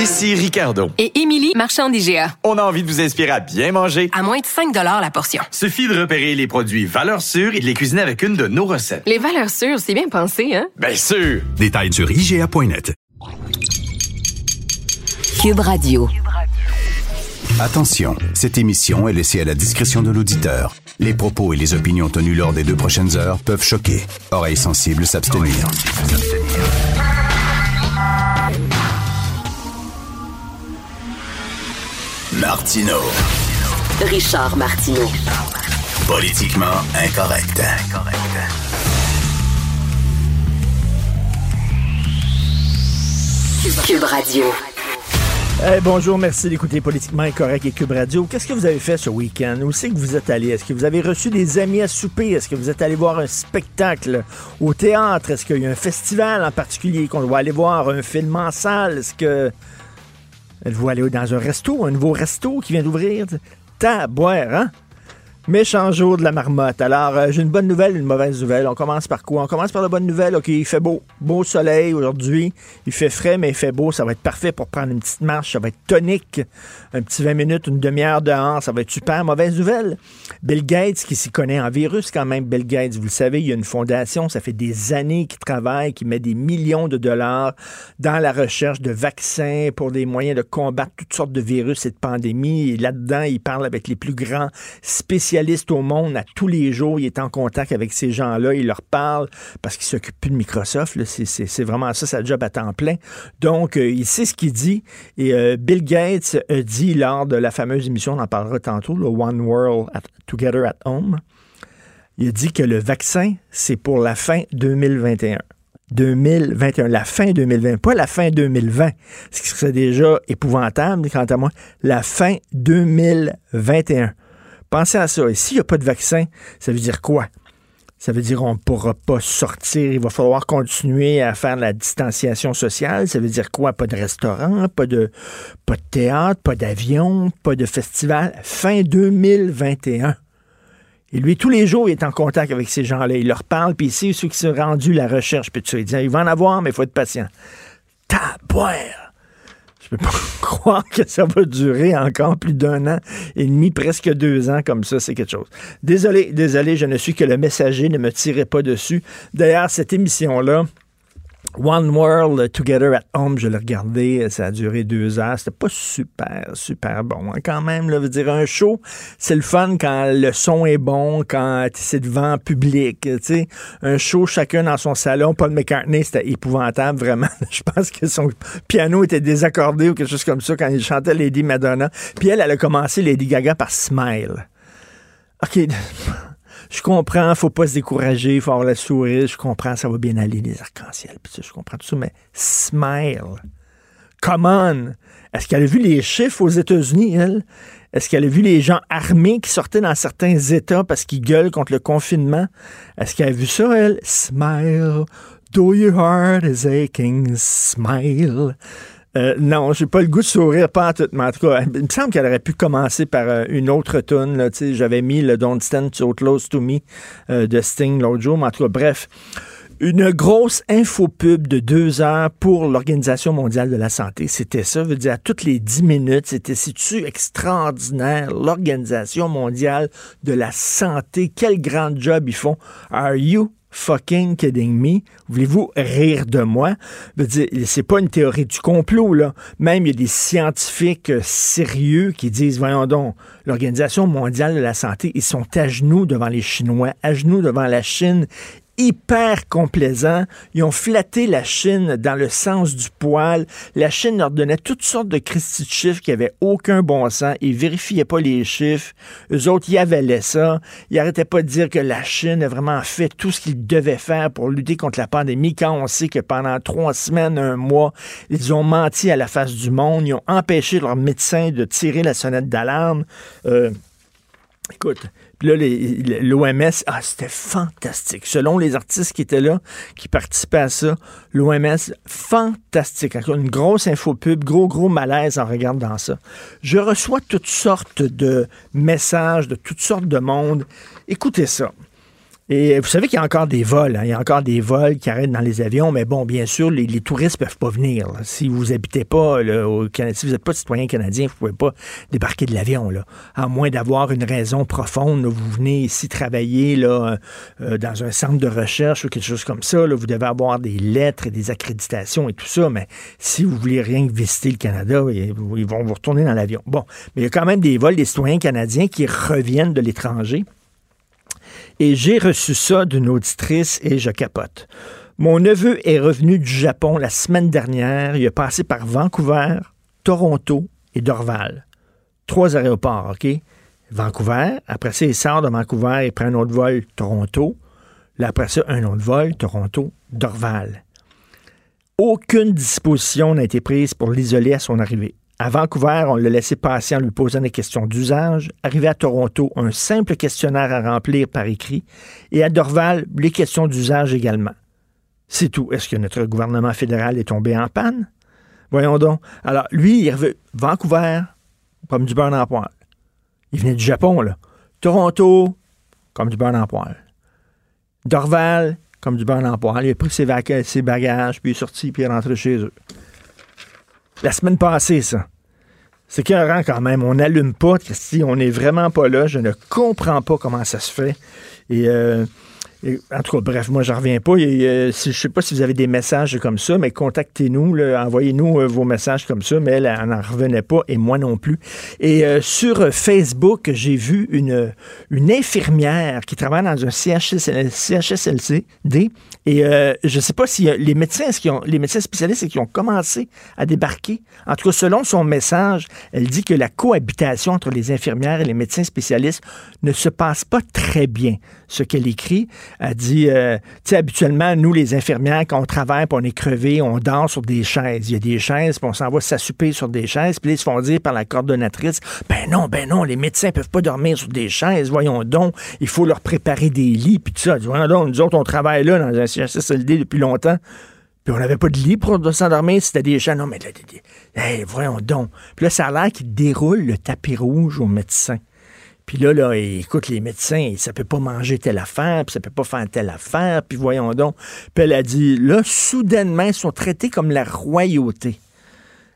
Ici Ricardo. Et Émilie, marchand d'IGA. On a envie de vous inspirer à bien manger. À moins de 5 la portion. Suffit de repérer les produits valeurs sûres et de les cuisiner avec une de nos recettes. Les valeurs sûres, c'est bien pensé, hein? Bien sûr! Détails sur IGA.net. Cube Radio. Attention, cette émission est laissée à la discrétion de l'auditeur. Les propos et les opinions tenues lors des deux prochaines heures peuvent choquer. Oreilles sensibles s'abstenir. Martino. Richard Martineau. Politiquement incorrect. Cube Radio. Eh, bonjour, merci d'écouter Politiquement Incorrect et Cube Radio. Qu'est-ce que vous avez fait ce week-end? Où c'est que vous êtes allé? Est-ce que vous avez reçu des amis à souper? Est-ce que vous êtes allé voir un spectacle au théâtre? Est-ce qu'il y a un festival en particulier qu'on doit aller voir? Un film en salle? Est-ce que êtes-vous allé dans un resto, un nouveau resto qui vient d'ouvrir? boire, hein? Méchant jour de la marmotte. Alors, euh, j'ai une bonne nouvelle, une mauvaise nouvelle. On commence par quoi? On commence par la bonne nouvelle. OK, il fait beau. Beau soleil aujourd'hui. Il fait frais, mais il fait beau. Ça va être parfait pour prendre une petite marche. Ça va être tonique. Un petit 20 minutes, une demi-heure dehors. Ça va être super. Mauvaise nouvelle. Bill Gates, qui s'y connaît en virus quand même, Bill Gates, vous le savez, il y a une fondation. Ça fait des années qu'il travaille, qu'il met des millions de dollars dans la recherche de vaccins pour des moyens de combattre toutes sortes de virus et de pandémies. Et là-dedans, il parle avec les plus grands spécialistes spécialiste au monde à tous les jours. Il est en contact avec ces gens-là. Il leur parle parce qu'il s'occupe plus de Microsoft. C'est vraiment ça, sa job à temps plein. Donc, euh, il sait ce qu'il dit. Et euh, Bill Gates a dit lors de la fameuse émission, on en parlera tantôt, le One World Together at Home, il dit que le vaccin, c'est pour la fin 2021. 2021, la fin 2020, pas la fin 2020, ce qui serait déjà épouvantable, quant à moi, la fin 2021. Pensez à ça. Et s'il n'y a pas de vaccin, ça veut dire quoi? Ça veut dire qu'on ne pourra pas sortir. Il va falloir continuer à faire la distanciation sociale. Ça veut dire quoi? Pas de restaurant, pas de, théâtre, pas d'avion, pas de festival. Fin 2021. Et lui, tous les jours, il est en contact avec ces gens-là. Il leur parle, puis sait ceux qui sont rendus la recherche. Puis il dit, il va en avoir, mais il faut être patient. Tabouère! Je peux pas croire que ça va durer encore plus d'un an et demi, presque deux ans comme ça, c'est quelque chose. Désolé, désolé, je ne suis que le messager, ne me tirez pas dessus. D'ailleurs, cette émission-là, One World Together at Home, je l'ai regardé, ça a duré deux heures. C'était pas super, super bon. Hein, quand même, là, veut dire un show, c'est le fun quand le son est bon, quand c'est devant public. Sais, un show chacun dans son salon. Paul McCartney, c'était épouvantable, vraiment. Je pense que son piano était désaccordé ou quelque chose comme ça quand il chantait Lady Madonna. Puis elle, elle a commencé Lady Gaga par Smile. OK je comprends, faut pas se décourager, faut avoir la sourire, je comprends, ça va bien aller, les arcs-en-ciel, je comprends tout ça, mais smile. Come on! Est-ce qu'elle a vu les chiffres aux États-Unis, elle? Est-ce qu'elle a vu les gens armés qui sortaient dans certains États parce qu'ils gueulent contre le confinement? Est-ce qu'elle a vu ça, elle? Smile. Do your heart is aching. Smile? Euh, non, j'ai pas le goût de sourire, pas en tout, mais en tout cas, il me semble qu'elle aurait pu commencer par euh, une autre tune. J'avais mis le Don't Stand So Close to Me euh, de Sting l'autre jour, mais en tout cas, bref. Une grosse infopub de deux heures pour l'Organisation mondiale de la santé. C'était ça, veut dire à toutes les dix minutes, c'était si-tu extraordinaire, l'Organisation mondiale de la santé? Quel grand job ils font. Are you fucking kidding me? Voulez-vous rire de moi? C'est pas une théorie du complot, là. Même y a des scientifiques euh, sérieux qui disent, voyons donc, l'Organisation mondiale de la santé, ils sont à genoux devant les Chinois, à genoux devant la Chine hyper complaisant. Ils ont flatté la Chine dans le sens du poil. La Chine leur donnait toutes sortes de Christy de chiffres qui n'avaient aucun bon sens. Ils vérifiaient pas les chiffres. Eux autres, ils avalaient ça. Ils arrêtaient pas de dire que la Chine a vraiment fait tout ce qu'ils devaient faire pour lutter contre la pandémie quand on sait que pendant trois semaines, un mois, ils ont menti à la face du monde. Ils ont empêché leurs médecins de tirer la sonnette d'alarme. Euh, écoute, là, l'OMS, ah, c'était fantastique. Selon les artistes qui étaient là, qui participaient à ça, l'OMS, fantastique. Une grosse infopub, gros, gros malaise en regardant ça. Je reçois toutes sortes de messages de toutes sortes de monde. Écoutez ça. Et vous savez qu'il y a encore des vols. hein. Il y a encore des vols qui arrêtent dans les avions, mais bon, bien sûr, les, les touristes peuvent pas venir. Si vous habitez pas au Canada, si vous n'êtes pas citoyen canadien, vous pouvez pas débarquer de l'avion. À moins d'avoir une raison profonde. vous venez ici travailler là, euh, dans un centre de recherche ou quelque chose comme ça. Vous devez avoir des lettres et des accréditations et tout ça. Mais si vous voulez rien que visiter le Canada, ils vont vous retourner dans l'avion. Bon, mais il y a quand même des vols des citoyens canadiens qui reviennent de l'étranger. Et j'ai reçu ça d'une auditrice et je capote. Mon neveu est revenu du Japon la semaine dernière. Il a passé par Vancouver, Toronto et Dorval. Trois aéroports, OK? Vancouver. Après ça, il sort de Vancouver et prend un autre vol, Toronto. Là, après ça, un autre vol, Toronto, Dorval. Aucune disposition n'a été prise pour l'isoler à son arrivée. À Vancouver, on l'a laissé passer en lui posant des questions d'usage. Arrivé à Toronto, un simple questionnaire à remplir par écrit. Et à Dorval, les questions d'usage également. C'est tout. Est-ce que notre gouvernement fédéral est tombé en panne? Voyons donc. Alors, lui, il revenu. Vancouver, comme du beurre la poêle. Il venait du Japon, là. Toronto, comme du beurre la poêle. Dorval, comme du beurre la poêle. Il a pris ses, ses bagages, puis il est sorti, puis il est rentré chez eux. La semaine passée, ça. C'est qu'un quand même. On n'allume pas, si on n'est vraiment pas là. Je ne comprends pas comment ça se fait. Et, euh, en tout cas, bref, moi, je reviens pas. Et, euh, si- je sais pas si vous avez des messages comme ça, mais contactez-nous, envoyez-nous euh, vos messages comme ça. Mais elle, n'en revenait pas, et moi non plus. Et euh, sur Facebook, j'ai vu une, infirmière qui travaille dans un CHSL, CHSLD. Et euh, je sais pas si les médecins, les médecins spécialistes, qu'ils ont commencé à débarquer. En tout cas, selon son message, elle dit que la cohabitation entre les infirmières et les médecins spécialistes ne se passe pas très bien. Ce qu'elle écrit, elle dit, euh, tu sais, habituellement, nous, les infirmières, quand on travaille, on est crevé, on dort sur des chaises. Il y a des chaises, puis on s'en va s'assouper sur des chaises, puis ils se font dire par la coordonnatrice, ben non, ben non, les médecins peuvent pas dormir sur des chaises, voyons donc, il faut leur préparer des lits, puis tout ça. Voyons donc, nous autres, on travaille là, dans un CHSLD depuis longtemps, puis on n'avait pas de lit pour s'endormir, c'était des chaises. Non, mais là, hey, voyons donc. Puis là, ça a l'air qu'ils déroulent le tapis rouge aux médecins. Puis là, là, écoute, les médecins, ça peut pas manger telle affaire, puis ça peut pas faire telle affaire, puis voyons donc. Puis elle a dit, là, soudainement, ils sont traités comme la royauté.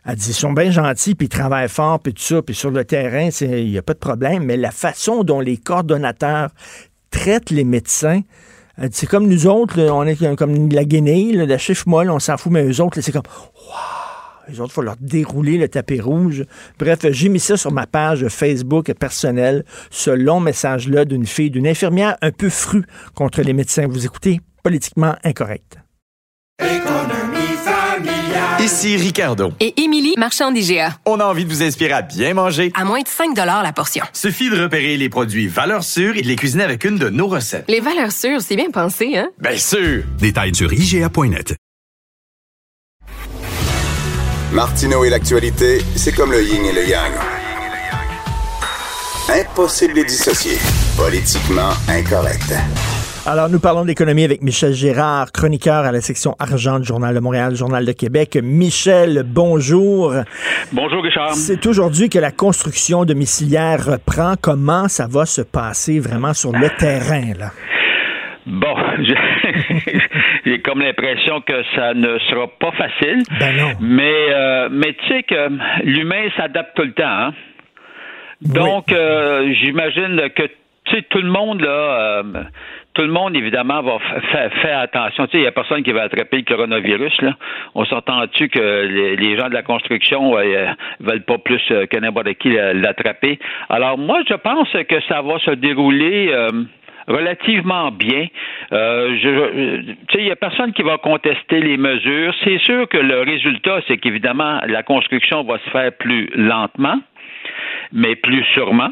Elle dit, ils sont bien gentils, puis ils travaillent fort, puis tout ça, puis sur le terrain, il n'y a pas de problème, mais la façon dont les coordonnateurs traitent les médecins, c'est comme nous autres, on est comme la guenille, la chiffre molle, on s'en fout, mais eux autres, c'est comme, les autres, il faut leur dérouler le tapis rouge. Bref, j'ai mis ça sur ma page Facebook personnelle, ce long message-là d'une fille, d'une infirmière un peu frue contre les médecins. Vous écoutez Politiquement Incorrect. Ici Ricardo. Et Émilie, marchand d'IGA. On a envie de vous inspirer à bien manger. À moins de 5 la portion. Suffit de repérer les produits valeurs sûres et de les cuisiner avec une de nos recettes. Les valeurs sûres, c'est bien pensé, hein? Bien sûr! Détails sur IGA.net. Martineau et l'actualité, c'est comme le yin et le yang. Impossible de les dissocier. Politiquement incorrect. Alors, nous parlons d'économie avec Michel Gérard, chroniqueur à la section argent du Journal de Montréal, Journal de Québec. Michel, bonjour. Bonjour Richard. C'est aujourd'hui que la construction domiciliaire reprend. Comment ça va se passer vraiment sur le terrain, là? Bon, j'ai- j'ai comme l'impression que ça ne sera pas facile. Ben non. Mais, euh, mais tu sais que l'humain s'adapte tout le temps. hein. Donc, euh, j'imagine que tu sais, tout le monde, là, euh, tout le monde, évidemment, va fa- fa- faire attention. Tu sais, il n'y a personne qui va attraper le coronavirus, là. On s'entend-tu que les, les gens de la construction euh, veulent pas plus euh, que n'importe qui euh, l'attraper? Alors, moi, je pense que ça va se dérouler... relativement bien. Euh, je, il n'y a personne qui va contester les mesures. C'est sûr que le résultat, c'est qu'évidemment, la construction va se faire plus lentement, mais plus sûrement,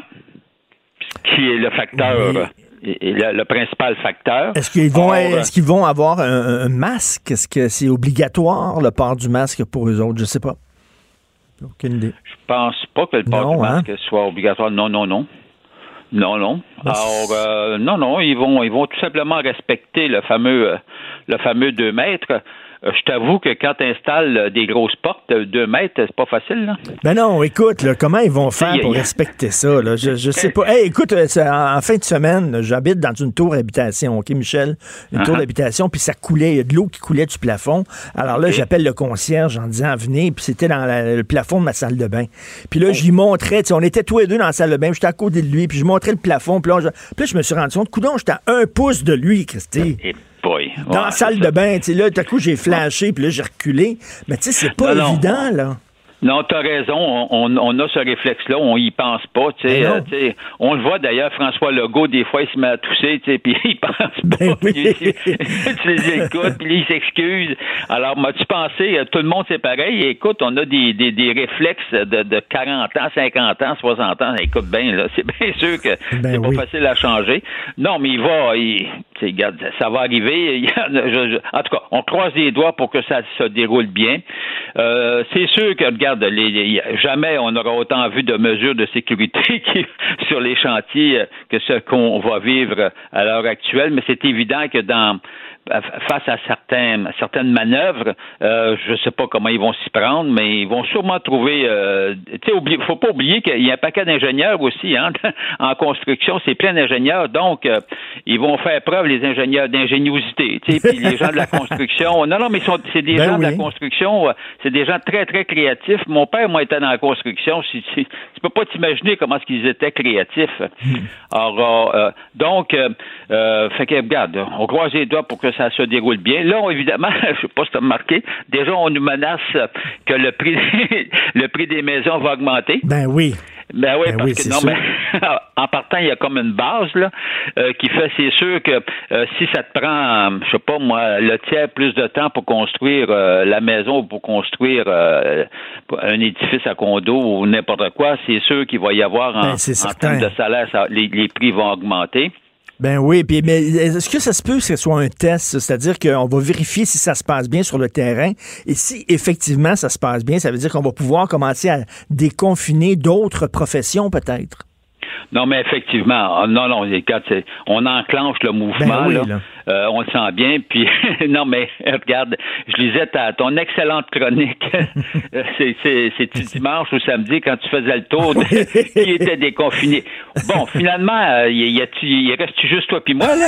ce qui est le facteur, Oui. et- et le, le principal facteur. Est-ce qu'ils vont, qu'ils vont avoir un, un masque? Est-ce que c'est obligatoire, le port du masque pour eux autres? Je sais pas. Aucune idée. Je pense pas que le port Non, du hein? masque soit obligatoire. Non, non, non. Non, non. Ben, Alors, euh, non, non, ils vont, ils vont tout simplement respecter le fameux, euh, le fameux 2 mètres. Je t'avoue que quand tu installes des grosses portes de 2 mètres, c'est pas facile. Là. Ben non, écoute, là, comment ils vont faire pour respecter ça? Là? Je, je sais pas. Hey, écoute, euh, en, fin de semaine, j'habite dans une tour d'habitation, OK, Michel? Une tour uh-huh. d'habitation, puis ça coulait, il y a de l'eau qui coulait du plafond. Alors là, j'appelle le concierge en disant, venez, puis c'était dans le plafond de ma salle de bain. Puis là, oh. j'y montrais, on était tous les deux dans la salle de bain, j'étais à côté de lui, puis je montrais le plafond, puis là, je, je me suis rendu compte, coudon, j'étais à un pouce de lui, Christy. Eh boy. Dans la salle de bain, tu sais, là, tout à coup, j'ai flashé, puis là, j'ai reculé. Mais tu sais, c'est pas évident, là. Non, tu as raison. On, on, a ce réflexe-là. On y pense pas. Ben euh, on le voit d'ailleurs, François Legault, des fois, il se met à tousser, puis il pense pas. Ben tu les écoutes, puis il s'excuse. Alors, m'as-tu pensé, euh, tout le monde, c'est pareil? Écoute, on a des, des, des réflexes de, de 40 ans, 50 ans, 60 ans. Écoute bien, là, c'est bien sûr que ben c'est pas facile à changer. Non, mais il va, il, regarde, ça va arriver. en tout cas, on croise les doigts pour que ça se déroule bien. Euh, c'est sûr que, regarde, jamais on aura autant vu de mesures de sécurité sur les chantiers euh, que ce qu'on va vivre à l'heure actuelle, mais c'est évident que dans face à certains, certaines manœuvres, euh, je ne sais pas comment ils vont s'y prendre, mais ils vont sûrement trouver. Euh, tu sais, faut pas oublier qu'il y a un paquet d'ingénieurs aussi hein, en construction. C'est plein d'ingénieurs, donc euh, ils vont faire preuve les ingénieurs d'ingéniosité. Puis les gens de la construction. Non, non, mais c'est des ben gens de la construction. C'est des gens très très créatifs. Mon père, moi, était dans la construction. Si, tu peux pas t'imaginer comment est-ce qu'ils étaient créatifs. Hmm. Alors, donc, fait que regarde, on croise les doigts pour que ça se déroule bien. Là, évidemment, je sais pas si tu as remarqué, déjà, on nous menace que le prix, le prix des maisons va augmenter. Ben oui. Ben oui, ben parce que non, mais en partant, il y a comme une base là euh, qui fait, c'est sûr que euh, si ça te prend, je sais pas moi, le tiers plus de temps pour construire euh, la maison ou pour construire un édifice à condo ou n'importe quoi, c'est sûr qu'il va y avoir en, ben, en termes de salaire, les prix vont augmenter. Ben oui, puis mais est-ce que ça se peut que ce soit un test, c'est-à-dire qu'on va vérifier si ça se passe bien sur le terrain et si effectivement ça se passe bien, ça veut dire qu'on va pouvoir commencer à déconfiner d'autres professions peut-être? Non, mais effectivement, ah, non, non, on enclenche le mouvement, ben là. Euh, on le sent bien. Puis, non, mais regarde, je lisais ta, ton excellente chronique. C'est dimanche ou samedi quand tu faisais le tour de, qui était déconfiné? Bon, finalement, euh, il, y il reste juste toi puis moi, là?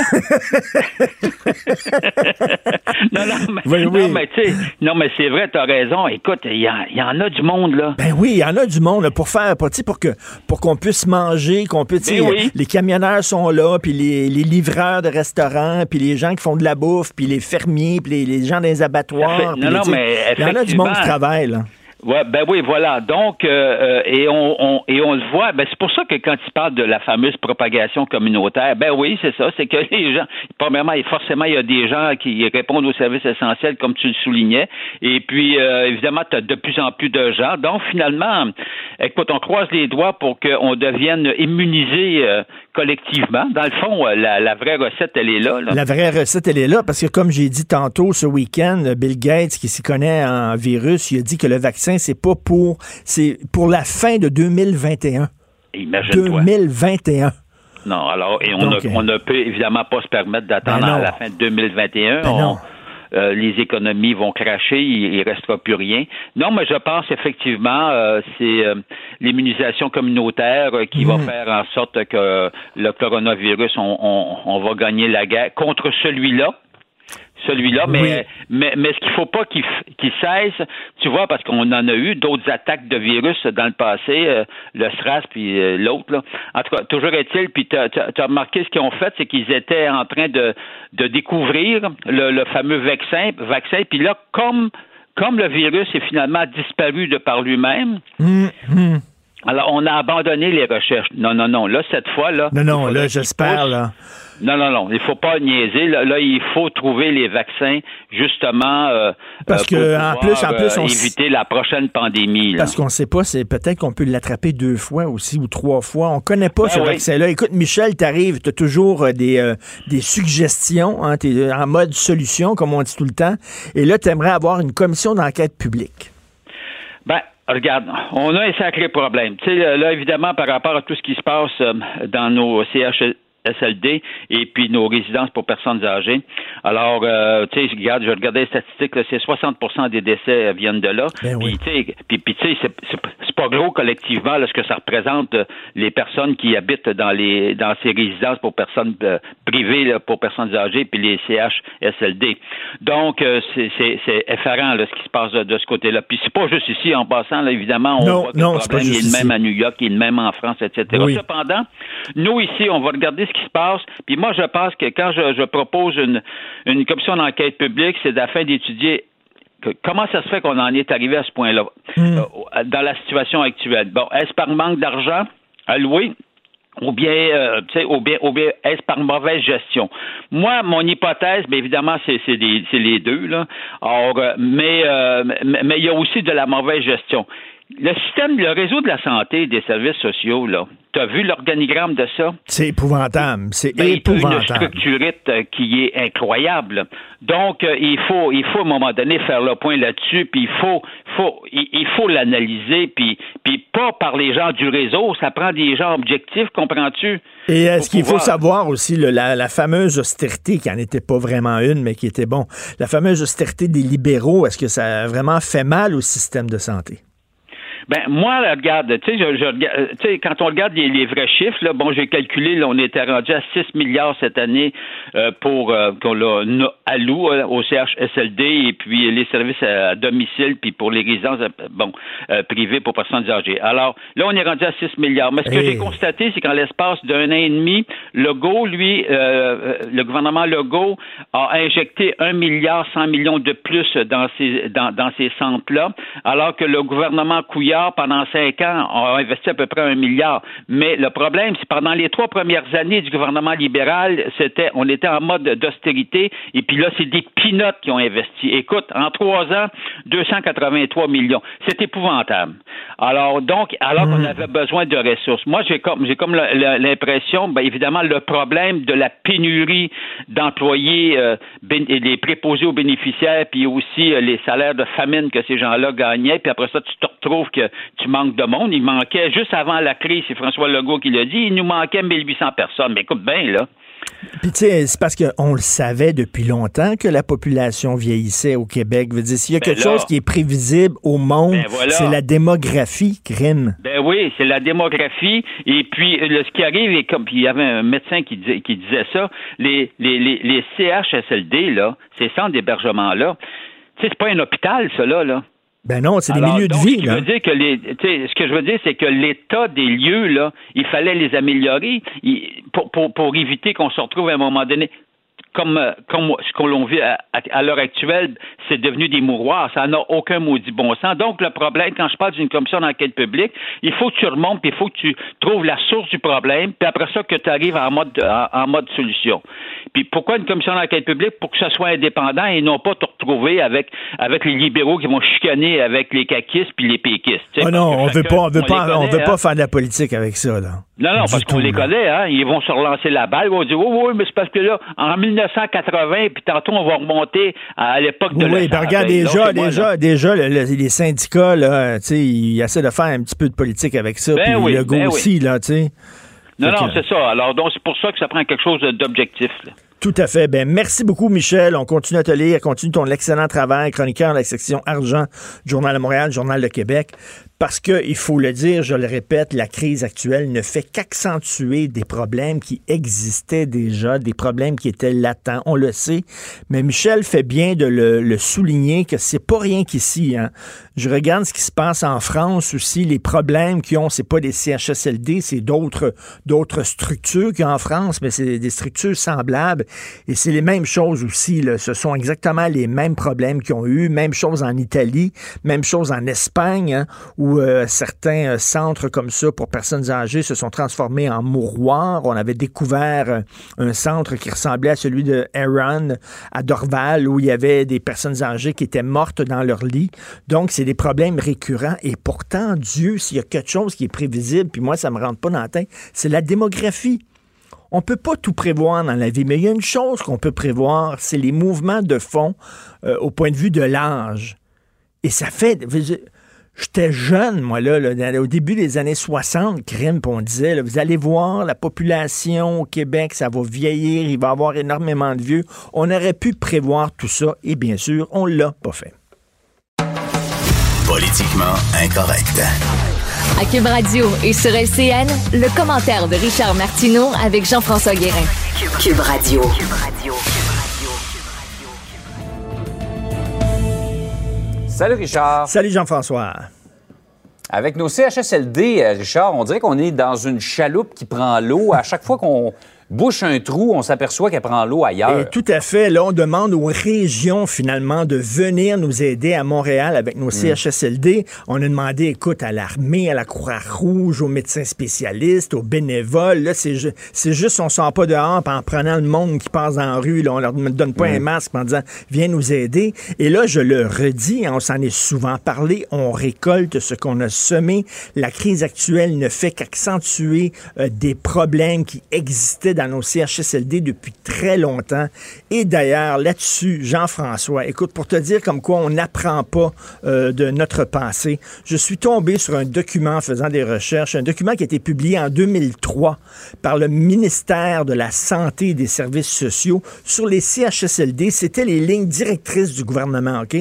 non, non, mais, non, mais tu sais, non, mais c'est vrai, tu as raison. Écoute, il y, y, en a du monde, là. Ben oui, il y en a du monde pour faire, pour, pour que pour qu'on puisse manger, qu'on puisse. Ben les camionneurs sont là, puis les, les livreurs de restaurants, puis les gens qui font de la bouffe, puis les fermiers, puis les, gens les abattoirs. Non, non, mais il y en a du monde qui travaille, là. Ouais, ben oui, voilà. Donc, euh, euh, et on, et on le voit. Ben c'est pour ça que quand il parle de la fameuse propagation communautaire, ben oui, c'est ça. C'est que les gens, premièrement, forcément, il y a des gens qui répondent aux services essentiels, comme tu le soulignais. Et puis, euh, évidemment, tu as de plus en plus de gens. Donc, finalement, écoute, on croise les doigts pour qu'on devienne immunisé collectivement. Dans le fond, la, vraie recette, elle est là, là, La vraie recette, elle est là, parce que comme j'ai dit tantôt ce week-end, Bill Gates, qui s'y connaît en virus, il a dit que le vaccin c'est pas pour. C'est pour la fin de 2021. Imagine-toi. 2021. Non, alors, et on, ne, peut évidemment pas se permettre d'attendre ben à la fin de 2021. Ben euh, les économies vont cracher, il, ne restera plus rien. Non, mais je pense effectivement euh, c'est euh, l'immunisation communautaire qui va mhm. faire en sorte que le coronavirus, on, on va gagner la guerre contre celui-là celui-là, mais, mais, mais ce qu'il faut pas qu'il cesse, tu vois, parce qu'on en a eu d'autres attaques de virus dans le passé, euh, le SRAS puis euh, l'autre. En tout cas, toujours est-il, puis tu as, remarqué ce qu'ils ont fait, c'est qu'ils étaient en train de, de découvrir le, fameux vaccin, vaccin, puis là, comme comme le virus est finalement disparu de par lui-même, hum. alors on a abandonné les recherches. Non, non, non. Là, cette fois, là. Non, non, là, j'espère, là. Non, non, non. Il faut pas niaiser. Là, il faut trouver les vaccins justement euh, parce euh, que en plus, en plus, on euh, éviter la prochaine pandémie. Parce qu'on ne sait pas, c'est peut-être qu'on peut l'attraper deux fois aussi ou trois fois. On connaît pas ben ce vaccin-là. Écoute, Michel, t'arrives, as toujours des des suggestions. Hein, es en mode solution, comme on dit tout le temps. Et là, tu aimerais avoir une commission d'enquête publique. Ben, Regarde, on a un sacré problème. Tu sais, là, évidemment, par rapport à tout ce qui se passe dans nos CH, SLD et puis nos résidences pour personnes âgées. Alors, euh, tu sais, regarde, je regardais les statistiques, c'est 60 des décès viennent de là. Ben oui. Puis, tu sais, c'est pas gros collectivement là, ce que ça représente les personnes qui habitent dans les dans ces résidences pour personnes privées pour personnes âgées puis les CHSLD. Donc, c'est effarant là, ce qui se passe de, ce côté-là. Puis c'est pas juste ici, en passant, là, évidemment, on voit que non, le problème est le même à New York, il est le même en France, etc. Cependant, nous ici, on va regarder ce qui se passe. Puis moi, je pense que quand je, propose une, une commission d'enquête publique, c'est afin d'étudier comment ça se fait qu'on en est arrivé à ce point-là, hmm. euh, dans la situation actuelle. Bon, est-ce par manque d'argent? Alloué? ou bien, euh, tu sais, ou bien, ou bien est-ce par mauvaise gestion? Moi, mon hypothèse, bien évidemment, c'est, les deux, là. Or, euh, mais, euh, mais il y a aussi de la mauvaise gestion. Le système, le réseau de la santé et des services sociaux, là, tu as vu l'organigramme de ça? C'est épouvantable. C'est ben, épouvantable. Une structurite euh, qui est incroyable. Donc, euh, il faut, il faut à un moment donné faire le point là-dessus, puis il faut, faut, il, faut l'analyser, puis, puis pas par les gens du réseau. Ça prend des gens objectifs, comprends-tu? Et est-ce qu'il faut savoir aussi la, la, fameuse austérité, qui n'en était pas vraiment une, mais qui était bon, la fameuse austérité des libéraux, est-ce que ça a vraiment fait mal au système de santé? Ben moi, regarde, tu sais, je, je, quand on regarde les, vrais chiffres, là, bon, j'ai calculé, là, on était rendu à 6 milliards cette année euh, pour euh, qu'on l'a alloue euh, au CHSLD et puis les services à, domicile puis pour les résidences, euh, bon, privées pour personnes âgées. Alors là, on est rendu à 6 milliards. Mais ce que j'ai constaté, c'est qu'en l'espace d'un an et demi, Legault, lui, le gouvernement Legault a injecté un milliard 100 millions de plus dans ces dans, dans ces centres-là, alors que le gouvernement Couillard pendant cinq ans, on a investi à peu près un milliard. Mais le problème, c'est pendant les trois premières années du gouvernement libéral, c'était, on était en mode d'austérité, et puis là, c'est des pinottes qui ont investi. Écoute, en trois ans, 283 millions. C'est épouvantable. Alors, donc, alors qu'on hmm. avait besoin de ressources. Moi, j'ai comme, j'ai comme l'impression, ben, évidemment, le problème de la pénurie d'employés, euh, les préposés aux bénéficiaires, puis aussi euh, les salaires de famine que ces gens-là gagnaient, puis après ça, tu te retrouves que tu manques de monde. Il manquait, juste avant la crise, c'est François Legault qui l'a dit, il nous manquait 1800 personnes. Mais écoute bien, là. Puis tu sais, c'est parce qu'on le savait depuis longtemps que la population vieillissait au Québec. Veut dire, s'il y a ben quelque chose qui est prévisible au monde, ben c'est la démographie, crime. Ben oui, c'est la démographie. Et puis, ce qui arrive, et comme il y avait un médecin qui, disait, qui disait ça, les, les, les, les CHSLD, là, ces centres d'hébergement-là, tu sais, c'est pas un hôpital, ça, là. là. Ben non, c'est des milieux de vie. Ce, dire que les, ce que je veux dire, c'est que l'état des lieux, là, il fallait les améliorer pour, pour, pour éviter qu'on se retrouve à un moment donné comme, euh, comme ce qu'on vit à, à, l'heure actuelle, c'est devenu des mouroirs. Ça n'a aucun maudit bon sens. Donc, le problème, quand je parle d'une commission d'enquête publique, il faut que tu remontes, puis il faut que tu trouves la source du problème, puis après ça, que tu arrives en mode, en, mode solution. Puis pourquoi une commission d'enquête publique? Pour que ça soit indépendant et non pas te retrouver avec, avec les libéraux qui vont chicaner avec les caquistes puis les péquistes. Oh non, on veut pas, on veut pas, on veut pas hein. faire de la politique avec ça, là. Non, non, parce qu'on les connaît, hein. Ils vont se relancer la balle. Ils vont dire, oui, oui, mais c'est parce que là, en 1980, puis tantôt, on va remonter à l'époque de Oui, ben regarde, déjà, déjà, déjà, les syndicats, là, tu sais, ils essaient de faire un petit peu de politique avec ça. Ben puis le go ben aussi, là, tu sais. Non, non, c'est ça. Alors, donc, c'est pour ça que ça prend quelque chose d'objectif, tout à fait. Ben, merci beaucoup, Michel. On continue à te lire. Continue ton excellent travail. Chroniqueur de la section Argent, Journal de Montréal, Journal de Québec. Parce que, il faut le dire, je le répète, la crise actuelle ne fait qu'accentuer des problèmes qui existaient déjà, des problèmes qui étaient latents. On le sait. Mais Michel fait bien de le, souligner que c'est pas rien qu'ici. Hein. Je regarde ce qui se passe en France aussi. Les problèmes qu'ils ont, c'est pas des CHSLD, c'est d'autres, d'autres structures qu'il y a en France, mais c'est des structures semblables. Et c'est les mêmes choses aussi. Ce sont exactement les mêmes problèmes qu'ils ont eu. Même chose en Italie, même chose en Espagne, hein, euh, certains euh, centres comme ça pour personnes âgées se sont transformés en mouroirs. On avait découvert euh, un centre qui ressemblait à celui de Aaron à Dorval, où il y avait des personnes âgées qui étaient mortes dans leur lit. Donc, c'est des problèmes récurrents. Et pourtant, Dieu, s'il y a quelque chose qui est prévisible, puis moi, ça me rentre pas dans la tête, c'est la démographie. On ne peut pas tout prévoir dans la vie, mais il y a une chose qu'on peut prévoir, c'est les mouvements de fond au point de vue de l'âge. Et ça fait J'étais jeune, moi, là, là, dans- au début des années 60, crime, on disait, là, vous allez voir, la population au Québec, ça va vieillir, il va y avoir énormément de vieux. On aurait pu prévoir tout ça, et bien sûr, on l'a pas fait. Politiquement incorrect. À Cube Radio et sur LCN, le commentaire de Richard Martineau avec Jean-François Guérin. Cube Radio. Salut Richard. Salut Jean-François. Avec nos CHSLD, euh, Richard, on dirait qu'on est dans une chaloupe qui prend l'eau. À chaque fois qu'on bouche un trou, on s'aperçoit qu'elle prend l'eau ailleurs. Et tout à fait. Là, on demande aux régions, finalement, de venir nous aider à Montréal avec nos CHSLD. On a demandé, écoute, à l'armée, à la Croix-Rouge, aux médecins spécialistes, aux bénévoles. Là, c'est, ju- c'est juste, on sort pas dehors en prenant le monde qui passe dans la rue. Là, on leur donne pas un masque en disant, viens nous aider. Et là, je le redis, hein, on s'en est souvent parlé, on récolte ce qu'on a semé. La crise actuelle ne fait qu'accentuer euh, des problèmes qui existaient dans nos CHSLD depuis très longtemps. Et d'ailleurs, là-dessus, Jean-François, écoute, pour te dire comme quoi on n'apprend pas euh, de notre passé, je suis tombé sur un document en faisant des recherches, un document qui a été publié en 2003 par le ministère de la Santé et des Services sociaux sur les CHSLD. C'était les lignes directrices du gouvernement, OK?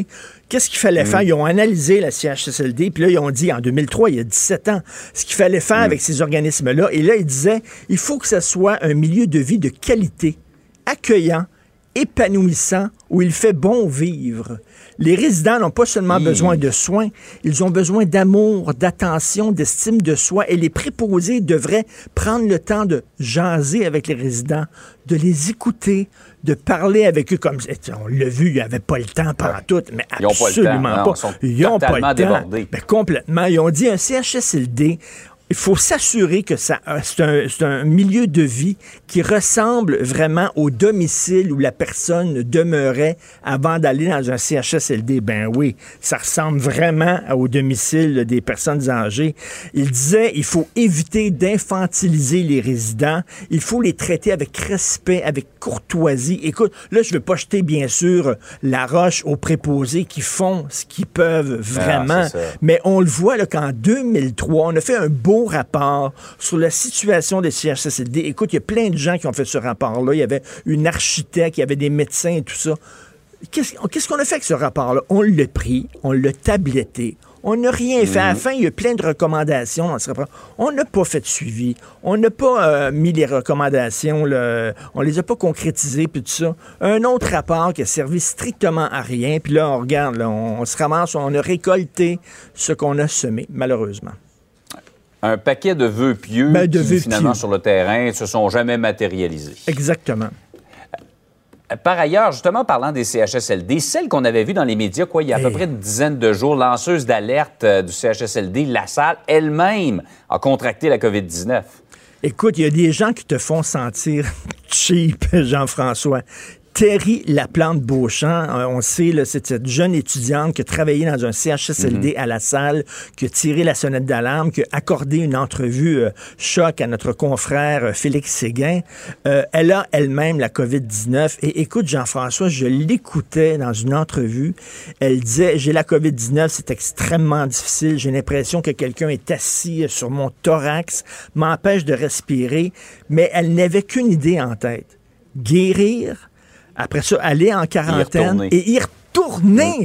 Qu'est-ce qu'il fallait faire? Ils ont analysé la CHSLD, puis là, ils ont dit, en 2003, il y a 17 ans, ce qu'il fallait faire avec ces organismes-là. Et là, ils disaient, il faut que ce soit un milieu de vie de qualité, accueillant, épanouissant, où il fait bon vivre. Les résidents n'ont pas seulement besoin de soins, ils ont besoin d'amour, d'attention, d'estime de soi, et les préposés devraient prendre le temps de jaser avec les résidents, de les écouter, de parler avec eux comme on l'a vu, il n'y avait pas le temps par tout, mais Ils ont pas le temps, absolument non, pas. ils Ils n'ont pas le temps. Ben, complètement. Ils ont dit un CHSLD. Il faut s'assurer que ça, euh, c'est un, un milieu de vie qui ressemble vraiment au domicile où la personne demeurait avant d'aller dans un CHSLD. Ben oui, ça ressemble vraiment au domicile des personnes âgées. Il disait, il faut éviter d'infantiliser les résidents. Il faut les traiter avec respect, avec courtoisie. Écoute, là, je veux pas jeter, bien sûr, la roche aux préposés qui font ce qu'ils peuvent vraiment. Ah, ça. Mais on le voit là, qu'en 2003, on a fait un beau rapport sur la situation des CHSLD. Écoute, il y a plein de gens qui ont fait ce rapport-là. Il y avait une architecte, il y avait des médecins et tout ça. Qu'est-ce qu'est-ce qu'on a fait avec ce rapport-là? On l'a pris, on l'a tabletté. On n'a rien fait. À la fin, il y a plein de recommandations dans ce rapport. On n'a pas fait de suivi. On n'a pas euh, mis les recommandations. là. On les a pas concrétisées, puis tout ça. Un autre rapport qui a servi strictement à rien. Puis là, on regarde, là, on, on se ramasse, on a récolté ce qu'on a semé, malheureusement. Un paquet de vœux pieux Ben, de qui, vœux finalement, pieux. sur le terrain, se sont jamais matérialisés. Exactement. Par ailleurs, justement, parlant des CHSLD, celle qu'on avait vue dans les médias, quoi, il y a à peu Hey. près une dizaine de jours, lanceuse d'alerte euh, du CHSLD, la salle elle-même a contracté la COVID-19. Écoute, il y a des gens qui te font sentir cheap, Jean-François. Terry Laplante Beauchamp, euh, on sait, c'est cette jeune étudiante qui a travaillé dans un CHSLD à la salle, qui a tiré la sonnette d'alarme, qui a accordé une entrevue euh, choc à notre confrère euh, Félix Séguin. Euh, elle a elle-même la COVID-19. Et écoute, Jean-François, je l'écoutais dans une entrevue. Elle disait, j'ai la COVID-19, c'est extrêmement difficile. J'ai l'impression que quelqu'un est assis sur mon thorax, m'empêche de respirer. Mais elle n'avait qu'une idée en tête. Guérir, après ça, aller en quarantaine et y retourner,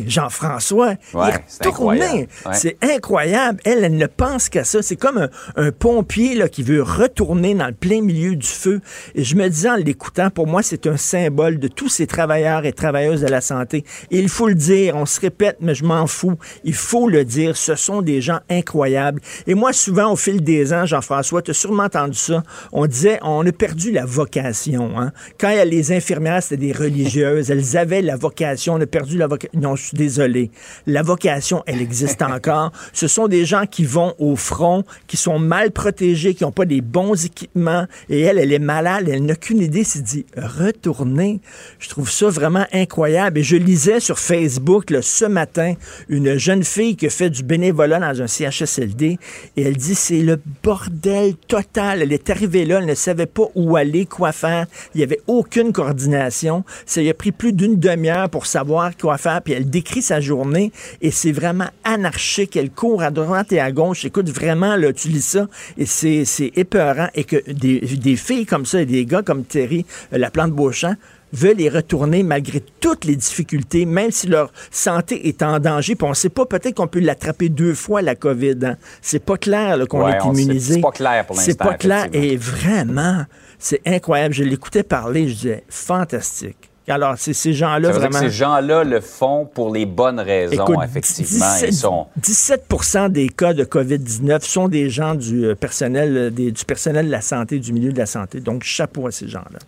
Jean-François. Ouais, c'est retourner. incroyable. Ouais. C'est incroyable. Elle, elle ne pense qu'à ça. C'est comme un, un pompier là, qui veut retourner dans le plein milieu du feu. Et je me disais en l'écoutant, pour moi, c'est un symbole de tous ces travailleurs et travailleuses de la santé. Et il faut le dire, on se répète, mais je m'en fous. Il faut le dire, ce sont des gens incroyables. Et moi, souvent, au fil des ans, Jean-François, tu as sûrement entendu ça, on disait, on a perdu la vocation. Hein? Quand il y a les infirmières, c'était des religieuses, elles avaient la vocation, on a perdu la vocation. Non, je suis désolé. La vocation, elle existe encore. Ce sont des gens qui vont au front, qui sont mal protégés, qui n'ont pas des bons équipements. Et elle, elle est malade, elle n'a qu'une idée, c'est dit retourner. Je trouve ça vraiment incroyable. Et je lisais sur Facebook là, ce matin une jeune fille qui fait du bénévolat dans un CHSLD et elle dit c'est le bordel total. Elle est arrivée là, elle ne savait pas où aller, quoi faire. Il n'y avait aucune coordination. Ça lui a pris plus d'une demi-heure pour savoir quoi quoi faire. Puis elle décrit sa journée et c'est vraiment anarchique. Elle court à droite et à gauche. Écoute, vraiment, là, tu lis ça et c'est, c'est épeurant. Et que des, des filles comme ça et des gars comme Terry, euh, la plante Beauchamp, veulent y retourner malgré toutes les difficultés, même si leur santé est en danger. Puis on ne sait pas, peut-être qu'on peut l'attraper deux fois, la COVID. Hein. C'est pas clair là, qu'on Ouais, est immunisé. c'est pas clair pour C'est l'instant, pas clair. Et vraiment, c'est incroyable. Je l'écoutais parler, je disais, fantastique. Alors, c'est ces gens-là, vraiment... que ces gens-là le font pour les bonnes raisons, Écoute, effectivement. 17, Ils sont... 17 des cas de COVID-19 sont des gens du euh, personnel, euh, des- du personnel de la santé, du milieu de la santé. Donc, chapeau à ces gens-là.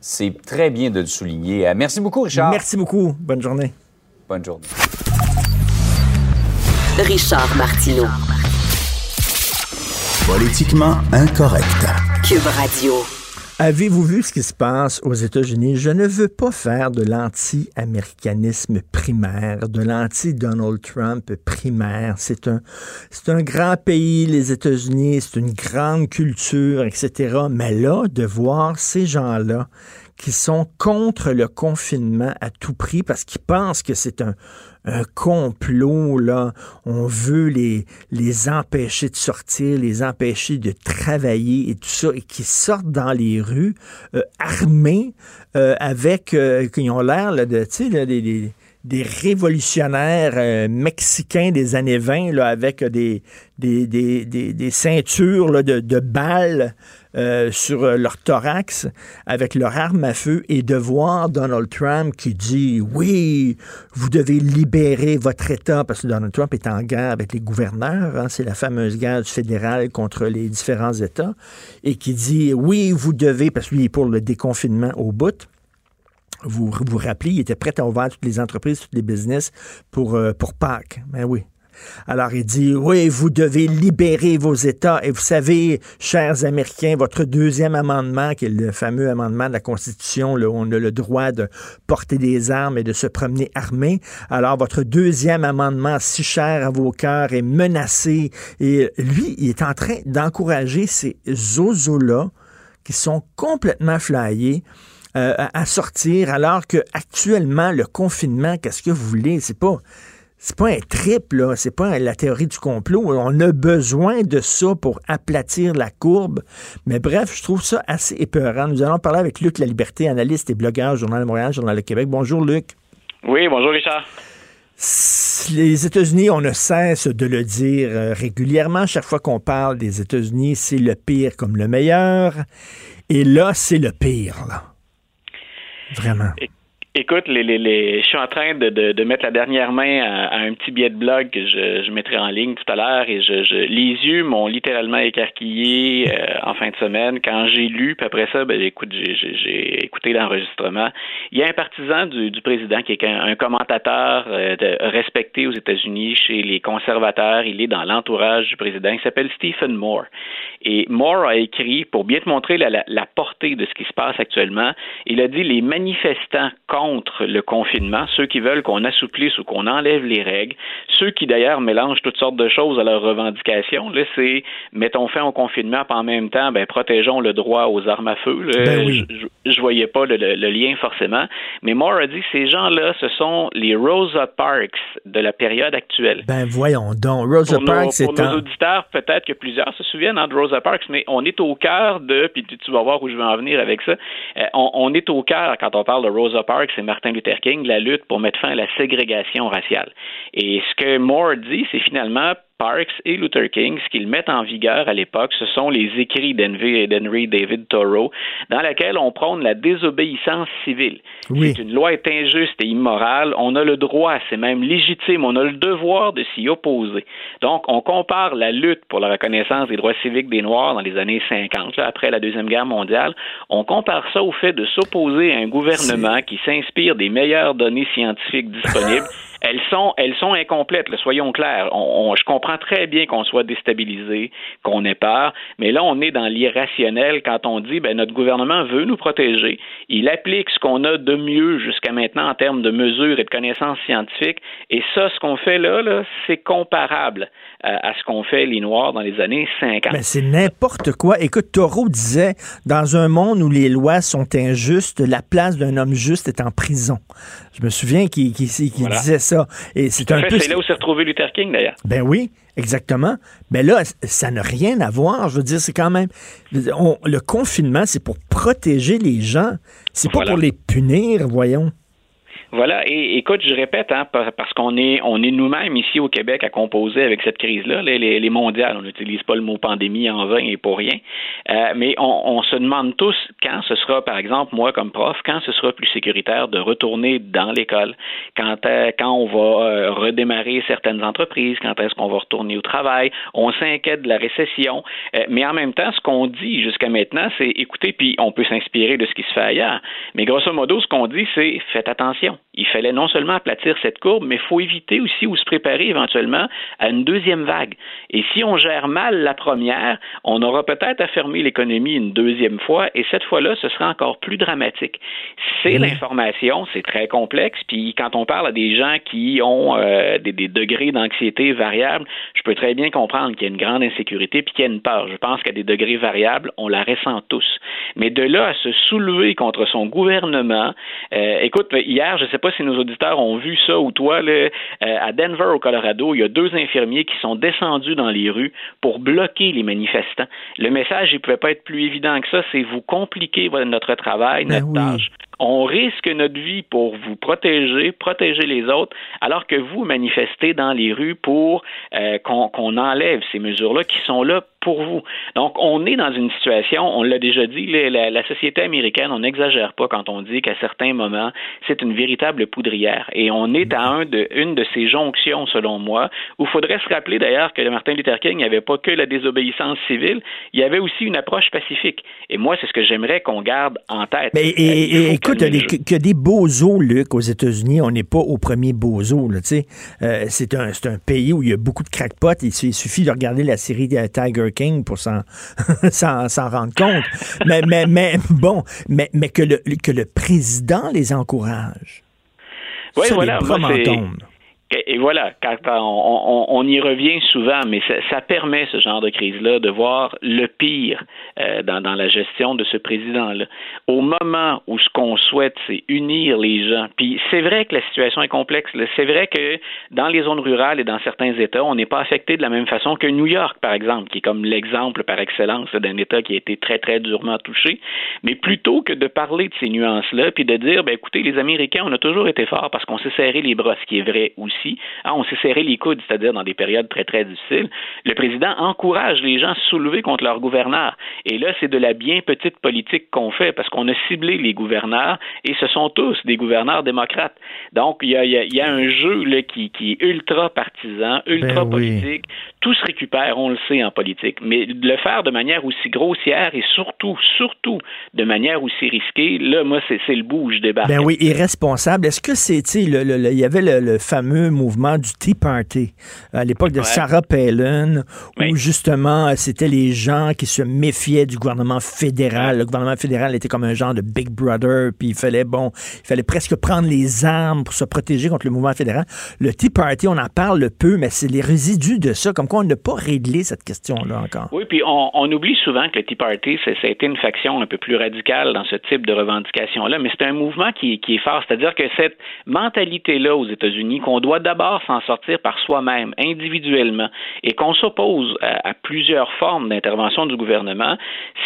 C'est très bien de le souligner. Euh, Merci beaucoup, Richard. Merci beaucoup. Bonne journée. Bonne journée. Richard Martineau. Politiquement incorrect. Cube Radio. Avez-vous vu ce qui se passe aux États-Unis? Je ne veux pas faire de l'anti-américanisme primaire, de l'anti-Donald Trump primaire. C'est un, c'est un grand pays, les États-Unis, c'est une grande culture, etc. Mais là, de voir ces gens-là qui sont contre le confinement à tout prix parce qu'ils pensent que c'est un, un complot, là. On veut les, les empêcher de sortir, les empêcher de travailler et tout ça, et qui sortent dans les rues euh, armés euh, avec, euh, qui ont l'air là, de, tu sais, des, des- des révolutionnaires euh, mexicains des années 20, là, avec des, des, des, des, des ceintures là, de, de balles euh, sur euh, leur thorax avec leur arme à feu et de voir Donald Trump qui dit oui, vous devez libérer votre État parce que Donald Trump est en guerre avec les gouverneurs, hein, c'est la fameuse guerre du fédéral contre les différents États et qui dit oui, vous devez parce que lui est pour le déconfinement au bout. Vous vous rappelez, il était prêt à ouvrir toutes les entreprises, tous les business pour, euh, pour Pâques. Ben oui. Alors, il dit, oui, vous devez libérer vos États. Et vous savez, chers Américains, votre deuxième amendement, qui est le fameux amendement de la Constitution, où on a le droit de porter des armes et de se promener armé. Alors, votre deuxième amendement, si cher à vos cœurs, est menacé. Et lui, il est en train d'encourager ces zozos-là qui sont complètement flyés euh, à, à sortir, alors que actuellement le confinement, qu'est-ce que vous voulez? C'est pas c'est pas un trip là, c'est pas la théorie du complot. On a besoin de ça pour aplatir la courbe. Mais bref, je trouve ça assez épeurant. Nous allons parler avec Luc La Liberté, analyste et blogueur, Journal de Montréal, Journal de Québec. Bonjour Luc. Oui, bonjour Richard. Les États-Unis, on ne cesse de le dire euh, régulièrement. Chaque fois qu'on parle des États-Unis, c'est le pire comme le meilleur. Et là, c'est le pire, là. Vraiment. Écoute, les, les, les, je suis en train de, de, de mettre la dernière main à, un petit billet de blog que je, je mettrai en ligne tout à l'heure et je, je, les yeux m'ont littéralement écarquillé euh, en fin de semaine quand j'ai lu, puis après ça, ben, écoute, j'ai écouté l'enregistrement. Il y a un partisan du, du président qui est un, un commentateur euh, respecté aux États-Unis chez les conservateurs. Il est dans l'entourage du président. Il s'appelle Stephen Moore. Et Moore a écrit, pour bien te montrer la, la, portée de ce qui se passe actuellement, il a dit les manifestants le confinement, ceux qui veulent qu'on assouplisse ou qu'on enlève les règles, ceux qui d'ailleurs mélangent toutes sortes de choses à leurs revendications, là, c'est mettons fin au confinement, puis en même temps, ben, protégeons le droit aux armes à feu. Là. Ben oui. je, je, voyais pas le, le, le, lien forcément. Mais Moore a dit ces gens-là, ce sont les Rosa Parks de la période actuelle. Ben voyons donc. Rosa pour Parks, c'est Pour un... nos auditeurs, peut-être que plusieurs se souviennent hein, de Rosa Parks, mais on est au cœur de, puis tu, tu vas voir où je vais en venir avec ça, euh, on, on, est au cœur, quand on parle de Rosa Parks et Martin Luther King, la lutte pour mettre fin à la ségrégation raciale. Et ce que Moore dit, c'est finalement Parks et Luther King, ce qu'ils mettent en vigueur à l'époque, ce sont les écrits d'Henry David Thoreau, dans lesquels on prône la désobéissance civile. Oui. C'est une loi est injuste et immorale. On a le droit, c'est même légitime, on a le devoir de s'y opposer. Donc, on compare la lutte pour la reconnaissance des droits civiques des Noirs dans les années 50, là, après la Deuxième Guerre mondiale, on compare ça au fait de s'opposer à un gouvernement qui s'inspire des meilleures données scientifiques disponibles. elles sont, elles sont incomplètes, là, soyons clairs. On, on, je comprends très bien qu'on soit déstabilisé, qu'on ait peur, mais là, on est dans l'irrationnel quand on dit, ben, notre gouvernement veut nous protéger. Il applique ce qu'on a de mieux jusqu'à maintenant en termes de mesures et de connaissances scientifiques, et ça, ce qu'on fait là, là c'est comparable à, à ce qu'ont fait les Noirs dans les années 50. Mais c'est n'importe quoi. Écoute, Thoreau disait, dans un monde où les lois sont injustes, la place d'un homme juste est en prison. Je me souviens qu'il Voilà. disait ça. Et c'est un fait, peu. C'est là où s'est retrouvé Luther King, d'ailleurs. Ben oui, exactement. Mais là, c- ça n'a rien à voir. Je veux dire, c'est quand même. on- le confinement, c'est pour protéger les gens. C'est pas pour les punir, voyons. Voilà, et écoute, je répète, hein, par- parce qu'on est, on est nous-mêmes ici au Québec à composer avec cette crise-là, les, les, les mondiales. On n'utilise pas le mot pandémie en vain et pour rien. Euh, mais on, on se demande tous quand ce sera, par exemple, moi comme prof, quand ce sera plus sécuritaire de retourner dans l'école, quand, euh, quand on va euh, redémarrer certaines entreprises, quand est-ce qu'on va retourner au travail? On s'inquiète de la récession, euh, mais en même temps, ce qu'on dit jusqu'à maintenant, c'est écoutez, puis on peut s'inspirer de ce qui se fait ailleurs. Mais grosso modo, ce qu'on dit, c'est faites attention. Il fallait non seulement aplatir cette courbe, mais il faut éviter aussi ou se préparer éventuellement à une deuxième vague. Et si on gère mal la première, on aura peut-être à fermer l'économie une deuxième fois, et cette fois-là, ce sera encore plus dramatique. C'est l'information, c'est très complexe, puis quand on parle à des gens qui ont euh, des, des degrés d'anxiété variables, je peux très bien comprendre qu'il y a une grande insécurité puis qu'il y a une peur. Je pense qu'à des degrés variables, on la ressent tous. Mais de là à se soulever contre son gouvernement, euh, écoute, hier, je sais pas si nos auditeurs ont vu ça ou toi, là, euh, à Denver, au Colorado, il y a deux infirmiers qui sont descendus dans les rues pour bloquer les manifestants. Le message, il ne pouvait pas être plus évident que ça, c'est vous compliquez notre travail, Ben notre oui. tâche. On risque notre vie pour vous protéger, protéger les autres, alors que vous manifestez dans les rues pour euh, qu'on enlève ces mesures-là qui sont là pour vous. Donc, on est dans une situation, on l'a déjà dit, la, la- société américaine, on n'exagère pas quand on dit qu'à certains moments, c'est une véritable poudrière. Et on est à un de, une de ces jonctions, selon moi, où il faudrait se rappeler d'ailleurs que Martin Luther King n'avait pas que la désobéissance civile, il y avait aussi une approche pacifique. Et moi, c'est ce que j'aimerais qu'on garde en tête. Mais Euh, et, et- écoute, il y a des- des bozos, Luc, aux États-Unis. On n'est pas au premier bozo, là, tu sais. Euh, c'est un, c'est un pays où il y a beaucoup de crackpots. Il, il suffit de regarder la série de Tiger King pour s'en, rendre compte. mais, mais, mais, bon, mais, mais que, le, que le président les encourage. Oui, voilà, les Et voilà, quand on, y revient souvent, mais ça, permet ce genre de crise-là de voir le pire euh, dans, la gestion de ce président-là. Au moment où ce qu'on souhaite, c'est unir les gens. Puis c'est vrai que la situation est complexe. C'est vrai que dans les zones rurales et dans certains États, on n'est pas affecté de la même façon que New York, par exemple, qui est comme l'exemple par excellence d'un État qui a été très, très durement touché. Mais plutôt que de parler de ces nuances-là, puis de dire, ben écoutez, les Américains, on a toujours été forts parce qu'on s'est serré les bras, ce qui est vrai aussi. Ah, on s'est serré les coudes, c'est-à-dire dans des périodes très, très difficiles. Le président encourage les gens à se soulever contre leur gouverneur. Et là, c'est de la bien petite politique qu'on fait parce qu'on a ciblé les gouverneurs et ce sont tous des gouverneurs démocrates. Donc, il y a, il y a- il y a un jeu là, qui, qui est ultra partisan, ultra Ben oui. politique. Tout se récupère, on le sait en politique. Mais de le faire de manière aussi grossière et surtout, surtout de manière aussi risquée, là, moi, c'est le bout où je débarque. Ben oui, irresponsable. Est-ce que c'est, tu sais, le- le- le- il y avait le, le fameux mouvement du Tea Party à l'époque de Ouais. Sarah Palin, Oui. où justement euh, c'était les gens qui se méfiaient du gouvernement fédéral. Le gouvernement fédéral était comme un genre de Big Brother, puis il fallait bon, il fallait presque prendre les armes pour se protéger contre le mouvement fédéral. Le Tea Party, on en parle peu, mais c'est les résidus de ça. Comme quoi, on n'a pas réglé cette question-là encore. Oui, puis on, on oublie souvent que le Tea Party, ça a été une faction un peu plus radicale dans ce type de revendication-là, mais c'est un mouvement qui, qui est fort. C'est-à-dire que cette mentalité-là aux États-Unis, qu'on doit d'abord s'en sortir par soi-même, individuellement, et qu'on s'oppose à, à plusieurs formes d'intervention du gouvernement,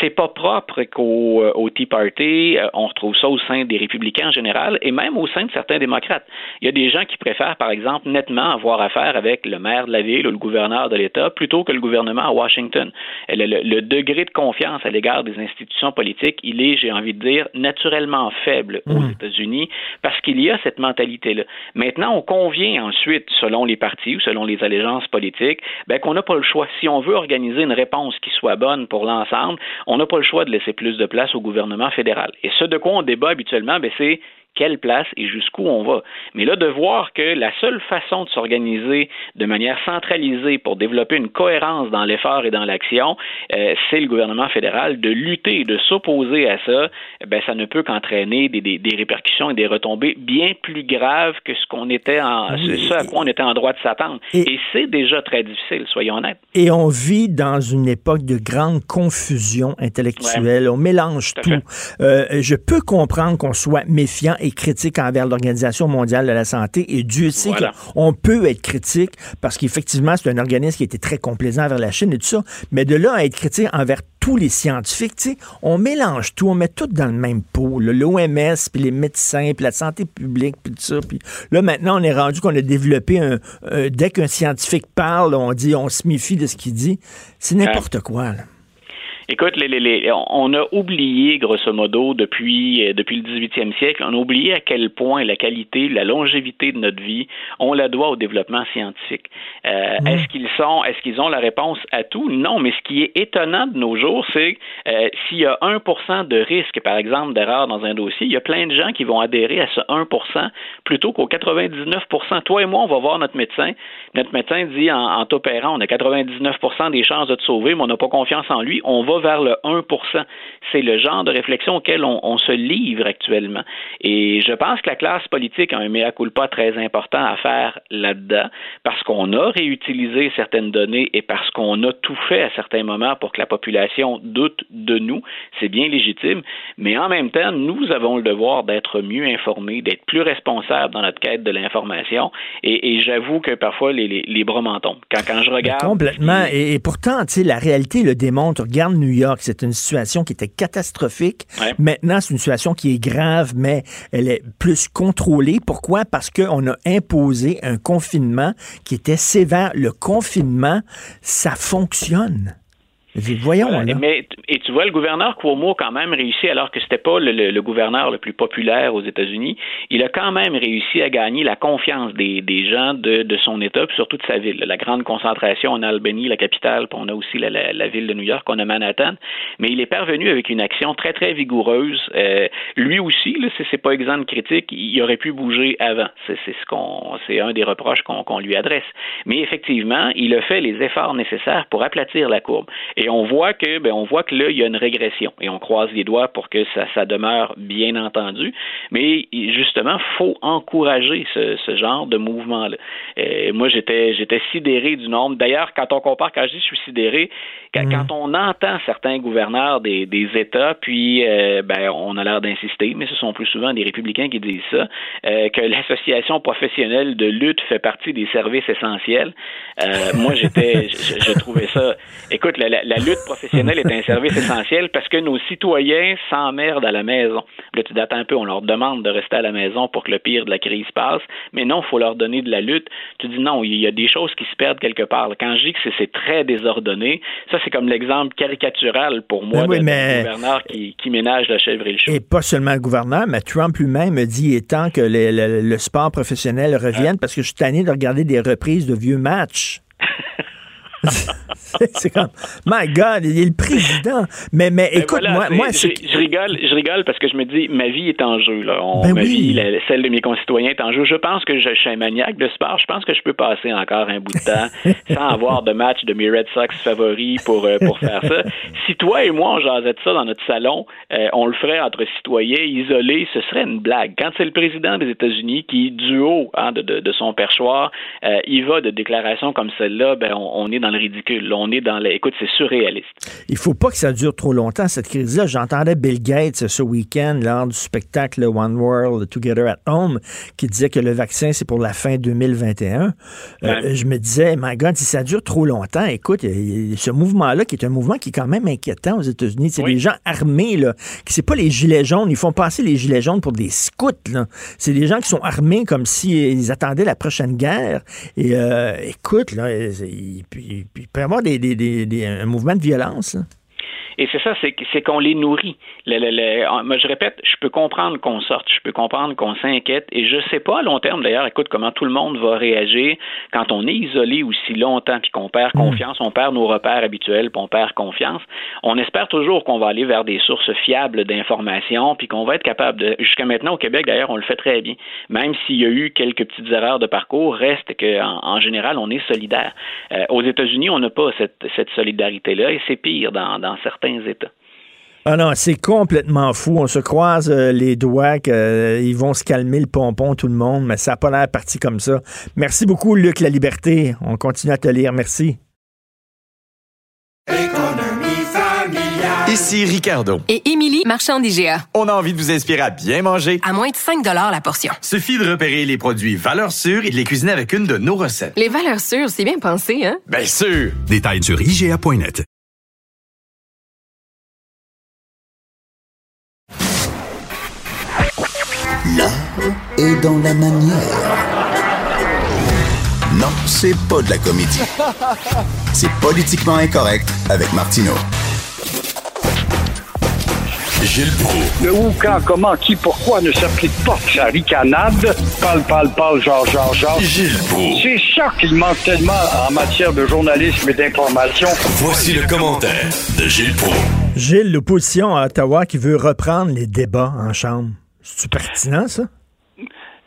c'est pas propre qu'au euh, au Tea Party. Euh, On retrouve ça au sein des républicains en général et même au sein de certains démocrates. Il y a des gens qui préfèrent, par exemple, nettement avoir affaire avec le maire de la ville ou le gouverneur de l'État plutôt que le gouvernement à Washington. Le, le- le degré de confiance à l'égard des institutions politiques, il est, j'ai envie de dire, naturellement faible aux États-Unis parce qu'il y a cette mentalité-là. Maintenant, on convient ensuite, selon les partis ou selon les allégeances politiques, ben, qu'on n'a pas le choix. Si on veut organiser une réponse qui soit bonne pour l'ensemble, on n'a pas le choix de laisser plus de place au gouvernement fédéral. Et ce de quoi on débat habituellement, ben, c'est quelle place et jusqu'où on va. Mais là, de voir que la seule façon de s'organiser de manière centralisée pour développer une cohérence dans l'effort et dans l'action, euh, c'est le gouvernement fédéral de lutter et de s'opposer à ça, eh ben, ça ne peut qu'entraîner des, des, des répercussions et des retombées bien plus graves que ce qu'on était en, ce, ce à quoi on était en droit de s'attendre. Et- Et, c'est déjà très difficile, soyons honnêtes. Et on vit dans une époque de grande confusion intellectuelle. On mélange tout. Euh, je peux comprendre qu'on soit méfiant est critique envers l'Organisation mondiale de la santé et Dieu sait Voilà. qu'on peut être critique parce qu'effectivement, c'est un organisme qui été très complaisant envers la Chine et tout ça. Mais de là à être critique envers tous les scientifiques, tu sais, on mélange tout, on met tout dans le même pot. L'OMS, puis les médecins, puis la santé publique, puis tout ça. Puis là, maintenant, on est rendu qu'on a développé un... un- dès qu'un scientifique parle, on dit, on se méfie de ce qu'il dit. C'est n'importe quoi, là. Écoute, les, les- les- on a oublié, grosso modo, depuis, euh, depuis le 18e siècle, on a oublié à quel point la qualité, la longévité de notre vie, on la doit au développement scientifique. Euh, Est-ce qu'ils sont, est-ce qu'ils ont la réponse à tout? Non, mais ce qui est étonnant de nos jours, c'est euh, s'il y a 1% de risque, par exemple, d'erreur dans un dossier, il y a plein de gens qui vont adhérer à ce 1% plutôt qu'au 99 Toi et moi, on va voir notre médecin. Notre médecin dit en, en t'opérant, on a 99% des chances de te sauver, mais on n'a pas confiance en lui. On va vers le 1% C'est le genre de réflexion auquel on, on se livre actuellement. Et je pense que la classe politique a un mea culpa très important à faire là-dedans parce qu'on a réutilisé certaines données et parce qu'on a tout fait à certains moments pour que la population doute de nous. C'est bien légitime. Mais en même temps, nous avons le devoir d'être mieux informés, d'être plus responsables dans notre quête de l'information. Et, et j'avoue que parfois, les, les, les bras m'en tombent. Quand, quand je regarde. Complètement. Et, et pourtant, tu sais, la réalité le démontre. Regarde New York, c'est une situation qui était catastrophique. Ouais. Maintenant, c'est une situation qui est grave, mais elle est plus contrôlée. Pourquoi? Parce qu'on a imposé un confinement qui était sévère. Le confinement, ça fonctionne. Voyons, Voilà. là. Mais et tu vois, le gouverneur Cuomo a quand même réussi, alors que c'était pas le, le- le gouverneur le plus populaire aux États-Unis, il a quand même réussi à gagner la confiance des, des gens de, de son État, puis surtout de sa ville. La grande concentration en Albany, la capitale, puis on a aussi la, la- la ville de New York, on a Manhattan. Mais il est parvenu avec une action très très vigoureuse. Euh, lui aussi, là, c'est, c'est pas exempt de critique, il aurait pu bouger avant. C'est, c'est ce qu'on, c'est un des reproches qu'on, qu'on lui adresse. Mais effectivement, il a fait les efforts nécessaires pour aplatir la courbe. Et on voit que, ben, on voit que là, il y a une régression. Et on croise les doigts pour que ça, ça demeure bien entendu. Mais justement, faut encourager ce, ce genre de mouvement-là. Euh, moi, j'étais, j'étais sidéré du nombre. D'ailleurs, quand on compare, quand je dis je suis sidéré, quand, quand on entend certains gouverneurs des, des États, puis euh, ben, on a l'air d'insister, mais ce sont plus souvent des républicains qui disent ça, euh, que l'association professionnelle de lutte fait partie des services essentiels. Moi, j'étais, je, je trouvais ça. Écoute, la, la- la lutte professionnelle est un service essentiel parce que nos citoyens s'emmerdent à la maison. Là, tu dates un peu, on leur demande de rester à la maison pour que le pire de la crise passe, mais non, il faut leur donner de la lutte. Tu dis non, il y a des choses qui se perdent quelque part. Quand je dis que c'est- très désordonné, ça, c'est comme l'exemple caricatural pour moi Ben oui, d'un mais- gouverneur qui, qui ménage la chèvre et le chou. Et pas seulement le gouverneur, mais Trump lui-même dit il est temps que le, le- le sport professionnel revienne parce que je suis tanné de regarder des reprises de vieux matchs. c'est comme, my God, il est le président. Mais, mais Ben écoute, voilà, moi, je, rigole, je rigole parce que je me dis, ma vie est en jeu. Là. On- Ben ma oui. vie, la- celle de mes concitoyens est en jeu. Je pense que je, je suis un maniaque de sport. Je pense que je peux passer encore un bout de temps sans avoir de match de mes Red Sox favoris pour, euh, pour faire ça. Si toi et moi, on jasait de ça dans notre salon, euh, on le ferait entre citoyens isolés, ce serait une blague. Quand c'est le président des États-Unis qui, du haut hein, de, de, de son perchoir, euh, il va de déclarations comme celle-là, ben, on, on est dans le ridicule. On est dans le... Écoute, c'est surréaliste. il faut pas que ça dure trop longtemps, cette crise-là. J'entendais Bill Gates ce week-end lors du spectacle One World Together at Home qui disait que le vaccin, c'est pour la fin 2021. Euh, je me disais, my God, si ça dure trop longtemps, écoute, ce mouvement-là qui est un mouvement qui est quand même inquiétant aux États-Unis. C'est Oui. des gens armés, là, qui c'est pas les gilets jaunes. Ils font passer les gilets jaunes pour des scouts, là. C'est des gens qui sont armés comme s'ils attendaient la prochaine guerre. Et euh, écoute, là, il, il- il peut y avoir des, des- des- un mouvement de violence. Et c'est ça, c'est qu'on les nourrit. Le- je répète, je peux comprendre qu'on sorte, je peux comprendre qu'on s'inquiète, et je sais pas à long terme, d'ailleurs, écoute, comment tout le monde va réagir quand on est isolé aussi longtemps, puis qu'on perd confiance, on perd nos repères habituels, puis on perd confiance. On espère toujours qu'on va aller vers des sources fiables d'informations, puis qu'on va être capable de... Jusqu'à maintenant, au Québec, d'ailleurs, on le fait très bien. Même s'il y a eu quelques petites erreurs de parcours, reste qu'en en, général, on est solidaire. Euh, aux États-Unis, on n'a pas cette, cette solidarité-là, et c'est pire dans, dans certains États. Ah non, c'est complètement fou. On se croise euh, les doigts qu'ils vont se calmer le pompon, tout le monde, mais ça n'a pas l'air parti comme ça. Merci beaucoup, Luc La Liberté. On continue à te lire. Merci. Ici Ricardo. Et Émilie, marchand d'IGA. On a envie de vous inspirer à bien manger. À moins de 5 la portion. Suffit de repérer les produits valeurs sûres et de les cuisiner avec une de nos recettes. Les valeurs sûres, c'est bien pensé, hein? Bien sûr! Détails sur IGA.net. est dans la manière. Non, c'est pas de la comédie. C'est politiquement incorrect avec Martineau. Gilles Proulx. Le où, quand, comment, qui, pourquoi ne s'applique pas sa ricanade? Parle, parle, parle, genre, genre, genre. Gilles Proulx. C'est ça qu'il manque tellement en matière de journalisme et d'information. Voici le commentaire de Gilles Proulx. Gilles, l'opposition à Ottawa qui veut reprendre les débats en Chambre. C'est-tu pertinent, ça?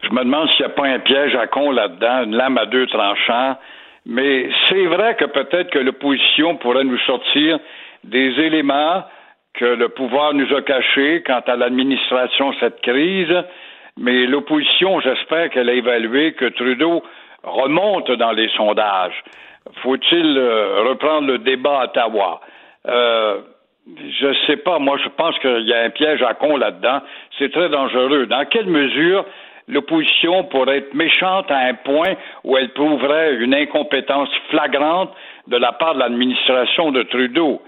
Je me demande s'il n'y a pas un piège à con là-dedans, une lame à deux tranchants. Mais c'est vrai que peut-être que l'opposition pourrait nous sortir des éléments que le pouvoir nous a cachés quant à l'administration de cette crise. Mais l'opposition, j'espère qu'elle a évalué que Trudeau remonte dans les sondages. Faut-il euh, reprendre le débat à Ottawa? Euh, je sais pas. Moi, je pense qu'il y a un piège à con là-dedans. C'est très dangereux. Dans quelle mesure l'opposition pourrait être méchante à un point où elle prouverait une incompétence flagrante de la part de l'administration de Trudeau?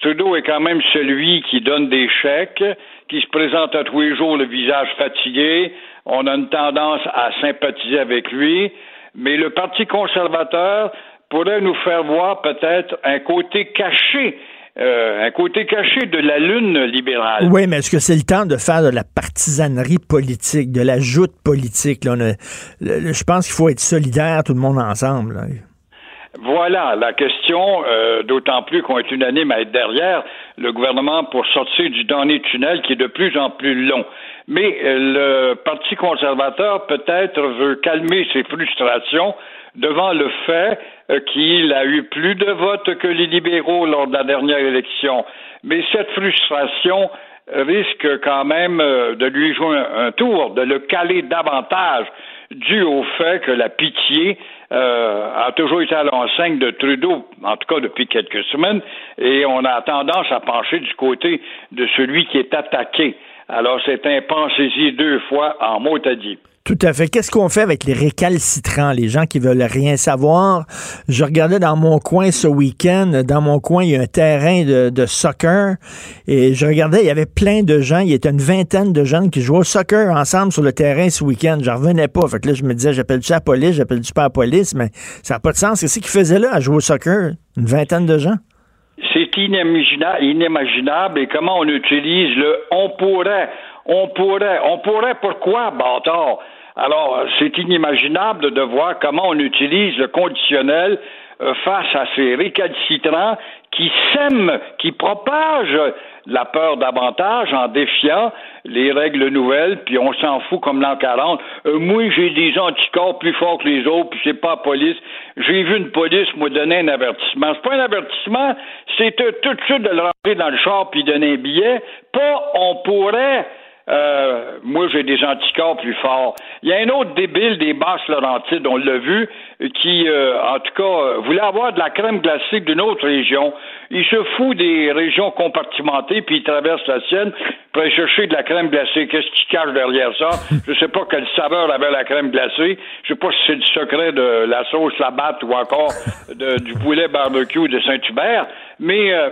Trudeau est quand même celui qui donne des chèques, qui se présente à tous les jours le visage fatigué. On a une tendance à sympathiser avec lui. Mais le Parti conservateur pourrait nous faire voir peut-être un côté caché euh, un côté caché de la lune libérale. Oui, mais est-ce que c'est le temps de faire de la partisanerie politique, de la joute politique? Là? On a- le- le- je pense qu'il faut être solidaire, tout le monde ensemble. là. Voilà la question, euh, d'autant plus qu'on est unanime à être derrière le gouvernement pour sortir du dernier tunnel qui est de plus en plus long. Mais euh, le Parti conservateur peut-être veut calmer ses frustrations devant le fait qu'il a eu plus de votes que les libéraux lors de la dernière élection. Mais cette frustration risque quand même euh, de lui jouer un, tour, de le caler davantage, dû au fait que la pitié euh, a toujours été à l'enseigne de Trudeau, en tout cas depuis quelques semaines, et on a tendance à pencher du côté de celui qui est attaqué. Alors c'est un pensez-y deux fois en mot à dit. Tout à fait. Qu'est-ce qu'on fait avec les récalcitrants, les gens qui veulent rien savoir? Je regardais dans mon coin ce week-end, dans mon coin, il y a un terrain de, soccer, et je regardais, il y avait plein de gens, il y était une vingtaine de jeunes qui jouaient au soccer ensemble sur le terrain ce week-end. J'en revenais pas. Fait que là, je me disais, j'appelle-tu la police, j'appelle-tu pas la police, mais ça n'a pas de sens. Qu'est-ce qu'ils faisaient là à jouer au soccer? Une vingtaine de gens? C'est inimagina- inimaginable et comment on utilise le on pourrait, on pourrait, on pourrait pourquoi, bâtard? Alors, c'est inimaginable de voir comment on utilise le conditionnel euh, face à ces récalcitrants qui sèment, qui propagent la peur davantage en défiant les règles nouvelles, puis on s'en fout comme l'an 40. Euh, moi, j'ai des anticorps plus forts que les autres, puis c'est pas la police. J'ai vu une police me donner un avertissement. C'est pas un avertissement, c'est euh, tout de suite de le rentrer dans le char puis donner un billet. Pas on pourrait. Euh, moi, j'ai des anticorps plus forts. Il y a un autre débile des basses Laurentides, on l'a vu, qui, euh, en tout cas, euh, voulait avoir de la crème glacée d'une autre région. Il se fout des régions compartimentées, puis il traverse la sienne pour aller chercher de la crème glacée. Qu'est-ce qui cache derrière ça? Je sais pas quelle saveur avait la crème glacée. Je sais pas si c'est du secret de la sauce labatte ou encore de- du poulet barbecue de Saint-Hubert, mais euh,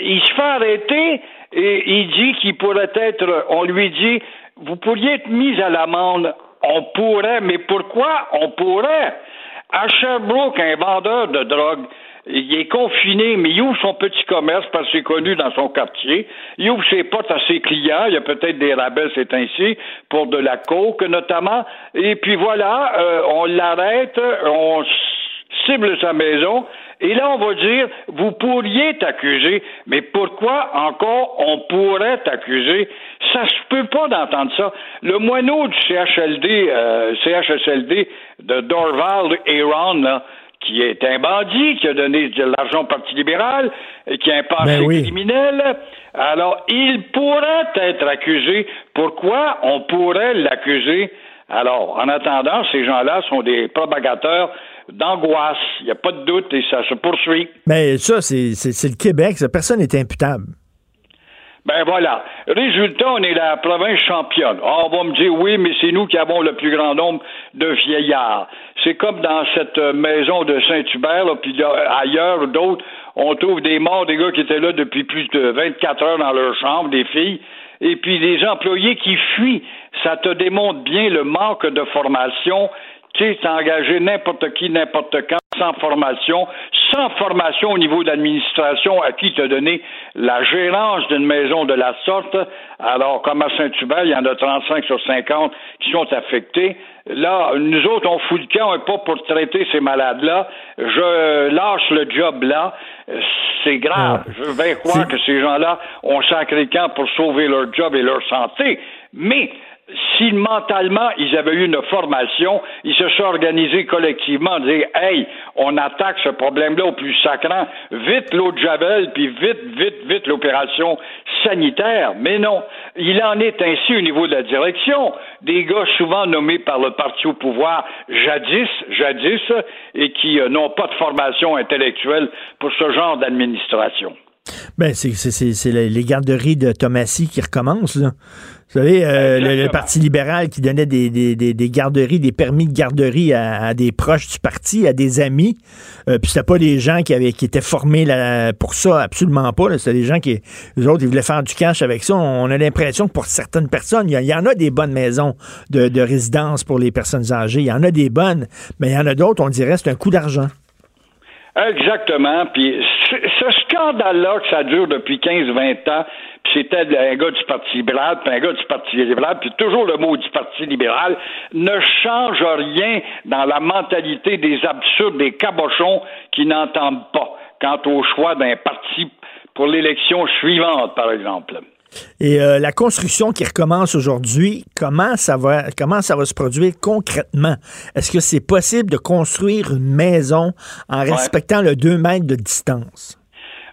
il se fait arrêter et il dit qu'il pourrait être, on lui dit, vous pourriez être mis à l'amende. On pourrait, mais pourquoi on pourrait? À Sherbrooke, un vendeur de drogue, il est confiné, mais il ouvre son petit commerce parce que c'est connu dans son quartier. Il ouvre ses portes à ses clients. Il y a peut-être des rabais, c'est ainsi, pour de la coke notamment. Et puis voilà, euh, on l'arrête, on cible sa maison. Et là, on va dire, vous pourriez t'accuser, mais pourquoi encore on pourrait t'accuser? Ça se peut pas d'entendre ça. Le moineau du CHLD, euh, CHSLD de Dorval, Aaron, là, qui est un bandit, qui a donné de l'argent au Parti libéral, et qui a un passé Ben oui. criminel. Alors, il pourrait être accusé. Pourquoi on pourrait l'accuser? Alors, en attendant, ces gens-là sont des propagateurs d'angoisse. Il n'y a pas de doute et ça se poursuit. Mais ça, c'est le Québec. ça. Personne n'est imputable. Ben voilà. Résultat, on est la province championne. Ah, on va me dire oui, mais c'est nous qui avons le plus grand nombre de vieillards. C'est comme dans cette euh, maison de Saint-Hubert, puis ailleurs, d'autres, on trouve des morts, des gars qui étaient là depuis plus de 24 heures dans leur chambre, des filles, et puis des employés qui fuient. Ça te démontre bien le manque de formation. Tu sais, t'as engagé n'importe qui, n'importe quand, sans formation, sans formation au niveau d'administration à qui te donné la gérance d'une maison de la sorte. Alors, comme à Saint-Hubert, il y en a 35 sur 50 qui sont affectés. Là, nous autres, on fout le camp, on n'est pas pour traiter ces malades-là. Je lâche le job là. C'est grave. Ah. Je vais croire que ces gens-là ont sacré le camp pour sauver leur job et leur santé. Mais si mentalement ils avaient eu une formation, ils se sont organisés collectivement, dire Hey, on attaque ce problème-là au plus sacrant, vite l'eau de Javel, puis vite, vite, vite l'opération sanitaire. Mais non, il en est ainsi au niveau de la direction. Des gars souvent nommés par le parti au pouvoir jadis, jadis, et qui euh, n'ont pas de formation intellectuelle pour ce genre d'administration. Ben, c'est, les garderies de Thomasy qui recommencent, là. Vous savez, euh, le. Parti libéral qui donnait des, des, des, garderies, des permis de garderie à, des proches du parti, à des amis. Euh, puis c'était pas des gens qui avaient qui étaient formés là, pour ça, absolument pas. C'était des gens qui, eux autres, ils voulaient faire du cash avec ça. On a l'impression que pour certaines personnes, il y, a- il y en a des bonnes maisons de, de résidence pour les personnes âgées. Il y en a des bonnes, mais il y en a d'autres, on dirait, c'est un coup d'argent. Exactement. Puis ce scandale-là que ça dure depuis 15-20 ans, puis c'était un gars du Parti libéral, puis un gars du Parti libéral, puis toujours le mot du Parti libéral, ne change rien dans la mentalité des absurdes, des cabochons qui n'entendent pas quant au choix d'un parti pour l'élection suivante, par exemple. Et euh, la construction qui recommence aujourd'hui, comment ça va comment ça va se produire concrètement? Est-ce que c'est possible de construire une maison en respectant le 2 mètres de distance?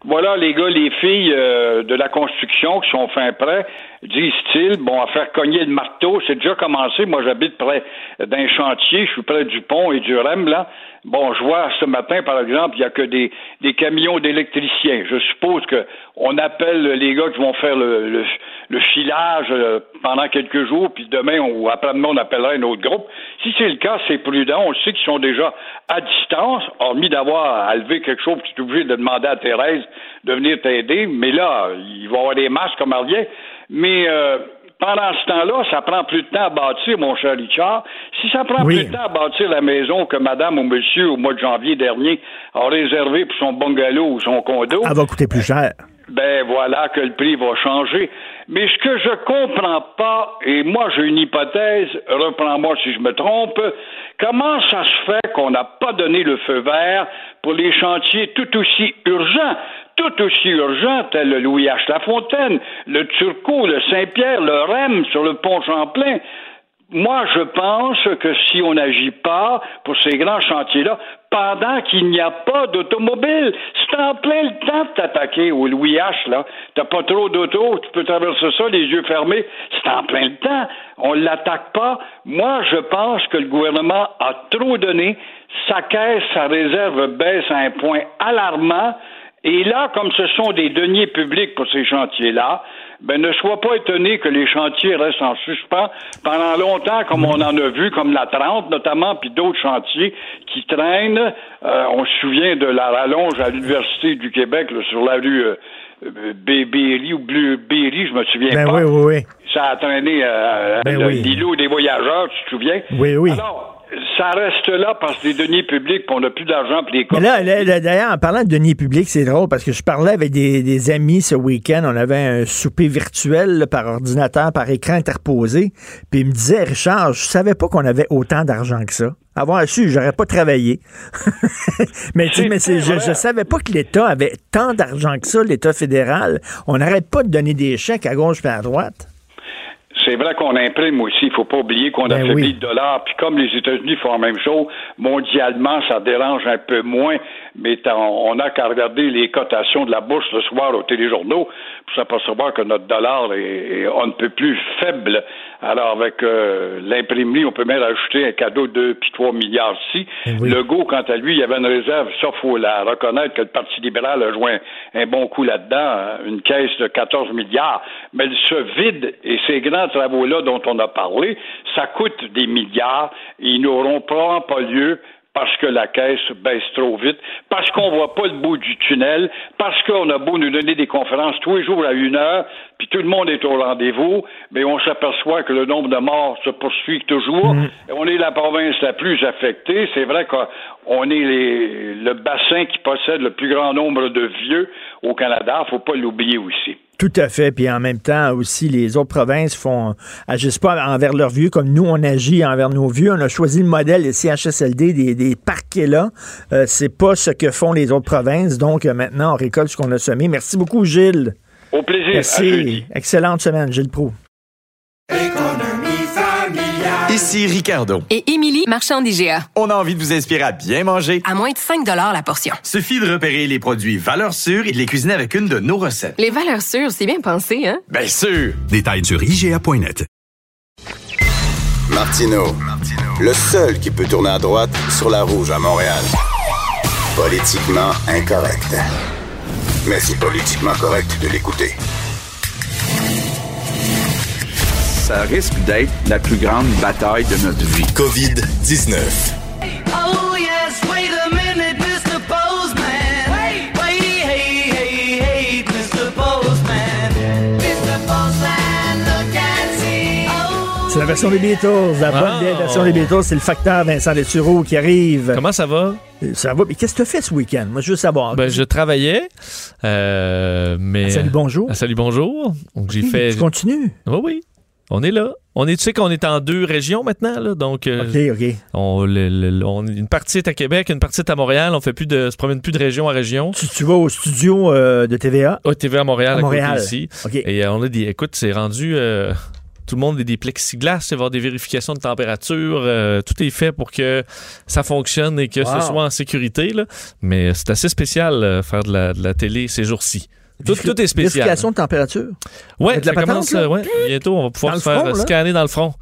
Voilà, les gars, les filles euh, de la construction qui sont fin prêts, disent-ils, bon, à faire cogner le marteau, c'est déjà commencé. Moi, j'habite près d'un chantier, je suis près du pont et du REM, là. Bon, je vois ce matin, par exemple, il n'y a que des, des camions d'électriciens. Je suppose que on appelle les gars qui vont faire le, le, le filage euh, pendant quelques jours, puis demain ou après-demain, on appellera un autre groupe. Si c'est le cas, c'est prudent. On sait qu'ils sont déjà à distance, hormis d'avoir à lever quelque chose, puis tu es obligé de demander à Thérèse de venir t'aider. Mais là, il va y avoir des masques comme rien. Mais euh, pendant ce temps-là, ça prend plus de temps à bâtir, mon cher Richard. Si ça prend Oui. plus de temps à bâtir la maison que madame ou monsieur, au mois de janvier dernier, a réservé pour son bungalow ou son condo, Elle va coûter plus cher. Ben voilà que le prix va changer. Mais ce que je comprends pas, et moi j'ai une hypothèse, reprends-moi si je me trompe, comment ça se fait qu'on n'a pas donné le feu vert pour les chantiers tout aussi urgents, tout aussi urgents, tels le Louis H. Lafontaine, le Turcot, le Saint-Pierre, le REM sur le pont Champlain. Moi, je pense que si on n'agit pas pour ces grands chantiers-là, pendant qu'il n'y a pas d'automobile, c'est en plein le temps de t'attaquer au Louis H, là. T'as pas trop d'auto, tu peux traverser ça les yeux fermés. C'est en plein le temps. On l'attaque pas. Moi, je pense que le gouvernement a trop donné. Sa caisse, sa réserve baisse à un point alarmant. Et là, comme ce sont des deniers publics pour ces chantiers-là, ben ne sois pas étonné que les chantiers restent en suspens pendant longtemps, comme on en a vu, comme la 30 notamment, puis d'autres chantiers qui traînent. Euh, on se souvient de la rallonge à l'Université du Québec, là, sur la rue euh, euh, Berry ou Berry, je me souviens Ben pas. oui, oui, oui. Ça a traîné euh, Ben oui. l'îlot des voyageurs, tu te souviens? Oui, oui. Alors, ça reste là parce que les deniers publics, on n'a plus d'argent pour les Mais là, d'ailleurs, en parlant de deniers publics, c'est drôle parce que je parlais avec des, amis ce week-end. On avait un souper virtuel par ordinateur, par écran interposé. Puis ils me disaient, Richard, je savais pas qu'on avait autant d'argent que ça. Avoir su, j'aurais pas travaillé. mais tu mais je, je savais pas que l'État avait tant d'argent que ça, l'État fédéral. On n'arrête pas de donner des chèques à gauche et à droite. C'est vrai qu'on imprime aussi. Il faut pas oublier qu'on Ben a oui. le dollar. Puis comme les États-Unis font la même chose, mondialement, ça dérange un peu moins. Mais on a qu'à regarder les cotations de la bourse le soir au téléjournaux pour s'apercevoir que notre dollar est, est on ne peut plus faible. Alors avec euh, l'imprimerie, on peut même rajouter un cadeau de 2 puis 3 milliards ici. Ben oui. Legault, quant à lui, il y avait une réserve. Ça, faut la reconnaître que le Parti libéral a joué un, un bon coup là-dedans, hein, une caisse de 14 milliards. Mais ce vide et ces grands travaux-là dont on a parlé, ça coûte des milliards et ils n'auront probablement pas lieu parce que la caisse baisse trop vite, parce qu'on voit pas le bout du tunnel, parce qu'on a beau nous donner des conférences tous les jours à une heure, puis tout le monde est au rendez-vous, mais on s'aperçoit que le nombre de morts se poursuit toujours. Et On est la province la plus affectée. C'est vrai qu'on est les- le bassin qui possède le plus grand nombre de vieux au Canada. Faut pas l'oublier aussi. Tout à fait. Puis en même temps aussi, les autres provinces font agissent pas envers leurs vieux comme nous on agit envers nos vieux. On a choisi le modèle des CHSLD, des, des parquets là. Euh, c'est pas ce que font les autres provinces. Donc euh, maintenant, on récolte ce qu'on a semé. Merci beaucoup, Gilles. Au plaisir. Merci. Excellente semaine, Gilles Proux. Ici Ricardo. Et Émilie, marchand d'IGA. On a envie de vous inspirer à bien manger. À moins de 5 la portion. Suffit de repérer les produits valeurs sûres et de les cuisiner avec une de nos recettes. Les valeurs sûres, c'est bien pensé, hein? Bien sûr! Détails sur IGA.net. Martino, le seul qui peut tourner à droite sur la rouge à Montréal. Politiquement incorrect. Mais c'est politiquement correct de l'écouter. Ça risque d'être la plus grande bataille de notre vie. COVID-19. Oh yes, wait a minute, Mr. Postman. Wait, wait, hey, hey, hey, Mr. Postman. Mr. Postman, look and see. Oh. C'est la version des Beatles. La bonne Ah. vieille version des Beatles, c'est le facteur Vincent Dessureau qui arrive. Comment ça va? Ça va. Mais qu'est-ce que tu as fait ce week-end? Moi, je veux savoir. Ben, je travaillais, euh, mais... À Salut Bonjour? À Salut Bonjour. Donc, j'ai Hey, fait... Tu continues? Oui, oui. On est là. On est, tu sais qu'on est en deux régions maintenant, là, donc... euh, OK, OK. on, le- le- on- une partie est à Québec, une partie est à Montréal. On fait plus de, se promène plus de région à région. Tu, tu vas au studio euh, de TVA? Ah, TV à Montréal, À à, côté Montréal. ici. Et euh, on a des... Écoute, c'est rendu... tout le monde a des plexiglas, il va y avoir des vérifications de température. euh, tout est fait pour que ça fonctionne et que Wow. ce soit en sécurité. Là. Mais c'est assez spécial euh, faire de la, de la télé ces jours-ci. Tout, tout est spécial. Vérification de température? La ça patente, commence, là? euh, ouais. Bientôt, on va pouvoir Dans se le faire front, scanner dans le front.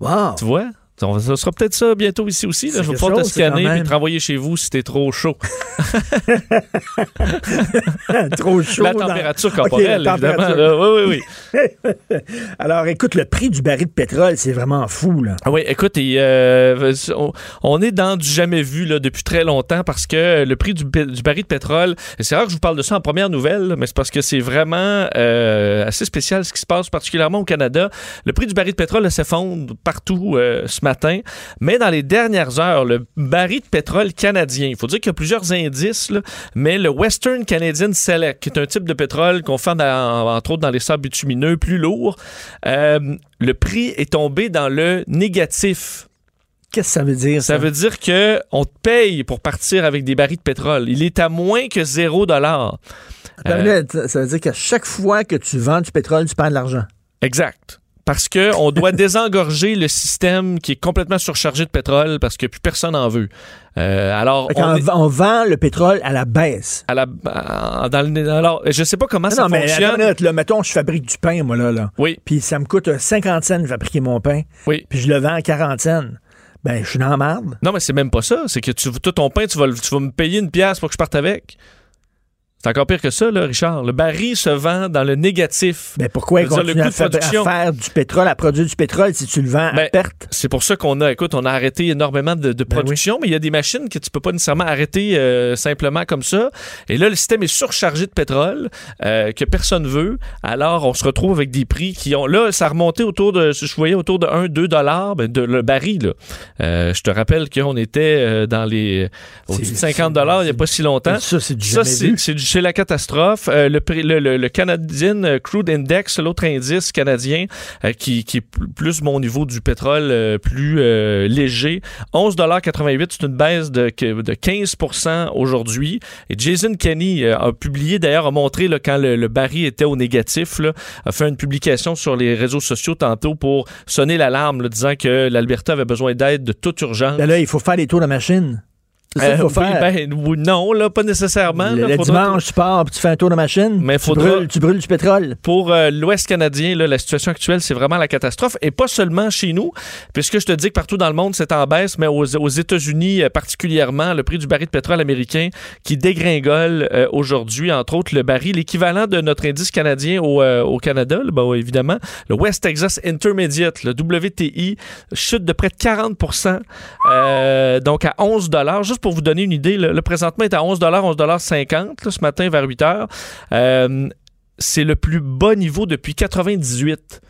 Wow! Tu vois? On Ça sera peut-être ça bientôt ici aussi. Là. Je vais pouvoir te scanner et te renvoyer chez vous si t'es trop chaud. Trop chaud. la dans- température OK, corporelle, la évidemment. là. Oui, oui, oui. Alors, écoute, le prix du baril de pétrole, c'est vraiment fou, là. Ah oui, écoute, et, euh, on, on est dans du jamais vu là, depuis très longtemps parce que le prix du, baril de pétrole, c'est rare que je vous parle de ça en première nouvelle, mais c'est parce que c'est vraiment euh, assez spécial ce qui se passe, particulièrement au Canada. Le prix du baril de pétrole s'effondre partout euh, ce matin, mais dans les dernières heures, le baril de pétrole canadien, il faut dire qu'il y a plusieurs indices, là, mais le Western Canadian Select, qui est un type de pétrole qu'on fait dans- entre autres dans les sables bitumineux plus lourds, euh, le prix est tombé dans le négatif. Qu'est-ce que ça veut dire, ça? Ça? veut dire que on te paye pour partir avec des barils de pétrole. Il est à moins que 0 dollar. Minute, Ça veut dire qu'à chaque fois que tu vends du pétrole, tu perds de l'argent. Exact. Parce que on doit désengorger le système qui est complètement surchargé de pétrole parce que plus personne n'en veut. Euh, alors, on est v- on vend le pétrole à la baisse. à la, à- dans le- alors, je sais pas comment Non, ça non, mais fonctionne. une minute, là, mettons, je fabrique du pain, moi, là. là. Oui. Puis ça me coûte euh, 50 cents de fabriquer mon pain. Oui. Puis je le vends à 40 cents. Ben, je suis dans la marde. Non, mais c'est même pas ça. C'est que tu, tout ton pain, tu vas, tu vas me payer une pièce pour que je parte avec. C'est encore pire que ça, là, Richard. Le baril se vend dans le négatif. Ben, pourquoi continuer le à, coût de fa- à faire du pétrole, à produire du pétrole si tu le vends à Ben, perte? C'est pour ça qu'on a, écoute, on a arrêté énormément de, de production, mais il y a des machines que tu peux pas nécessairement arrêter euh, simplement comme ça. Et là, le système est surchargé de pétrole euh, que personne veut. Alors, on se retrouve avec des prix qui ont... Là, ça a remonté autour de... Je voyais autour de 1-2 dollars ben, de le baril. Là. Euh, je te rappelle qu'on était dans les... au-dessus de 50 dollars il n'y a pas si longtemps. Ça, c'est du c'est la catastrophe. Euh, le, le, le, Canadian Crude Index, l'autre indice canadien euh, qui, qui est pl- plus mon niveau du pétrole euh, plus euh, léger, 11,88 c'est une baisse de, de 15% aujourd'hui. Et Jason Kenney a publié, d'ailleurs, a montré là, quand le, le baril était au négatif, là, a fait une publication sur les réseaux sociaux tantôt pour sonner l'alarme, disant que l'Alberta avait besoin d'aide de toute urgence. Ben là, il faut faire les tours de machine. Ça faut Euh, oui, ben, non, là, pas nécessairement. le là, le dimanche, tu pars, puis tu fais un tour de machine. Mais tu, faudra- brûles, tu brûles du pétrole. Pour euh, l'Ouest canadien, là, la situation actuelle, c'est vraiment la catastrophe. Et pas seulement chez nous, puisque je te dis que partout dans le monde, c'est en baisse, mais aux, aux États-Unis euh, particulièrement, le prix du baril de pétrole américain qui dégringole aujourd'hui, entre autres le baril, l'équivalent de notre indice canadien au, au Canada, là, ben, évidemment, le West Texas Intermediate, le WTI, chute de près de 40 euh, donc à 11 Juste pour vous donner une idée, le, le présentement est à 11 11,50 là, ce matin vers 8 heures. Euh, c'est le plus bas niveau depuis 98.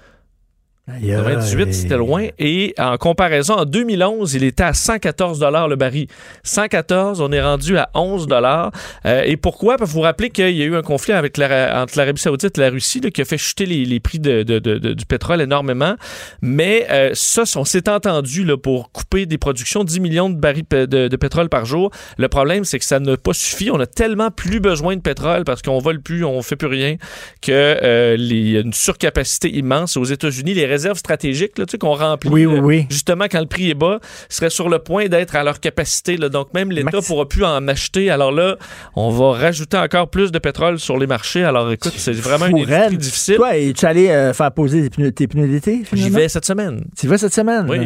98, c'était loin. Et en comparaison, en 2011, il était à 114 le baril. 114, on est rendu à 11 euh, Et pourquoi? Parce que vous vous rappelez qu'il y a eu un conflit avec la- entre l'Arabie saoudite et la Russie là, qui a fait chuter les, les prix de- de- de- de- du pétrole énormément. Mais euh, ça, on s'est entendu là, pour couper des productions 10 millions de barils de, pétrole par jour. Le problème, c'est que ça n'a pas suffi. On a tellement plus besoin de pétrole parce qu'on vole plus, on fait plus rien, que euh, les- a une surcapacité immense. Aux États-Unis, les réserves stratégiques là, tu sais, qu'on remplit, Oui, oui, euh, oui. justement quand le prix est bas, seraient sur le point d'être à leur capacité. là. Donc même l'État pourra plus en acheter. Alors là, on va rajouter encore plus de pétrole sur les marchés. Alors écoute, c'est vraiment une industrie difficile. Toi, es-tu allé euh, faire poser tes pneus, d'été, J'y vais cette semaine. Tu y vas cette semaine? Oui.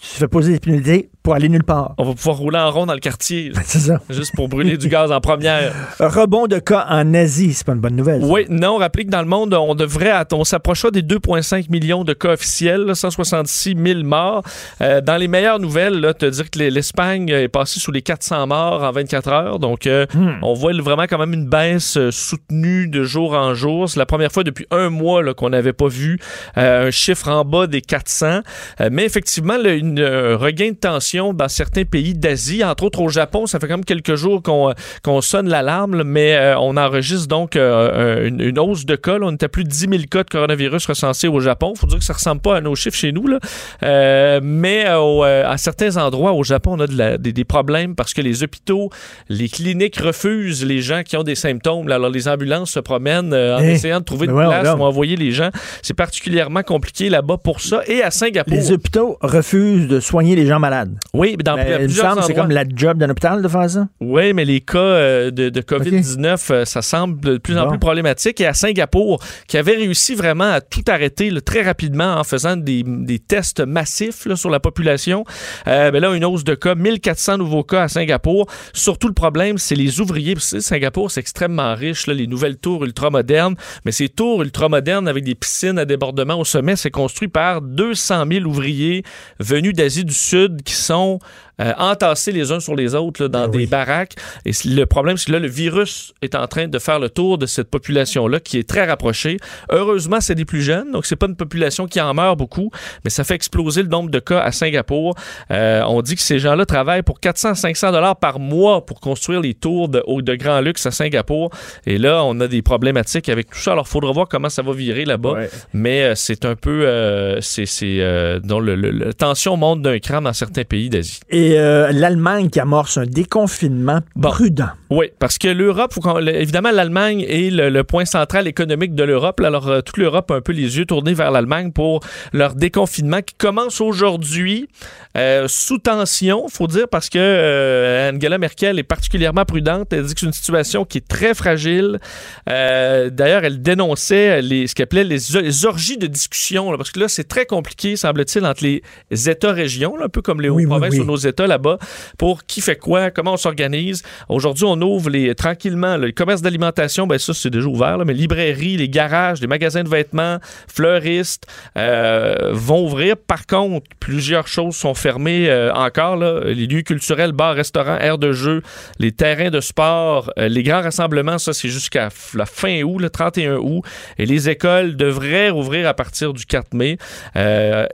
Tu fais poser tes pneus d'été? Pour aller nulle part. On va pouvoir rouler en rond dans le quartier. C'est ça. Juste pour brûler du gaz en première. Rebond de cas en Asie, c'est pas une bonne nouvelle. ça. Oui, non, rappelez que dans le monde, on devrait, on s'approchera des 2,5 millions de cas officiels, là, 166 000 morts. Euh, dans les meilleures nouvelles, là, te dire que l'E- l'Espagne est passée sous les 400 morts en 24 heures. Donc, euh, on voit vraiment quand même une baisse euh, soutenue de jour en jour. C'est la première fois depuis un mois qu'on n'avait pas vu euh, un chiffre en bas des 400. Euh, mais effectivement, là, une, un regain de tension dans certains pays d'Asie, entre autres au Japon. Ça fait quand même quelques jours qu'on euh, sonne l'alarme, mais euh, on enregistre donc euh, une, une hausse de cas. là. On était plus de 10 000 cas de coronavirus recensés au Japon. faut dire que ça ressemble pas à nos chiffres chez nous. Là. Euh, mais au- à certains endroits au Japon, on a de la- des, des problèmes parce que les hôpitaux, les cliniques refusent les gens qui ont des symptômes. là. Alors les ambulances se promènent en Hey, essayant de trouver une voyons place où envoyer les gens. C'est particulièrement compliqué là-bas pour ça. Et à Singapour. Les hôpitaux refusent de soigner les gens malades. Oui, mais dans me plusieurs c'est comme la job d'un hôpital de faire ça. Oui, mais les cas euh, de, de COVID-19, euh, ça semble de plus en Bon. plus problématique. Et à Singapour, qui avait réussi vraiment à tout arrêter là, très rapidement en faisant des, des tests massifs là, sur la population, euh, ben là, une hausse de cas, 1400 nouveaux cas à Singapour. Surtout, le problème, c'est les ouvriers. Singapour, c'est extrêmement riche, là, les nouvelles tours ultramodernes. Mais ces tours ultramodernes avec des piscines à débordement au sommet, c'est construit par 200 000 ouvriers venus d'Asie du Sud qui sont são euh, entassés les uns sur les autres là, dans des baraques. Et le problème, c'est que là, le virus est en train de faire le tour de cette population-là qui est très rapprochée. Heureusement, c'est des plus jeunes, donc c'est pas une population qui en meurt beaucoup, mais ça fait exploser le nombre de cas à Singapour. Euh, on dit que ces gens-là travaillent pour 400-500 dollars par mois pour construire les tours de, haut- de grand luxe à Singapour. Et là, on a des problématiques avec tout ça. Alors, il faudra voir comment ça va virer là-bas. Mais euh, c'est un peu... euh, c'est, c'est, euh, dont le, le- la tension monte d'un cran dans certains pays d'Asie. Et euh, l'Allemagne qui amorce un déconfinement prudent. Oui, parce que l'Europe, évidemment, l'Allemagne est le, le point central économique de l'Europe. Alors, euh, toute l'Europe a un peu les yeux tournés vers l'Allemagne pour leur déconfinement qui commence aujourd'hui euh, sous tension, faut dire, parce que Angela Merkel est particulièrement prudente. Elle dit que c'est une situation qui est très fragile. D'ailleurs, elle dénonçait les, ce qu'elle appelait les, les orgies de discussion, là, parce que là, c'est très compliqué, semble-t-il, entre les États-régions, un peu comme les Hauts-provinces oui. ou nos États là-bas, pour qui fait quoi, comment on s'organise. Aujourd'hui, on ouvre les, tranquillement le commerce d'alimentation, ben ça, c'est déjà ouvert, là, mais librairies, les garages, les magasins de vêtements, fleuristes euh, vont ouvrir. Par contre, plusieurs choses sont fermées euh, encore. Les lieux culturels, bars, restaurants, aires de jeu, les terrains de sport, euh, les grands rassemblements, ça, c'est jusqu'à la fin août, le 31 août. Et les écoles devraient rouvrir à partir du 4 mai.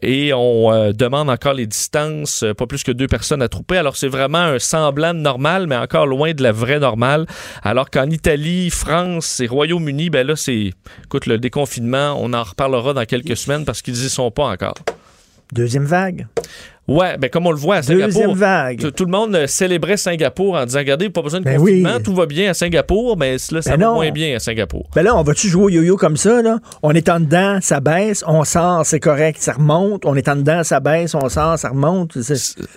Et on demande encore les distances, pas plus que deux personnes Alors, c'est vraiment un semblant de normal, mais encore loin de la vraie normale. Alors qu'en Italie, France et Royaume-Uni, ben là, c'est, écoute, le déconfinement, on en reparlera dans quelques semaines parce qu'ils y sont pas encore. Deuxième vague. Ouais, ben comme on le voit à Singapour. Deuxième vague. Tout, tout le monde euh, célébrait Singapour en disant regardez, pas besoin de Ben confinement, oui. tout va bien à Singapour, mais là, ça Ben va non. moins bien à Singapour. Ben là, on va-tu jouer au yo-yo comme ça, là? On est en dedans, ça baisse, on sort, c'est correct, ça remonte. On est en dedans, ça baisse, on sort, ça remonte.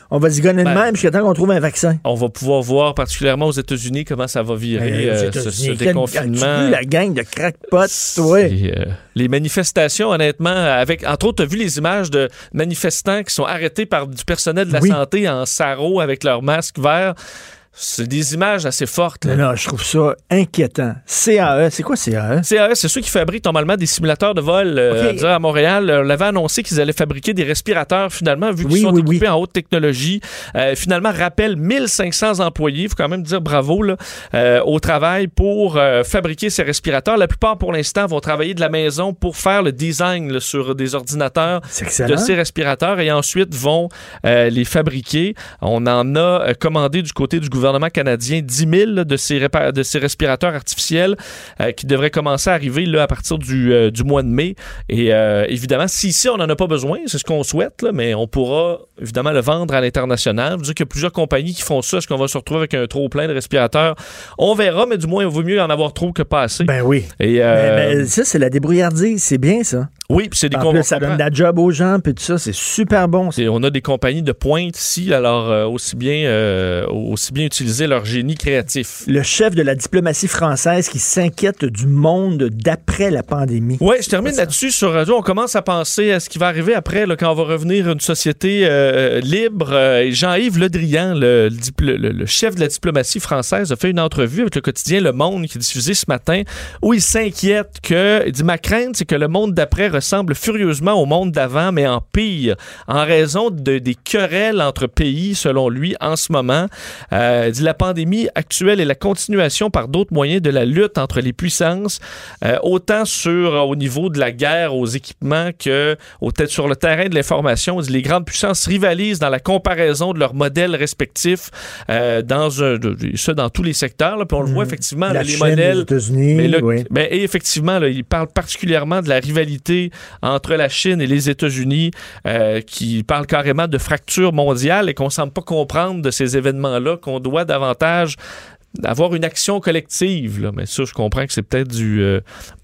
On va zigonner de Ben, même jusqu'à temps qu'on trouve un vaccin. On va pouvoir voir, particulièrement aux États-Unis, comment ça va virer Ben, euh, ce, ce déconfinement. vu la gang de crackpots, toi? Euh, les manifestations, honnêtement, avec entre autres, tu as vu les images de manifestants qui sont arrêtés par du personnel de la Oui. santé en sarrau avec leur masque vert. C'est des images assez fortes. là. Non, je trouve ça inquiétant. CAE, c'est quoi CAE? CAE, c'est ceux qui fabriquent normalement des simulateurs de vol. euh, à Montréal, euh, on avait annoncé qu'ils allaient fabriquer des respirateurs finalement, vu qu'ils Oui, sont oui, équipés en haute technologie. Euh, finalement, rappelle 1500 employés, il faut quand même dire bravo, là, euh, au travail pour euh, fabriquer ces respirateurs. La plupart, pour l'instant, vont travailler de la maison pour faire le design là, sur des ordinateurs de ces respirateurs et ensuite vont les fabriquer. On en a commandé du côté du gouvernement canadien 10 000 là, de, ces respirateurs artificiels euh, qui devraient commencer à arriver là, à partir du, euh, mois de mai. Et euh, évidemment, si ici on n'en a pas besoin, c'est ce qu'on souhaite, mais on pourra évidemment le vendre à l'international. Je veux dire qu'il y a plusieurs compagnies qui font ça. Est-ce qu'on va se retrouver avec un trop plein de respirateurs? On verra, mais du moins, il vaut mieux en avoir trop que pas assez. Ben oui. Et, euh, Mais- mais ça, c'est la débrouillardise. C'est bien, ça. oui, puis c'est des En com- plus, ça donne de la job aux gens, puis tout ça. C'est super bon. ça. Et on a des compagnies de pointe ici, alors euh, aussi bien euh, aussi bien utiliser leur génie créatif. Le chef de la diplomatie française qui s'inquiète du monde d'après la pandémie. Oui, je termine là-dessus sur radio. On commence à penser à ce qui va arriver après, là, quand on va revenir à une société euh, libre. Euh, et Jean-Yves Le Drian, le, chef de la diplomatie française, a fait une entrevue avec le quotidien Le Monde qui est diffusé ce matin, où il s'inquiète que, il dit, ma crainte, c'est que le monde d'après ressemble furieusement au monde d'avant, mais en pire, en raison de, des querelles entre pays, selon lui, en ce moment. Euh, il dit, la pandémie actuelle est la continuation par d'autres moyens de la lutte entre les puissances, euh, autant sur au niveau de la guerre aux équipements que au, sur le terrain de l'information. Dit, Les grandes puissances rivalisent dans la comparaison de leurs modèles respectifs euh, dans un, de- de- ça dans tous les secteurs. là. Puis on le voit effectivement, La là, les Chine, modèles. les États-Unis, Mais là, oui. ben, et effectivement, là, il parle particulièrement de la rivalité entre la Chine et les États-Unis, euh, qui parle carrément de fracture mondiale et qu'on semble pas comprendre de ces événements-là, qu'on doit davantage avoir une action collective. Là. Mais ça, je comprends que c'est peut-être du, euh,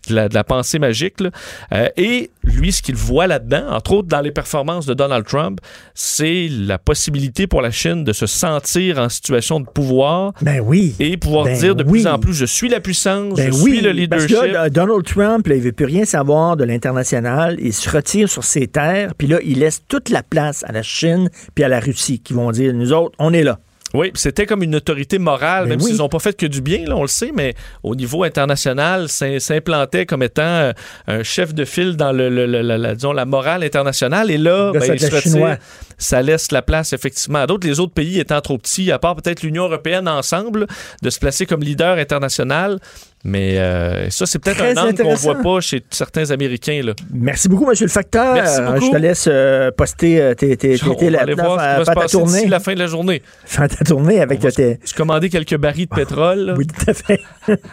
de, la, de la pensée magique. là. Euh, et lui, ce qu'il voit là-dedans, entre autres dans les performances de Donald Trump, c'est la possibilité pour la Chine de se sentir en situation de pouvoir Ben oui. et pouvoir Ben dire de oui. plus en plus, je suis la puissance, Ben je oui, suis le parce leadership. que là, Donald Trump, là, il veut plus rien savoir de l'international. Il se retire sur ses terres, puis là, il laisse toute la place à la Chine puis à la Russie, qui vont dire, nous autres, on est là. Oui, c'était comme une autorité morale, Ben même oui. s'ils n'ont pas fait que du bien, là, on le sait, mais au niveau international, s'im- s'implantait comme étant euh, un chef de file dans le, le- le- la, la- disons, la morale internationale. Et là, ben, il se retire. ça laisse la place effectivement à d'autres. Les autres pays étant trop petits, à part peut-être l'Union européenne ensemble, de se placer comme leader international. Mais euh, ça, c'est peut-être un angle qu'on voit pas chez certains Américains. Là. Merci beaucoup, Monsieur le Facteur. Merci Euh, beaucoup. Je te laisse euh, poster euh, tes, tes, tes, On tes va aller là-dedans, voir ce qui faire- va se faire ta passer tournée. la fin de la journée. Faire ta tournée avec tes... Je commandé quelques barils de pétrole là, Oui, tout à fait.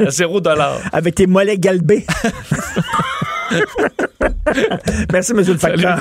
à zéro dollar. avec tes mollets galbés. Merci, Monsieur le Facteur.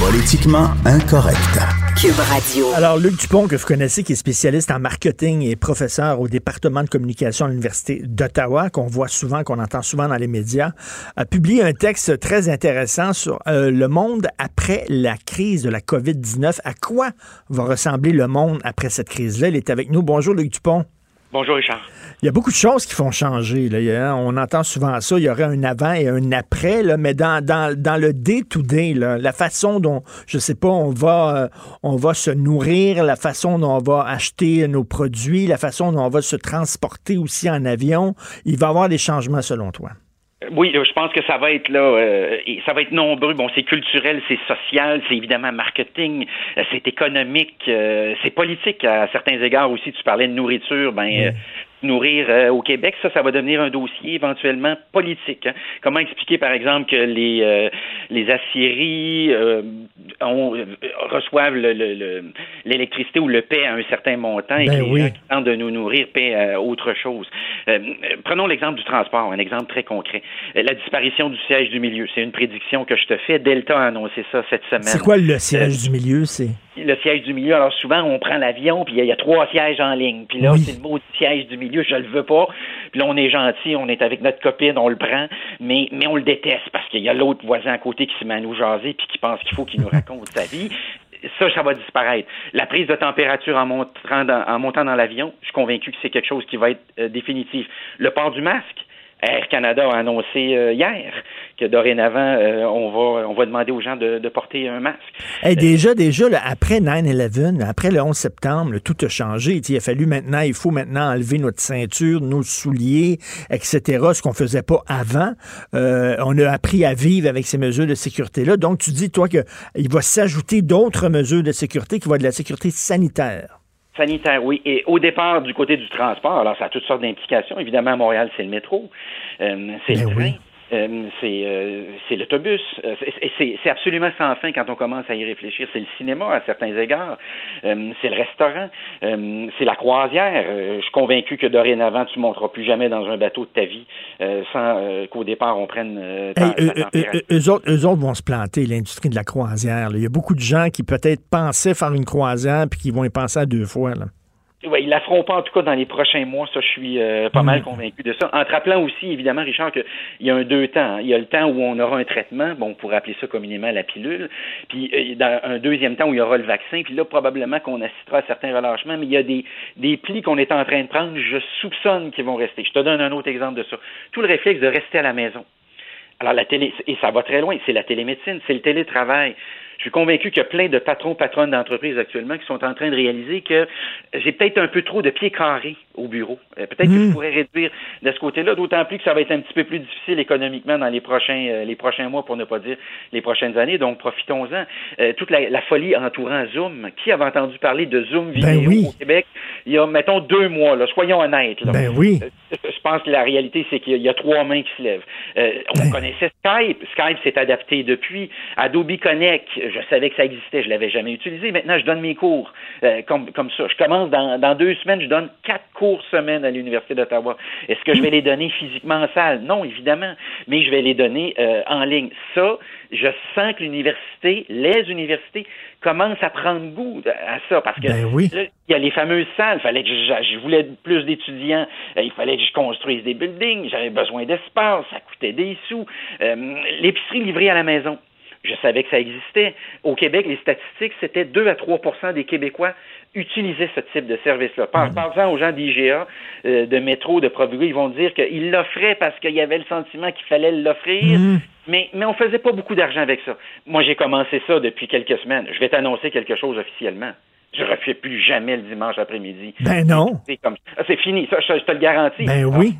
Politiquement incorrect. Cube Radio. Alors, Luc Dupont, que vous connaissez, qui est spécialiste en marketing et professeur au département de communication à l'Université d'Ottawa, qu'on voit souvent, qu'on entend souvent dans les médias, a publié un texte très intéressant sur euh, le monde après la crise de la COVID-19. À quoi va ressembler le monde après cette crise-là? Il est avec nous. Bonjour, Luc Dupont. Bonjour Richard. Il y a beaucoup de choses qui font changer. A- on entend souvent ça. Il y aurait un avant et un après, mais dans, le day-to-day, la façon dont, je sais pas, euh, on va se nourrir, la façon dont on va acheter nos produits, la façon dont on va se transporter aussi en avion, il va y avoir des changements selon toi. Oui, je pense que ça va être là, euh, et ça va être nombreux. Bon, c'est culturel, c'est social, c'est évidemment marketing, euh, c'est économique, euh, c'est politique à certains égards aussi. Tu parlais de nourriture, ben euh, nourrir euh, au Québec, ça, ça va devenir un dossier éventuellement politique. hein. Comment expliquer, par exemple, que les euh, les aciéries euh, ont- euh, reçoivent le- le- le- l'électricité ou le paient à un certain montant et Ben les gens qui tentent de nous nourrir paient autre chose. Prenons l'exemple du transport, un exemple très concret. La disparition du siège du milieu, c'est une prédiction que je te fais. Delta a annoncé ça cette semaine. C'est quoi le siège du milieu? C'est? Le siège du milieu. Alors souvent, on prend l'avion, puis il y, a- il y a trois sièges en ligne. Puis là, Oui. c'est le mot siège du milieu, je le veux pas. Puis là, on est gentil, on est avec notre copine, on le prend, mais, mais on le déteste parce qu'il y a l'autre voisin à côté qui se met à nous jaser, puis qui pense qu'il faut qu'il nous raconte sa vie. Ça, ça va disparaître. La prise de température en montant dans, en montant dans l'avion, je suis convaincu que c'est quelque chose qui va être euh, définitif. Le port du masque, Air Canada a annoncé euh, hier que dorénavant, euh, on, va, on va demander aux gens de, de porter un masque. Hey, déjà, déjà, là, après 9-11, après le 11 septembre, là, tout a changé. Il a fallu maintenant, il faut maintenant enlever notre ceinture, nos souliers, etc., ce qu'on faisait pas avant. Euh, on a appris à vivre avec ces mesures de sécurité-là. Donc, tu dis, toi, qu'il va s'ajouter d'autres mesures de sécurité qui vont être de la sécurité sanitaire. Sanitaire, oui. Et au départ, du côté du transport, alors ça a toutes sortes d'implications. Évidemment, à Montréal, c'est le métro, euh, c'est le train. Euh, c'est euh, c'est l'autobus. Euh, c'est- absolument sans fin quand on commence à y réfléchir. C'est le cinéma à certains égards. Euh, c'est le restaurant. C'est la croisière. Je suis convaincu que dorénavant, tu ne monteras plus jamais dans un bateau de ta vie sans qu'au départ, on prenne ta, Hey, ta eux, autres, eux autres vont se planter, l'industrie de la croisière. là. Il y a beaucoup de gens qui peut-être pensaient faire une croisière puis qui vont y penser à deux fois. Là. Oui, ils la feront pas en tout cas dans les prochains mois, ça je suis euh, pas mal convaincu de ça. En te rappelant aussi, évidemment, Richard, qu'il y a un deux temps. hein. Il y a le temps où on aura un traitement, bon, on pourrait appeler ça communément la pilule, puis euh, dans un deuxième temps où il y aura le vaccin, puis là, probablement qu'on assistera à certains relâchements, mais il y a des, des plis qu'on est en train de prendre, je soupçonne qu'ils vont rester. Je te donne un autre exemple de ça. Tout le réflexe de rester à la maison. Alors la télé, et ça va très loin, c'est la télémédecine, c'est le télétravail. Je suis convaincu qu'il y a plein de patrons, patronnes d'entreprises actuellement qui sont en train de réaliser que j'ai peut-être un peu trop de pieds carrés au bureau. Euh, Peut-être que je pourrais réduire de ce côté-là, d'autant plus que ça va être un petit peu plus difficile économiquement dans les prochains euh, les prochains mois, pour ne pas dire les prochaines années. Donc profitons-en. Euh, toute la, la folie entourant Zoom. Qui avait entendu parler de Zoom vidéo Ben oui. au Québec il y a mettons deux mois là, soyons honnêtes. Là. Ben oui. Je pense que la réalité, c'est qu'il y a- il y a trois mains qui se lèvent. Euh, on connaissait Skype. Skype s'est adapté depuis. Adobe Connect, je savais que ça existait, je l'avais jamais utilisé. Maintenant, je donne mes cours euh, comme, comme ça. Je commence dans, dans deux semaines, je donne quatre cours semaine à l'Université d'Ottawa. Est-ce que je vais les donner physiquement en salle? Non, évidemment. Mais je vais les donner euh, en ligne. Ça, je sens que l'université, les universités, commencent à prendre goût à ça parce que Ben oui. Là, il y a les fameuses salles. Fallait que je, je voulais plus d'étudiants. Euh, il fallait que je construise des buildings. J'avais besoin d'espace. Ça coûtait des sous. Euh, L'épicerie livrée à la maison. Je savais que ça existait. Au Québec, les statistiques, c'était 2 à 3% des Québécois utilisaient ce type de service-là. Par, Parlant aux gens d'IGA, euh, de métro, de Provigo, ils vont dire qu'ils l'offraient parce qu'il y avait le sentiment qu'il fallait l'offrir. Mais, mais on faisait pas beaucoup d'argent avec ça. Moi, j'ai commencé ça depuis quelques semaines. Je vais t'annoncer quelque chose officiellement. Je ne refais plus jamais le dimanche après-midi. Ben non. C'est comme ah, fini, ça, je, je te le garantis. Ben oui.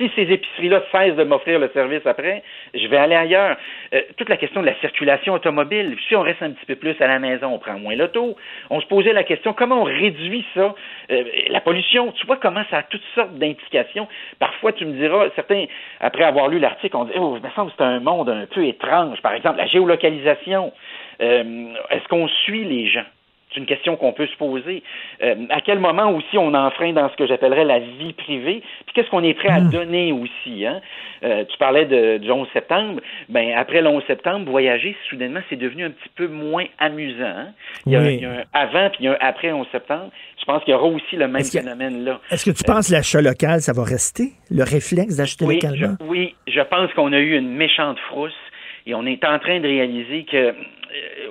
Si ces épiceries-là cessent de m'offrir le service après, je vais aller ailleurs. Euh, toute la question de la circulation automobile, si on reste un petit peu plus à la maison, on prend moins l'auto. On se posait la question comment on réduit ça, Euh, la pollution. Tu vois comment ça a toutes sortes d'implications. Parfois, tu me diras, certains, après avoir lu l'article, on dit, oh, il me semble que c'est un monde un peu étrange. Par exemple, la géolocalisation. Euh, Est-ce qu'on suit les gens? C'est une question qu'on peut se poser. Euh, à quel moment aussi on enfreint dans ce que j'appellerais la vie privée? Puis qu'est-ce qu'on est prêt à donner aussi? Hein? Euh, tu parlais de, du 11 septembre. Ben, après le 11 septembre, voyager, soudainement, c'est devenu un petit peu moins amusant. hein? Il, y a, Oui. il y a un avant puis il y a un après 11 septembre. Je pense qu'il y aura aussi le même phénomène-là. Est-ce que tu penses que l'achat local, ça va rester? Le réflexe d'acheter Oui, je, localement? oui, je pense qu'on a eu une méchante frousse et on est en train de réaliser que euh,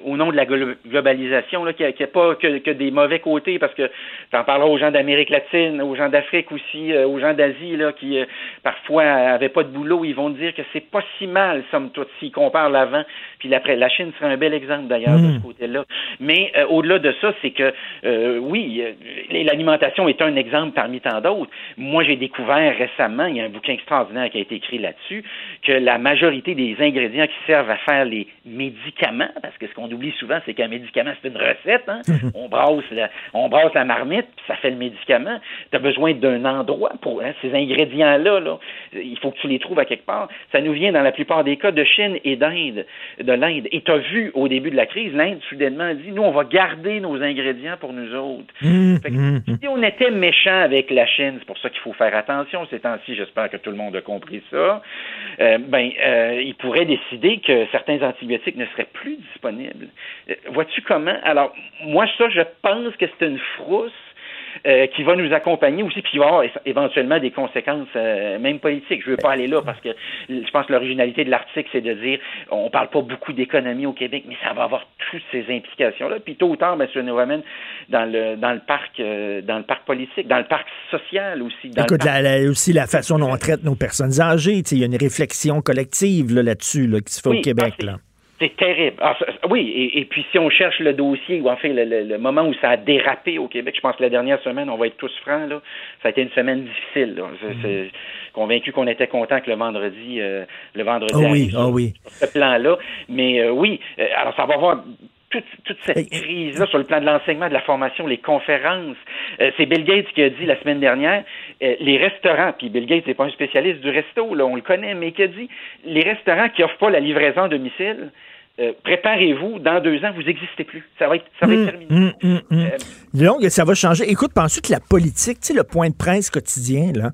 au nom de la glo- globalisation, là, qu'il n'y a, qu'il y a pas que, que des mauvais côtés, parce que tu en parleras aux gens d'Amérique latine, aux gens d'Afrique aussi, euh, aux gens d'Asie, là, qui euh, parfois avaient pas de boulot, ils vont dire que c'est pas si mal, somme toute, s'ils comparent l'avant puis l'après. La Chine serait un bel exemple, d'ailleurs, de ce côté-là. Mais euh, au-delà de ça, c'est que, euh, oui, euh, l'alimentation est un exemple parmi tant d'autres. Moi, j'ai découvert récemment, il y a un bouquin extraordinaire qui a été écrit là-dessus, que la majorité des ingrédients qui servent à faire les médicaments, parce que ce qu'on oublie souvent, c'est qu'un médicament, c'est une recette. Hein? on, brasse la, on brasse la marmite, puis ça fait le médicament. Tu as besoin d'un endroit pour hein, ces ingrédients-là. Là, il faut que tu les trouves à quelque part. Ça nous vient dans la plupart des cas de Chine et d'Inde, de l'Inde. Et tu as vu au début de la crise, l'Inde soudainement a dit, nous, on va garder nos ingrédients pour nous autres. Fait que si on était méchant avec la Chine, c'est pour ça qu'il faut faire attention ces temps-ci, j'espère que tout le monde a compris ça, euh, ben, euh, ils pourraient décider que certains antibiotiques ne seraient plus disponibles. Euh, Vois-tu comment? Alors, moi, ça, je pense que c'est une frousse euh, qui va nous accompagner aussi, puis il va y avoir éventuellement des conséquences, euh, même politiques. Je veux pas aller là parce que je pense que l'originalité de l'article, c'est de dire on parle pas beaucoup d'économie au Québec, mais ça va avoir toutes ces implications-là. Puis tôt ou tard, ben, ça nous ramène dans le dans le parc euh, dans le parc politique, dans le parc social aussi. Dans Écoute, le parc- la- la- aussi la façon dont on traite nos personnes âgées, il y a une réflexion collective là, là-dessus là, qui se fait Oui, au Québec. là. C'est terrible. Ah, oui, et, et puis si on cherche le dossier, ou enfin le, le- le moment où ça a dérapé au Québec, je pense que la dernière semaine, on va être tous francs, là, ça a été une semaine difficile. Là. Je- c'est- convaincu qu'on était content que le vendredi, euh, le vendredi Ah oui, arrive ah oui. ce plan-là. Mais euh, oui, euh, alors ça va avoir toute, toute cette crise-là sur le plan de l'enseignement, de la formation, les conférences. Euh, c'est Bill Gates qui a dit la semaine dernière, euh, les restaurants, puis Bill Gates n'est pas un spécialiste du resto, là, on le connaît, mais qui a dit, les restaurants qui offrent pas la livraison à domicile, euh, préparez-vous, dans deux ans, vous n'existez plus. Ça va être, ça va être terminé. Hum. Euh, Donc, ça va changer. Écoute, penses-tu que la politique, tu sais, le point de presse quotidien, là,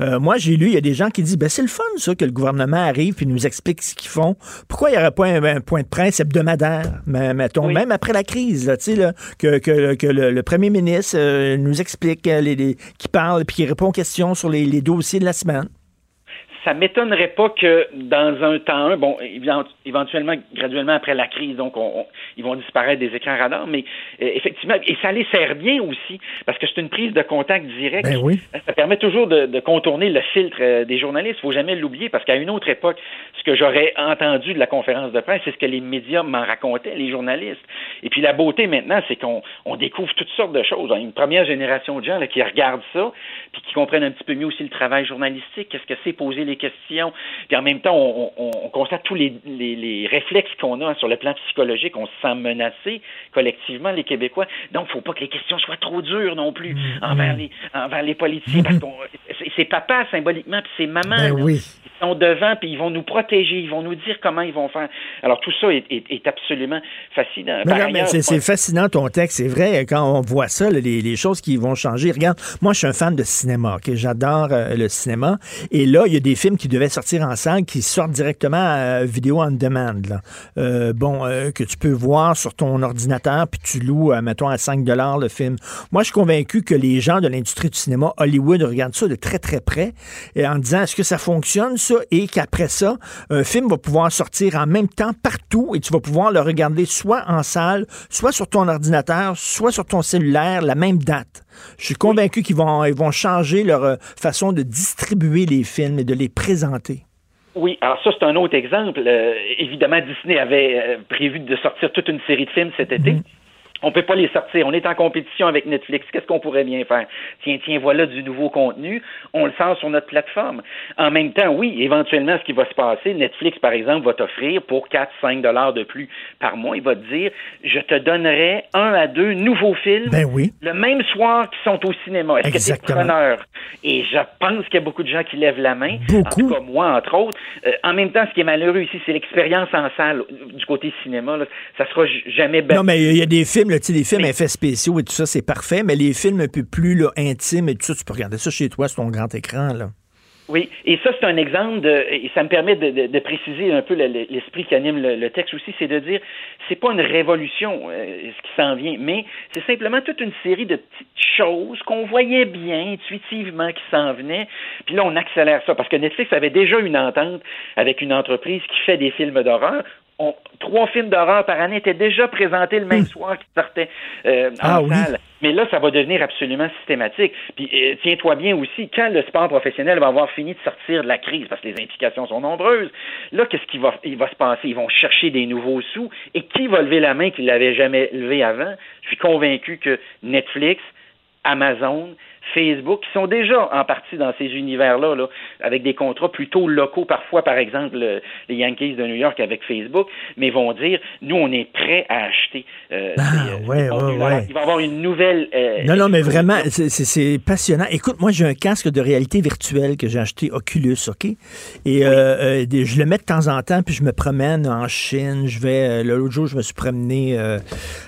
euh, moi, j'ai lu, il y a des gens qui disent, ben, c'est le fun, ça, que le gouvernement arrive puis nous explique ce qu'ils font. Pourquoi il n'y aurait pas un, un point de presse hebdomadaire, mettons, même après la crise, là, tu sais, là, que, que, que le, le premier ministre nous explique, les, les- qui parle puis qui répond aux questions sur les, les dossiers de la semaine? Ça m'étonnerait pas que dans un temps, un, bon, évent- éventuellement, graduellement après la crise, donc on, on- ils vont disparaître des écrans radars, mais euh, effectivement, et ça les sert bien aussi, parce que c'est une prise de contact direct. Ben oui. Ça permet toujours de, de contourner le filtre euh, des journalistes. Il faut jamais l'oublier, parce qu'à une autre époque, ce que j'aurais entendu de la conférence de presse, c'est ce que les médias m'en racontaient, les journalistes. Et puis la beauté maintenant, c'est qu'on on découvre toutes sortes de choses. Une première génération de gens là, qui regardent ça, puis qui comprennent un petit peu mieux aussi le travail journalistique, qu'est-ce que c'est poser les questions. Puis en même temps, on, on- on constate tous les, les- les réflexes qu'on a hein, sur le plan psychologique. On se sent menacé collectivement, les Québécois. Donc, faut pas que les questions soient trop dures non plus envers les envers les politiciens, parce qu'on c'est- papa symboliquement, puis c'est maman. Ben oui. Ils sont devant, puis ils vont nous protéger, ils vont nous dire comment ils vont faire. Alors tout ça est, est- est absolument fascinant. Mais non, mais c'est, fascinant ton texte, c'est vrai, quand on voit ça, les, les choses qui vont changer. Regarde, moi je suis un fan de cinéma, ok, j'adore euh, le cinéma, et là, il y a des films qui devaient sortir en salle qui sortent directement à vidéo on demand. Euh, bon, euh, que tu peux voir sur ton ordinateur, puis tu loues, euh, mettons, à 5 le film. Moi, je suis convaincu que les gens de l'industrie du cinéma, Hollywood, regardent ça de très, très près, et en disant, est-ce que ça fonctionne, ça, et qu'après ça, un film va pouvoir sortir en même temps partout, et tu vas pouvoir le regarder soit en salle, soit sur ton ordinateur, soit sur ton cellulaire, la même date. Je suis convaincu qu'ils vont, ils vont changer leur euh, façon de distribuer les films et de les présenter. Oui, alors ça, c'est un autre exemple. Euh, évidemment, Disney avait euh, prévu de sortir toute une série de films cet été. On peut pas les sortir. On est en compétition avec Netflix. Qu'est-ce qu'on pourrait bien faire? Tiens, tiens, voilà du nouveau contenu. On le sort sur notre plateforme. En même temps, oui, éventuellement, ce qui va se passer, Netflix, par exemple, va t'offrir pour 4, 5 dollars de plus par mois. Il va te dire, je te donnerai un à deux nouveaux films. Ben oui. Le même soir qui sont au cinéma. Est-ce que tu es Exactement. preneur? Et je pense qu'il y a beaucoup de gens qui lèvent la main. En tout cas, moi, entre autres. Euh, en même temps, ce qui est malheureux ici, c'est l'expérience en salle du côté cinéma. Là. Ça sera jamais Non, mais il y a des films, là, des films effets spéciaux et tout ça, c'est parfait, mais les films un peu plus là, intimes et tout ça, tu peux regarder ça chez toi sur ton grand écran. Là. Oui, et ça, c'est un exemple de, et ça me permet de, de- de préciser un peu le- le- l'esprit qui anime le, le texte aussi, c'est de dire, c'est pas une révolution, euh, ce qui s'en vient, mais c'est simplement toute une série de petites choses qu'on voyait bien intuitivement qui s'en venaient, puis là, on accélère ça, parce que Netflix avait déjà une entente avec une entreprise qui fait des films d'horreur, on- trois films d'horreur par année étaient déjà présentés le même soir qui sortaient euh, en Ah oui. salle. Mais là, ça va devenir absolument systématique. Puis euh, tiens-toi bien aussi, quand le sport professionnel va avoir fini de sortir de la crise, parce que les implications sont nombreuses, là, qu'est-ce qui va, il va se passer? Ils vont chercher des nouveaux sous. Et qui va lever la main qui ne l'avait jamais levé avant? Je suis convaincu que Netflix, Amazon, Facebook, qui sont déjà en partie dans ces univers-là, là, avec des contrats plutôt locaux, parfois, par exemple, le- les Yankees de New York avec Facebook, mais vont dire, nous, on est prêts à acheter. euh, Ah, ces, euh, ouais, ouais, ouais. Il va y avoir une nouvelle... euh, Non, non, mais vraiment, c'est- passionnant. Écoute, moi, j'ai un casque de réalité virtuelle que j'ai acheté Oculus, OK? Et euh, euh, je le mets de temps en temps, puis je me promène en Chine. Je vais, euh, l'autre jour, je me suis promené euh,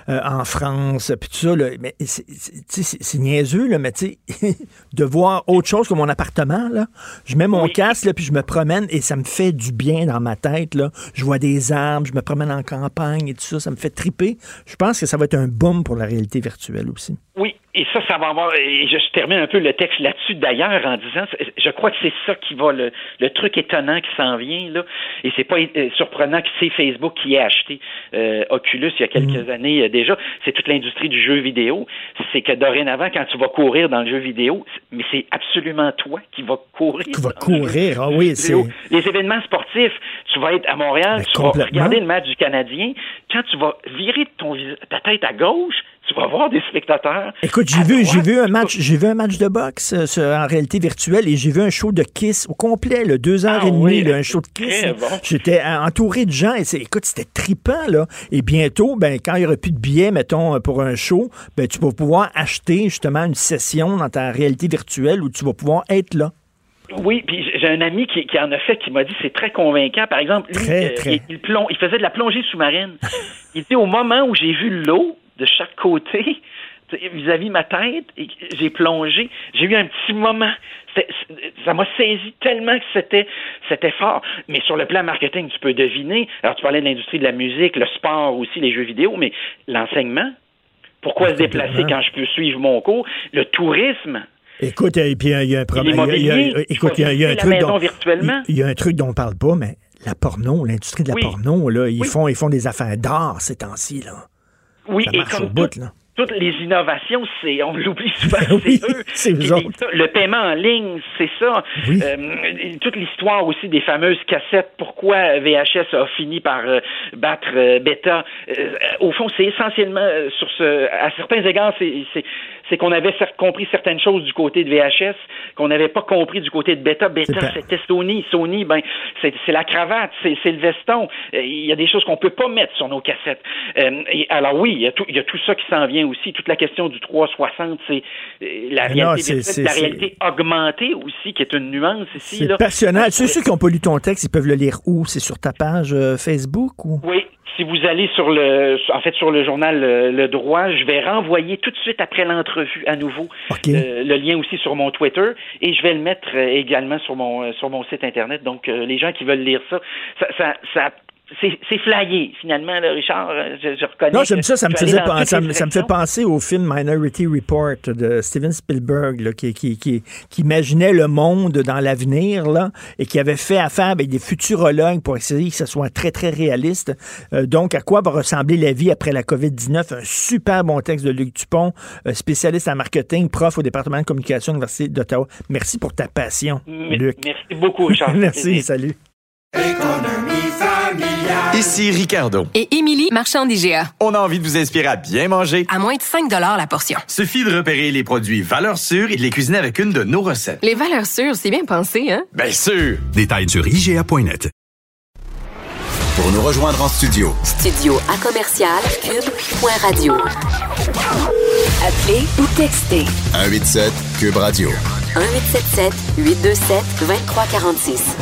euh, en France, puis tout ça. là. mais c'est niaiseux, là, mais tu sais, de voir autre chose que mon appartement, là. Je mets mon casque, là, puis je me promène, et ça me fait du bien dans ma tête, là. Je vois des arbres, je me promène en campagne et tout ça, ça me fait triper. Je pense que ça va être un boom pour la réalité virtuelle aussi. Oui, et ça, ça va avoir. Et je, termine un peu le texte là-dessus d'ailleurs en disant, je crois que c'est ça qui va le, le truc étonnant qui s'en vient là. Et c'est pas euh, surprenant que c'est Facebook qui ait acheté euh, Oculus il y a quelques années euh, déjà. C'est toute l'industrie du jeu vidéo. C'est que dorénavant, quand tu vas courir dans le jeu vidéo, mais c'est absolument toi qui vas courir. Qui va courir, ah oui, c'est. Les événements sportifs, tu vas être à Montréal, Mais tu vas regarder le match du Canadien. Quand tu vas virer ton, ta tête à gauche, tu vas voir des spectateurs. Écoute, j'ai vu, j'ai vu un match, j'ai vu un match de boxe euh, sur- en réalité virtuelle et j'ai vu un show de Kiss au complet, là, deux heures Ah et demie, oui, là, un show de Kiss. bon. J'étais euh, entouré de gens et c'est, écoute, c'était trippant là. Et bientôt, ben quand il y aura plus de billets, mettons pour un show, ben tu vas pouvoir acheter justement une session dans ta réalité virtuelle où tu vas pouvoir être là. Oui, puis j'ai un ami qui, qui en a fait qui m'a dit c'est très convaincant. Par exemple, lui, Très, euh, très. Il, il plong- il faisait de la plongée sous-marine. il dit au moment où j'ai vu l'eau de chaque côté vis-à-vis ma tête j'ai plongé, j'ai eu un petit moment. Ça m'a saisi tellement que c'était c'était fort. Mais sur le plan marketing, tu peux deviner. Alors tu parlais de l'industrie de la musique, le sport aussi, les jeux vidéo, mais l'enseignement. Pourquoi se déplacer quand je peux suivre mon cours? Le tourisme. Écoute, et puis il y a un problème. il y a- il y a- Écoute, il y un truc dont il y a un truc dont on parle pas, mais la porno, l'industrie de la Oui. porno, là, ils Oui. font, ils font des affaires d'art ces temps-ci, là. Oui, Ça et marche comme au bout, tout- là. Toutes les innovations, c'est on l'oublie souvent, Oui, c'est eux. disent ça. Le paiement en ligne, c'est ça. Oui. Euh, toute l'histoire aussi des fameuses cassettes. Pourquoi VHS a fini par euh, battre euh, Beta Au fond, c'est essentiellement sur ce. À certains égards, c'est c'est c'est qu'on avait compris certaines choses du côté de VHS qu'on n'avait pas compris du côté de Beta. Beta, c'était Sony. Sony, ben, c'est c'est la cravate, c'est c'est le veston. Il y a des choses qu'on peut pas mettre sur nos cassettes. Euh, et alors oui, il y, a tout, il y a tout ça qui s'en vient aussi. Toute la question du 360, c'est euh, la Mais non, réalité, c'est- la réalité augmentée aussi, qui est une nuance ici. C'est passionnant. Ceux, ceux qui n'ont pas lu ton texte, ils peuvent le lire où? C'est sur ta page euh, Facebook ou? Oui, si vous allez sur le, en fait, sur le journal euh, Le Droit, je vais renvoyer tout de suite après l'entrevue à nouveau euh, le lien aussi sur mon Twitter et je vais le mettre également sur mon sur mon site internet. Donc euh, les gens qui veulent lire ça, ça, ça, ça- c'est flayé finalement, là, Richard. euh, Je, je reconnais. Non, j'aime ça. Ça me, faisait ça, ça fait penser au film Minority Report de Steven Spielberg, là, qui, qui, qui, qui imaginait le monde dans l'avenir là, et qui avait fait affaire avec des futurologues pour essayer que ce soit très, très réaliste. Euh, donc, à quoi va ressembler la vie après la COVID-19? Un super bon texte de Luc Dupont, euh, spécialiste en marketing, prof au département de communication de l'Université d'Ottawa. Merci pour ta passion, Luc. Merci beaucoup, Richard. Merci, salut. Ici Ricardo. Et Émilie, marchand d'IGA. On a envie de vous inspirer à bien manger. À moins de 5 la portion. Suffit de repérer les produits valeurs sûres et de les cuisiner avec une de nos recettes. Les valeurs sûres, c'est bien pensé, hein? Bien sûr! Détails sur IGA.net. Pour nous rejoindre en studio, Studio à commercial cube.radio. Appelez ou textez 187 Cube Radio. 1877 827 2346.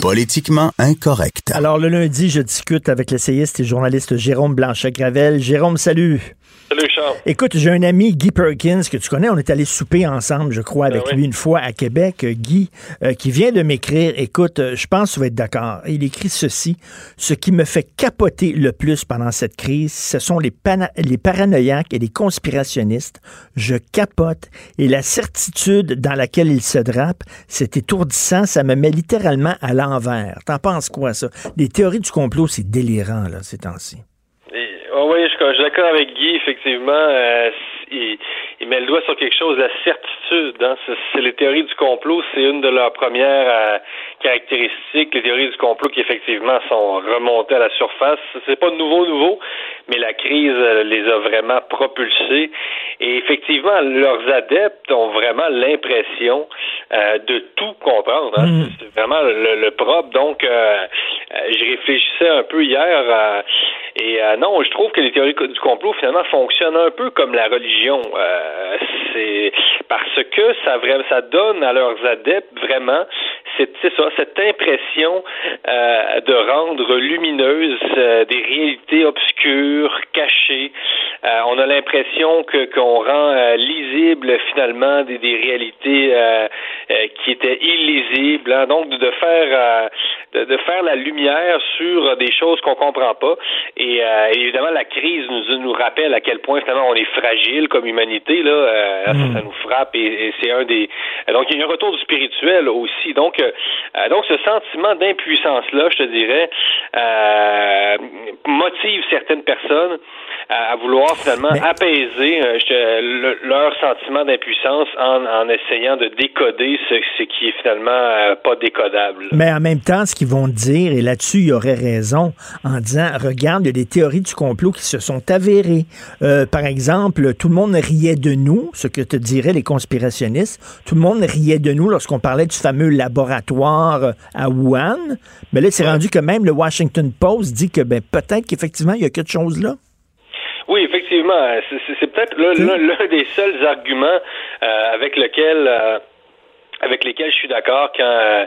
Politiquement incorrect. Alors, le lundi, je discute avec l'essayiste et journaliste Jérôme Blanchet-Gravel. Jérôme, salut. Salut. Écoute, j'ai un ami, Guy Perkins, que tu connais. On est allé souper ensemble, je crois, avec Ben oui. lui une fois à Québec. Euh, Guy, euh, qui vient de m'écrire. Écoute, euh, je pense que tu vas être d'accord. Il écrit ceci. Ce qui me fait capoter le plus pendant cette crise, ce sont les, les paranoïaques et les conspirationnistes. Je capote. Et la certitude dans laquelle ils se drapent, c'est étourdissant. Ça me met littéralement à l'envers. T'en penses quoi, ça? Les théories du complot, c'est délirant, là, ces temps-ci. Oh oui, je, je suis d'accord avec Guy, effectivement. euh, il, il met le doigt sur quelque chose, la certitude. Hein, c'est, c'est les théories du complot, c'est une de leurs premières euh, caractéristiques. Les théories du complot qui, effectivement, sont remontées à la surface. C'est pas nouveau, nouveau, mais la crise euh, les a vraiment propulsés. Et effectivement, leurs adeptes ont vraiment l'impression euh, de tout comprendre. hein. Mm. C'est vraiment le, le propre. Donc, euh, euh, je réfléchissais un peu hier euh, et euh, non, je trouve que les théories du complot finalement fonctionnent un peu comme la religion. Euh, c'est parce que ça vraiment ça donne à leurs adeptes vraiment c'est cette impression euh, de rendre lumineuse euh, des réalités obscures, cachées. Euh, on a l'impression que qu'on rend euh, lisible finalement des, des réalités euh, qui étaient illisibles. hein. Donc de, faire de, de faire la lumière sur des choses qu'on comprend pas. Et euh, évidemment, la crise nous, nous rappelle à quel point finalement on est fragile comme humanité. Là, Euh, ça, ça nous frappe et, et c'est un des. Donc il y a un retour du spirituel aussi. Donc euh, euh, donc ce sentiment d'impuissance là, je te dirais, euh, motive certaines personnes à, à vouloir finalement apaiser euh, le- leur sentiment d'impuissance en, en essayant de décoder ce, ce qui est finalement euh, pas décodable. Mais en même temps, ce qu'ils vont dire, et là-dessus, il y aurait raison, en disant, regarde, il y a des théories du complot qui se sont avérées. Euh, par exemple, tout le monde riait de nous, ce que te diraient les conspirationnistes. Tout le monde riait de nous lorsqu'on parlait du fameux laboratoire euh, à Wuhan. Mais là, c'est rendu que même le Washington Post dit que ben, peut-être qu'effectivement, il y a quelque chose là. Effectivement. C'est- C'est peut-être l'un des seuls arguments euh, avec lequel euh, avec lesquels je suis d'accord quand euh,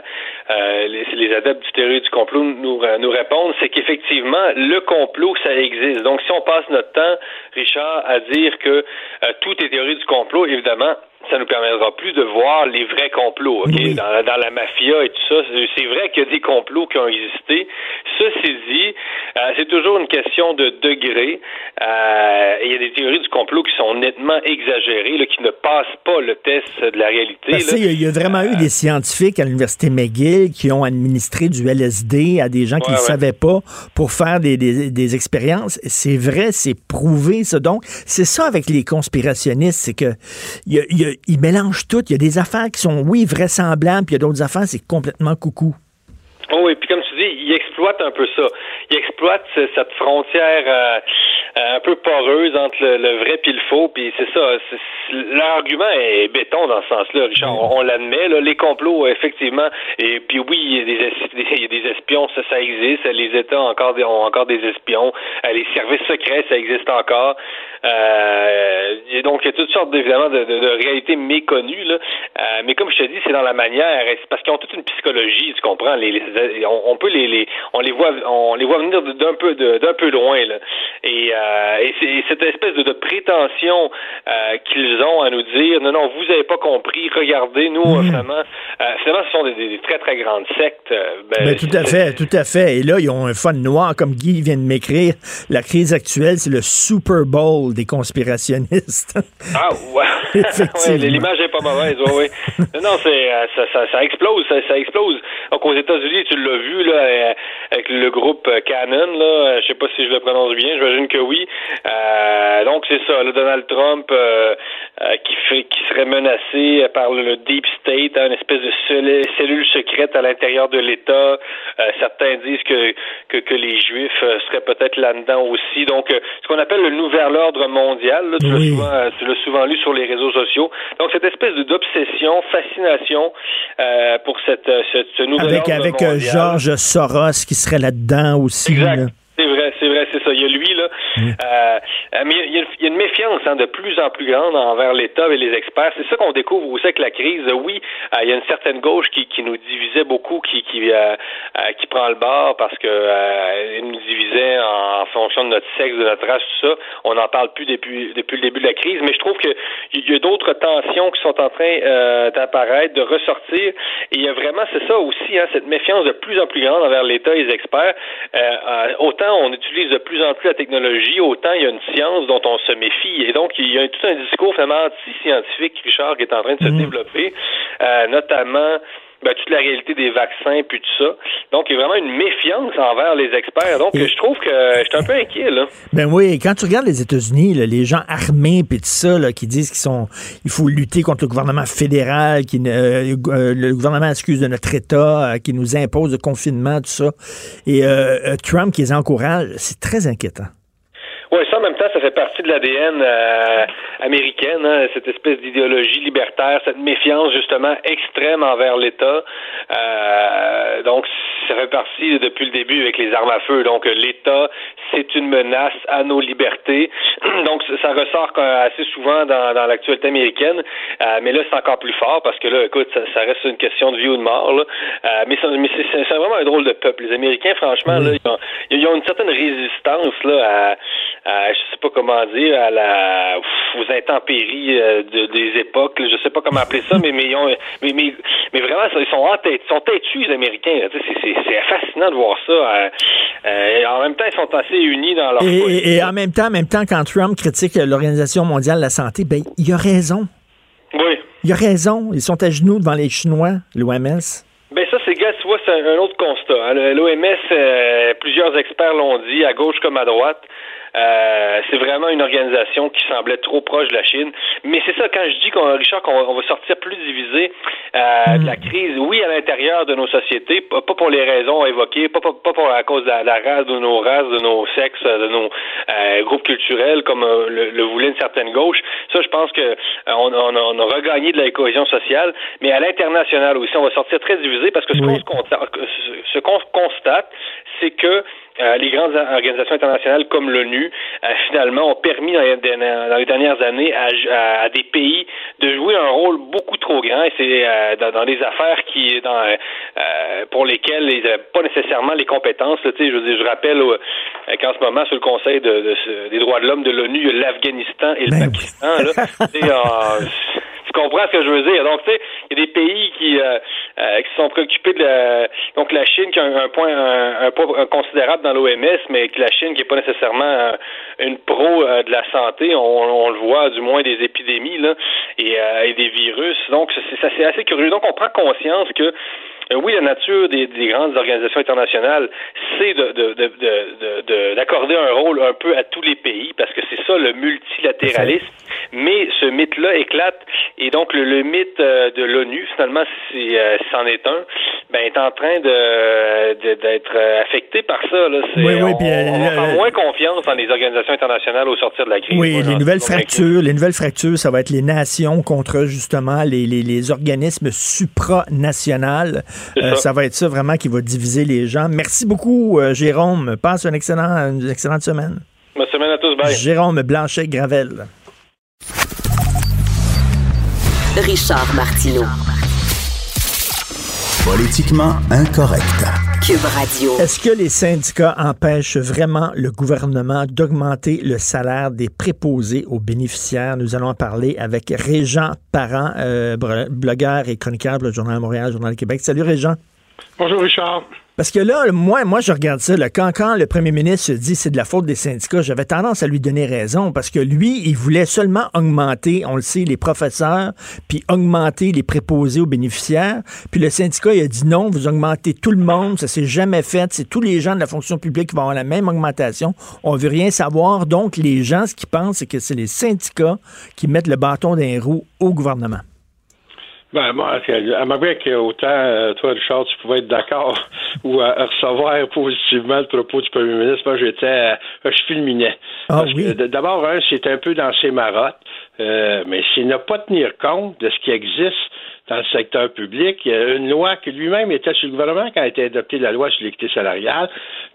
euh, les, les adeptes du théorie du complot nous, euh, nous répondent, c'est qu'effectivement, le complot, ça existe. Donc, si on passe notre temps, Richard, à dire que euh, tout est théorie du complot, évidemment, ça nous permettra plus de voir les vrais complots? Dans, dans la mafia et tout ça. C'est- vrai qu'il y a des complots qui ont existé. Ceci dit, euh, c'est toujours une question de degré. Euh, il y a des théories du complot qui sont nettement exagérées, là, qui ne passent pas le test de la réalité. Parce que, là. il y a- il y, a vraiment eu des scientifiques à l'université McGill qui ont administré du LSD à des gens qui ne Ouais, ouais. savaient pas pour faire des, des- des expériences. C'est vrai, c'est prouvé, ça. Donc, c'est ça avec les conspirationnistes, c'est que il y a- il y a- ils mélangent tout. Il y a des affaires qui sont, oui, vraisemblables, puis il y a d'autres affaires, c'est complètement coucou. Oh oui, puis comme tu dis, il exploite un peu ça. Il exploite ce- cette frontière euh, euh, un peu poreuse entre le, le vrai puis le faux. Puis c'est ça. L'argument est béton dans ce sens-là, Richard. On, on l'admet. Là, les complots, effectivement. Et puis oui, il y a des, il y a des espions, ça, ça existe. Les États ont encore des, ont encore des espions. Euh, les services secrets, ça existe encore. Euh, et donc, il y a toutes sortes, évidemment, de, de- de réalités méconnues. Là. Euh, mais comme je te dis, c'est dans la manière. C'est parce qu'ils ont toute une psychologie, tu comprends. Les, les- on, on peut les, les, on les voit, on les voit venir d'un peu, d'un peu loin. Là. Et, euh, et, cette espèce de, de prétention euh, qu'ils ont à nous dire, non, non, vous n'avez pas compris. Regardez, nous, euh, finalement, euh, finalement, ce sont des, des- des très, très grandes sectes. Euh, ben, Ben, tout à fait, tout à fait. Et là, ils ont un fun noir, comme Guy vient de m'écrire. La crise actuelle, c'est le Super Bowl des conspirationnistes. Ah ouais. Ouais L'image est pas mauvaise, oui, oui. non, non, c'est ça, ça, ça explose, ça, ça explose. Donc aux États-Unis, tu l'as vu là avec le groupe euh, Canon, là, euh, je sais pas si je le prononce bien, j'imagine que oui. Euh, donc c'est ça, le Donald Trump euh, euh, qui fait qui serait menacé par le, le Deep State, hein, une espèce de cellule, secrète à l'intérieur de l'État. Euh, certains disent que, que, que les Juifs seraient peut-être là-dedans aussi. Donc ce qu'on appelle le nouvel ordre mondial, là, tu l'as Oui. souvent tu l'as souvent lu sur les réseaux sociaux. Donc cette espèce d'obsession, fascination euh, pour cette, euh, ce, nouvel avec ordre avec mondial. Georges Soros qui serait là-dedans aussi. C'est vrai, c'est vrai, c'est ça. Il y a lui, là. Euh, euh, mais il y, a, il y a une méfiance hein, de plus en plus grande envers l'État et les experts. C'est ça qu'on découvre aussi avec la crise. Oui, euh, il y a une certaine gauche qui, qui nous divisait beaucoup, qui qui, euh, euh, qui prend le bord parce que elle nous divisait en, en fonction de notre sexe, de notre race, tout ça. On n'en parle plus depuis depuis le début de la crise. Mais je trouve que il y a d'autres tensions qui sont en train d'apparaître, de ressortir. Et il y a vraiment, c'est ça aussi, hein, cette méfiance de plus en plus grande envers l'État et les experts. Euh, autant on utilise de plus en plus la technologie, autant il y a une science dont on se méfie. Et donc, il y a tout un discours vraiment anti-scientifique, Richard, qui est en train de se développer, euh, notamment ben, toute la réalité des vaccins, puis tout ça. Donc, il y a vraiment une méfiance envers les experts. Donc, je trouve que je suis un peu inquiet, là. Ben oui, quand tu regardes les États-Unis, là, les gens armés puis tout ça, là, qui disent qu'ils sont, il faut lutter contre le gouvernement fédéral, qui, euh, euh, le gouvernement excuse de notre État, euh, qui nous impose le confinement, tout ça, et euh, Trump qui les encourage, c'est très inquiétant. Oui, ça temps, ça fait partie de l'ADN euh, américaine, hein, cette espèce d'idéologie libertaire, cette méfiance justement extrême envers l'État. Euh, donc, ça fait partie depuis le début avec les armes à feu. Donc, l'État, c'est une menace à nos libertés. Donc, ça- ressort assez souvent dans, dans l'actualité américaine. Euh, mais là, c'est encore plus fort parce que là, écoute, ça, ça reste une question de vie ou de mort. Là. Mais c'est vraiment un drôle de peuple. Les Américains, franchement, là, ils, ont, ils ont une certaine résistance là, à, sais pas comment dire, à la, aux intempéries euh, de- des époques. là. Je sais pas comment appeler ça, mais mais ils ont, mais, mais, mais vraiment, ils sont ils sont têtus les Américains. C'est fascinant de voir ça. euh, euh, en même temps, ils sont assez unis dans leur Et, et- et en même temps, en même temps, quand Trump critique l'Organisation mondiale de la santé, ben, il a raison. Oui. Il a raison. Ils sont à genoux devant les Chinois, l'OMS. Ben ça, c'est gars, tu vois, c'est un, autre constat. hein. L'OMS, euh, plusieurs experts l'ont dit, à gauche comme à droite. Euh, c'est vraiment une organisation qui semblait trop proche de la Chine. Mais c'est ça, quand je dis, qu'on, Richard, qu'on on va sortir plus divisé euh, de la crise, oui, à l'intérieur de nos sociétés, pas pas pour les raisons évoquées, pas, pas, pas pour à cause de la, la race, de nos races, de nos sexes, de nos euh, groupes culturels, comme euh, le, le voulait une certaine gauche. Ça, je pense que euh, on, on a, on a regagné de la cohésion sociale, mais à l'international aussi, on va sortir très divisé parce que ce qu'on constate, ce qu'on constate, c'est que euh, les grandes organisations internationales comme l'ONU, euh, finalement, ont permis dans les, dans les dernières années à, à- à des pays de jouer un rôle beaucoup trop grand. Et c'est euh, dans, dans des affaires qui, dans, pour lesquelles ils n'avaient pas nécessairement les compétences. là. Je, veux dire, je rappelle qu'en ce moment, sur le Conseil de- de des droits de l'homme de l'ONU, il y a l'Afghanistan et le Pakistan. Là. Tu comprends ce que je veux dire? Donc, tu sais, il y a des pays qui, euh, euh, qui sont préoccupés de la, donc la Chine qui a un, point, un, un poids considérable dans l'OMS, mais que la Chine qui n'est pas nécessairement euh, une pro euh, de la santé, on, on le voit du moins des épidémies là, et, euh, et des virus. Donc, c'est, assez curieux. Donc, on prend conscience que oui, la nature des, des grandes organisations internationales, c'est de, de, de, de- d'accorder un rôle un peu à tous les pays, parce que c'est ça le multilatéralisme. Mais ce mythe-là éclate, et donc le, le mythe euh, de l'ONU, finalement, si euh, c'en est un, ben, est en train d'être euh, affecté par ça. Là. Oui, oui, on, puis, euh, on va faire moins confiance dans les organisations internationales au sortir de la crise. Oui, Moi, les nouvelles fractures, les nouvelles fractures, ça va être les nations contre justement les, les, les organismes supranationaux. Euh, ça. va être ça vraiment qui va diviser les gens. Merci beaucoup, euh, Jérôme. Passe une, excellent, une excellente semaine. Bonne semaine à tous, bye. Jérôme Blanchet-Gravel. Richard Martineau. Politiquement incorrect. Cube Radio. Est-ce que les syndicats empêchent vraiment le gouvernement d'augmenter le salaire des préposés aux bénéficiaires? Nous allons en parler avec Régent Parent, euh, blogueur et chroniqueur pour le Journal de Montréal, Journal de Québec. Salut Régent. Bonjour Richard. Parce que là, moi, moi, je regarde ça. là, quand, quand le premier ministre se dit c'est de la faute des syndicats, j'avais tendance à lui donner raison parce que lui, il voulait seulement augmenter, on le sait, les professeurs, puis augmenter les préposés aux bénéficiaires. Puis le syndicat, il a dit non, vous augmentez tout le monde, ça s'est jamais fait. C'est tous les gens de la fonction publique qui vont avoir la même augmentation. On veut rien savoir. Donc, les gens, ce qu'ils pensent, c'est que c'est les syndicats qui mettent le bâton dans les au gouvernement. Ben, moi, à ma que autant, euh, toi, Richard, tu pouvais être d'accord ou euh, recevoir positivement le propos du premier ministre. Moi, j'étais, euh, je fulminais. Ah Parce que, d- d'abord, c'est un peu dans ses marottes. Euh, mais s'il n'a pas tenir compte de ce qui existe dans le secteur public, il y a une loi qui lui-même était sur le gouvernement quand a été adoptée la loi sur l'équité salariale,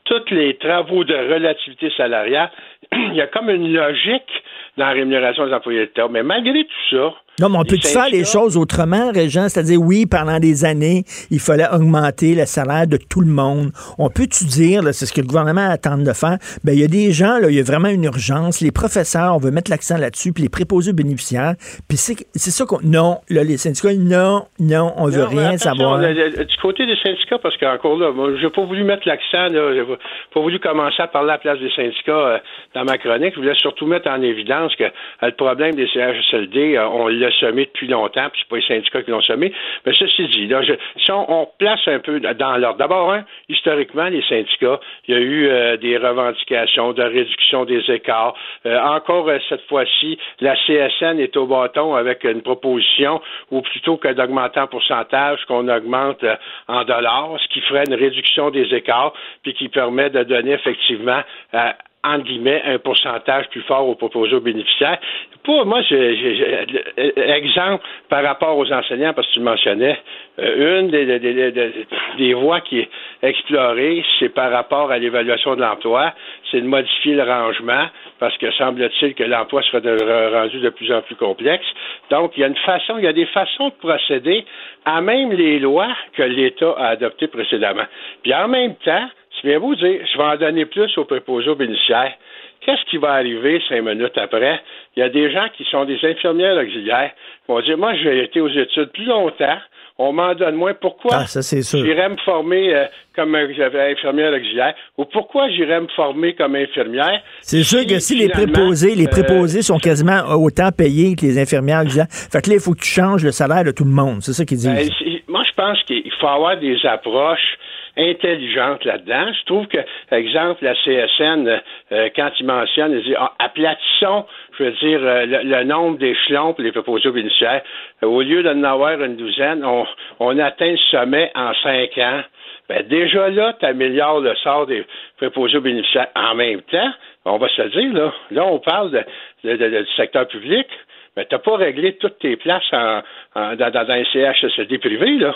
tous les travaux de relativité salariale, il y a comme une logique dans la rémunération des employés d'État. Mais malgré tout ça, Non, mais on peut faire les choses autrement, Régent? C'est-à-dire, oui, pendant des années, il fallait augmenter le salaire de tout le monde. On peut-tu dire, là, c'est ce que le gouvernement attend de faire, ben, il y a des gens, là, il y a vraiment une urgence. Les professeurs, on veut mettre l'accent là-dessus, puis les préposés aux bénéficiaires. Puis c'est c'est ça qu'on. Non, là, les syndicats, non, non, on veut Non, rien savoir. le- le- Du côté des syndicats, parce qu'encore là, moi, j'ai pas voulu mettre l'accent, là, j'ai pas- pas voulu commencer à parler à la place des syndicats euh, dans ma chronique. Je voulais surtout mettre en évidence que euh, le problème des CHSLD, euh, on l'a semé depuis longtemps, puis c'est pas les syndicats qui l'ont semé. Mais ceci dit, si on, place un peu dans l'ordre. D'abord, hein, historiquement, les syndicats, il y a eu euh, des revendications de réduction des écarts. Euh, encore euh, cette fois-ci, la CSN est au bâton avec une proposition où plutôt que d'augmenter en pourcentage, qu'on augmente en dollars, ce qui ferait une réduction des écarts, puis qui permet de donner effectivement euh, entre guillemets, un pourcentage plus fort aux proposés aux bénéficiaires. Pour moi, exemple par rapport aux enseignants, parce que tu le mentionnais, euh, une des, voies qui est explorée, c'est par rapport à l'évaluation de l'emploi, c'est de modifier le rangement, parce que semble-t-il que l'emploi sera rendu de plus en plus complexe. Donc, il y a une façon, il y a des façons de procéder à même les lois que l'État a adoptées précédemment. Puis en même temps, bien beau de dire, je vais en donner plus aux préposés aux bénéficiaires. Qu'est-ce qui va arriver cinq minutes après? Il y a des gens qui sont des infirmières auxiliaires qui vont dire, moi, j'ai été aux études plus longtemps, on m'en donne moins. Pourquoi? Ah, ça, c'est sûr. J'irais me former euh, comme j'avais infirmière auxiliaire? Ou pourquoi j'irais me former comme infirmière? C'est sûr que si les préposés, les euh, préposés sont quasiment autant payés que les infirmières, auxiliaires, fait que là, il faut que tu changes le salaire de tout le monde. C'est ça qu'ils disent. Ben, moi, je pense qu'il faut avoir des approches intelligentes là-dedans. Je trouve que, exemple, la CSN, euh, quand ils mentionnent, ils disent, ah, aplatissons, je veux dire, euh, le, le nombre d'échelons pour les proposés aux bénéficiaires. Euh, au lieu d'en avoir une douzaine, on, on atteint le sommet en cinq ans. Ben, déjà là, tu améliores le sort des préposés aux bénéficiaires. En même temps, on va se le dire, là, là, on parle de, de- de- du secteur public, mais tu n'as pas réglé toutes tes places en, en- dans, dans, les CHSLD privés, là.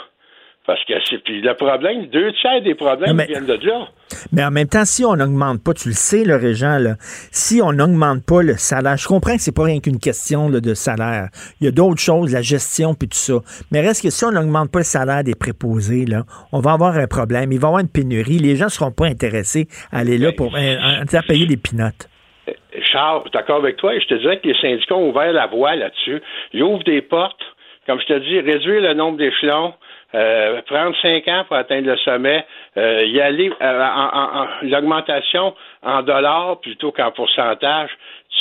Parce que c'est puis le problème, deux tiers des problèmes mais- viennent de là. Mais en même temps, si on n'augmente pas, tu le sais, le régent, là, si on n'augmente pas le salaire, je comprends que c'est pas rien qu'une question là, de salaire. Il y a d'autres choses, la gestion puis tout ça. Mais reste que si on n'augmente pas le salaire des préposés, là, on va avoir un problème. Il va y avoir une pénurie. Les gens seront pas intéressés à aller là pour euh, à payer des pinottes. Charles, je suis d'accord avec toi? Et je te dirais que les syndicats ont ouvert la voie là-dessus. Ils ouvrent des portes, comme je te dis, réduire le nombre d'échelons, euh, prendre cinq ans pour atteindre le sommet, euh, y aller euh, en, en- en- l'augmentation en dollars plutôt qu'en pourcentage.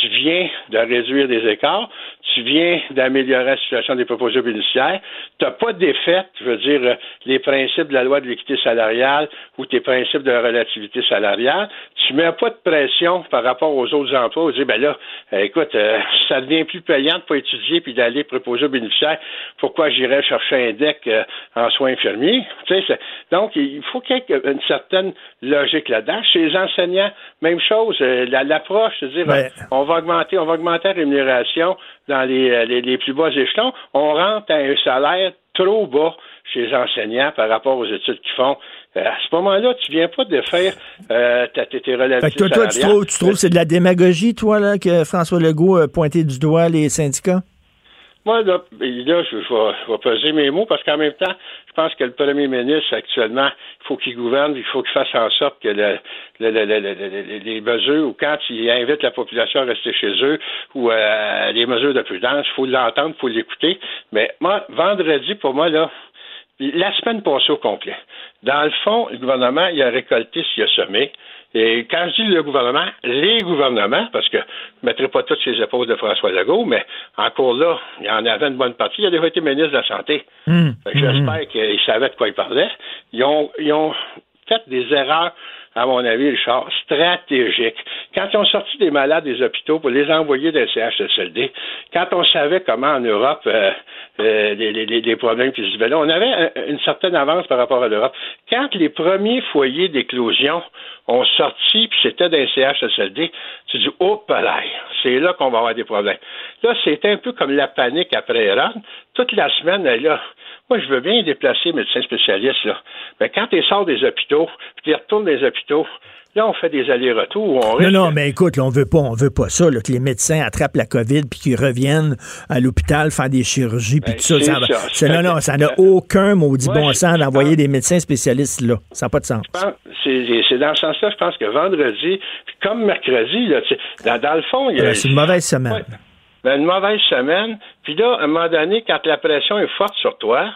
Tu viens de réduire des écarts, tu viens d'améliorer la situation des proposés bénéficiaires. Tu n'as pas d'effet, je veux dire, les principes de la loi de l'équité salariale ou tes principes de relativité salariale. Tu mets pas de pression par rapport aux autres emplois. Tu dis, ben là, euh, écoute, euh, ça devient plus payant de pas étudier puis d'aller proposer aux bénéficiaires. Pourquoi j'irais chercher un deck euh, en soins infirmiers? Tu sais, c'est- donc, il faut qu'il y ait une certaine logique là-dedans. Chez les enseignants, même chose. euh, la- L'approche, c'est-à-dire, Ben- on va augmenter, on va augmenter la rémunération dans les, euh, les, les plus bas échelons. On rentre à un salaire trop bas chez les enseignants par rapport aux études qu'ils font. Euh, à ce moment-là, tu viens pas de faire euh, ta- tes, tes que toi, toi, tu trouves, tu trouves que c'est de la démagogie, toi, là, que François Legault a pointé du doigt les syndicats? Moi, là, là, je, je vais, je vais peser mes mots parce qu'en même temps, pense que le premier ministre, actuellement, il faut qu'il gouverne, il faut qu'il fasse en sorte que le, le- le- le- le- le- les mesures, ou quand il invite la population à rester chez eux, ou euh, les mesures de prudence, il faut l'entendre, il faut l'écouter. Mais moi, vendredi, pour moi, là, la semaine passée au complet, dans le fond, le gouvernement, il a récolté ce qu'il a semé. Et quand je dis le gouvernement, les gouvernements, parce que je ne mettrai pas toutes ses épaules de François Legault, mais encore là, il y en avait une bonne partie. Il a déjà été ministre de la Santé. Que J'espère qu'il savait de quoi il parlait. Ils ont, ils ont fait des erreurs, à mon avis, Richard, stratégiques. Quand ils ont sorti des malades des hôpitaux pour les envoyer dans le CHSLD, quand on savait comment en Europe, euh, euh, les, les- les problèmes qui se vivaient là. On avait un- une certaine avance par rapport à l'Europe. Quand les premiers foyers d'éclosion ont sorti, puis c'était d'un CHSLD, tu dis, oh, palais, c'est là qu'on va avoir des problèmes. Là, c'était un peu comme la panique après Iran. Toute la semaine, là, moi, je veux bien déplacer médecins spécialistes, là. Mais quand ils sortent des hôpitaux, puis ils retournent des hôpitaux, là, on fait des allers-retours on Non, non, mais écoute, là, on veut pas, on veut pas ça, là, que les médecins attrapent la COVID puis qu'ils reviennent à l'hôpital faire des chirurgies puis tout ça. Ben, c'est Ça, ça. ça- non, non, ça n'a aucun maudit bon sens d'envoyer des médecins spécialistes là. Ça n'a pas de sens. C'est dans ce sens-là, je pense que vendredi, comme mercredi, là, dans, dans le fond, il y a C'est une mauvaise semaine. ben, une mauvaise semaine. Puis là, à un moment donné, quand la pression est forte sur toi,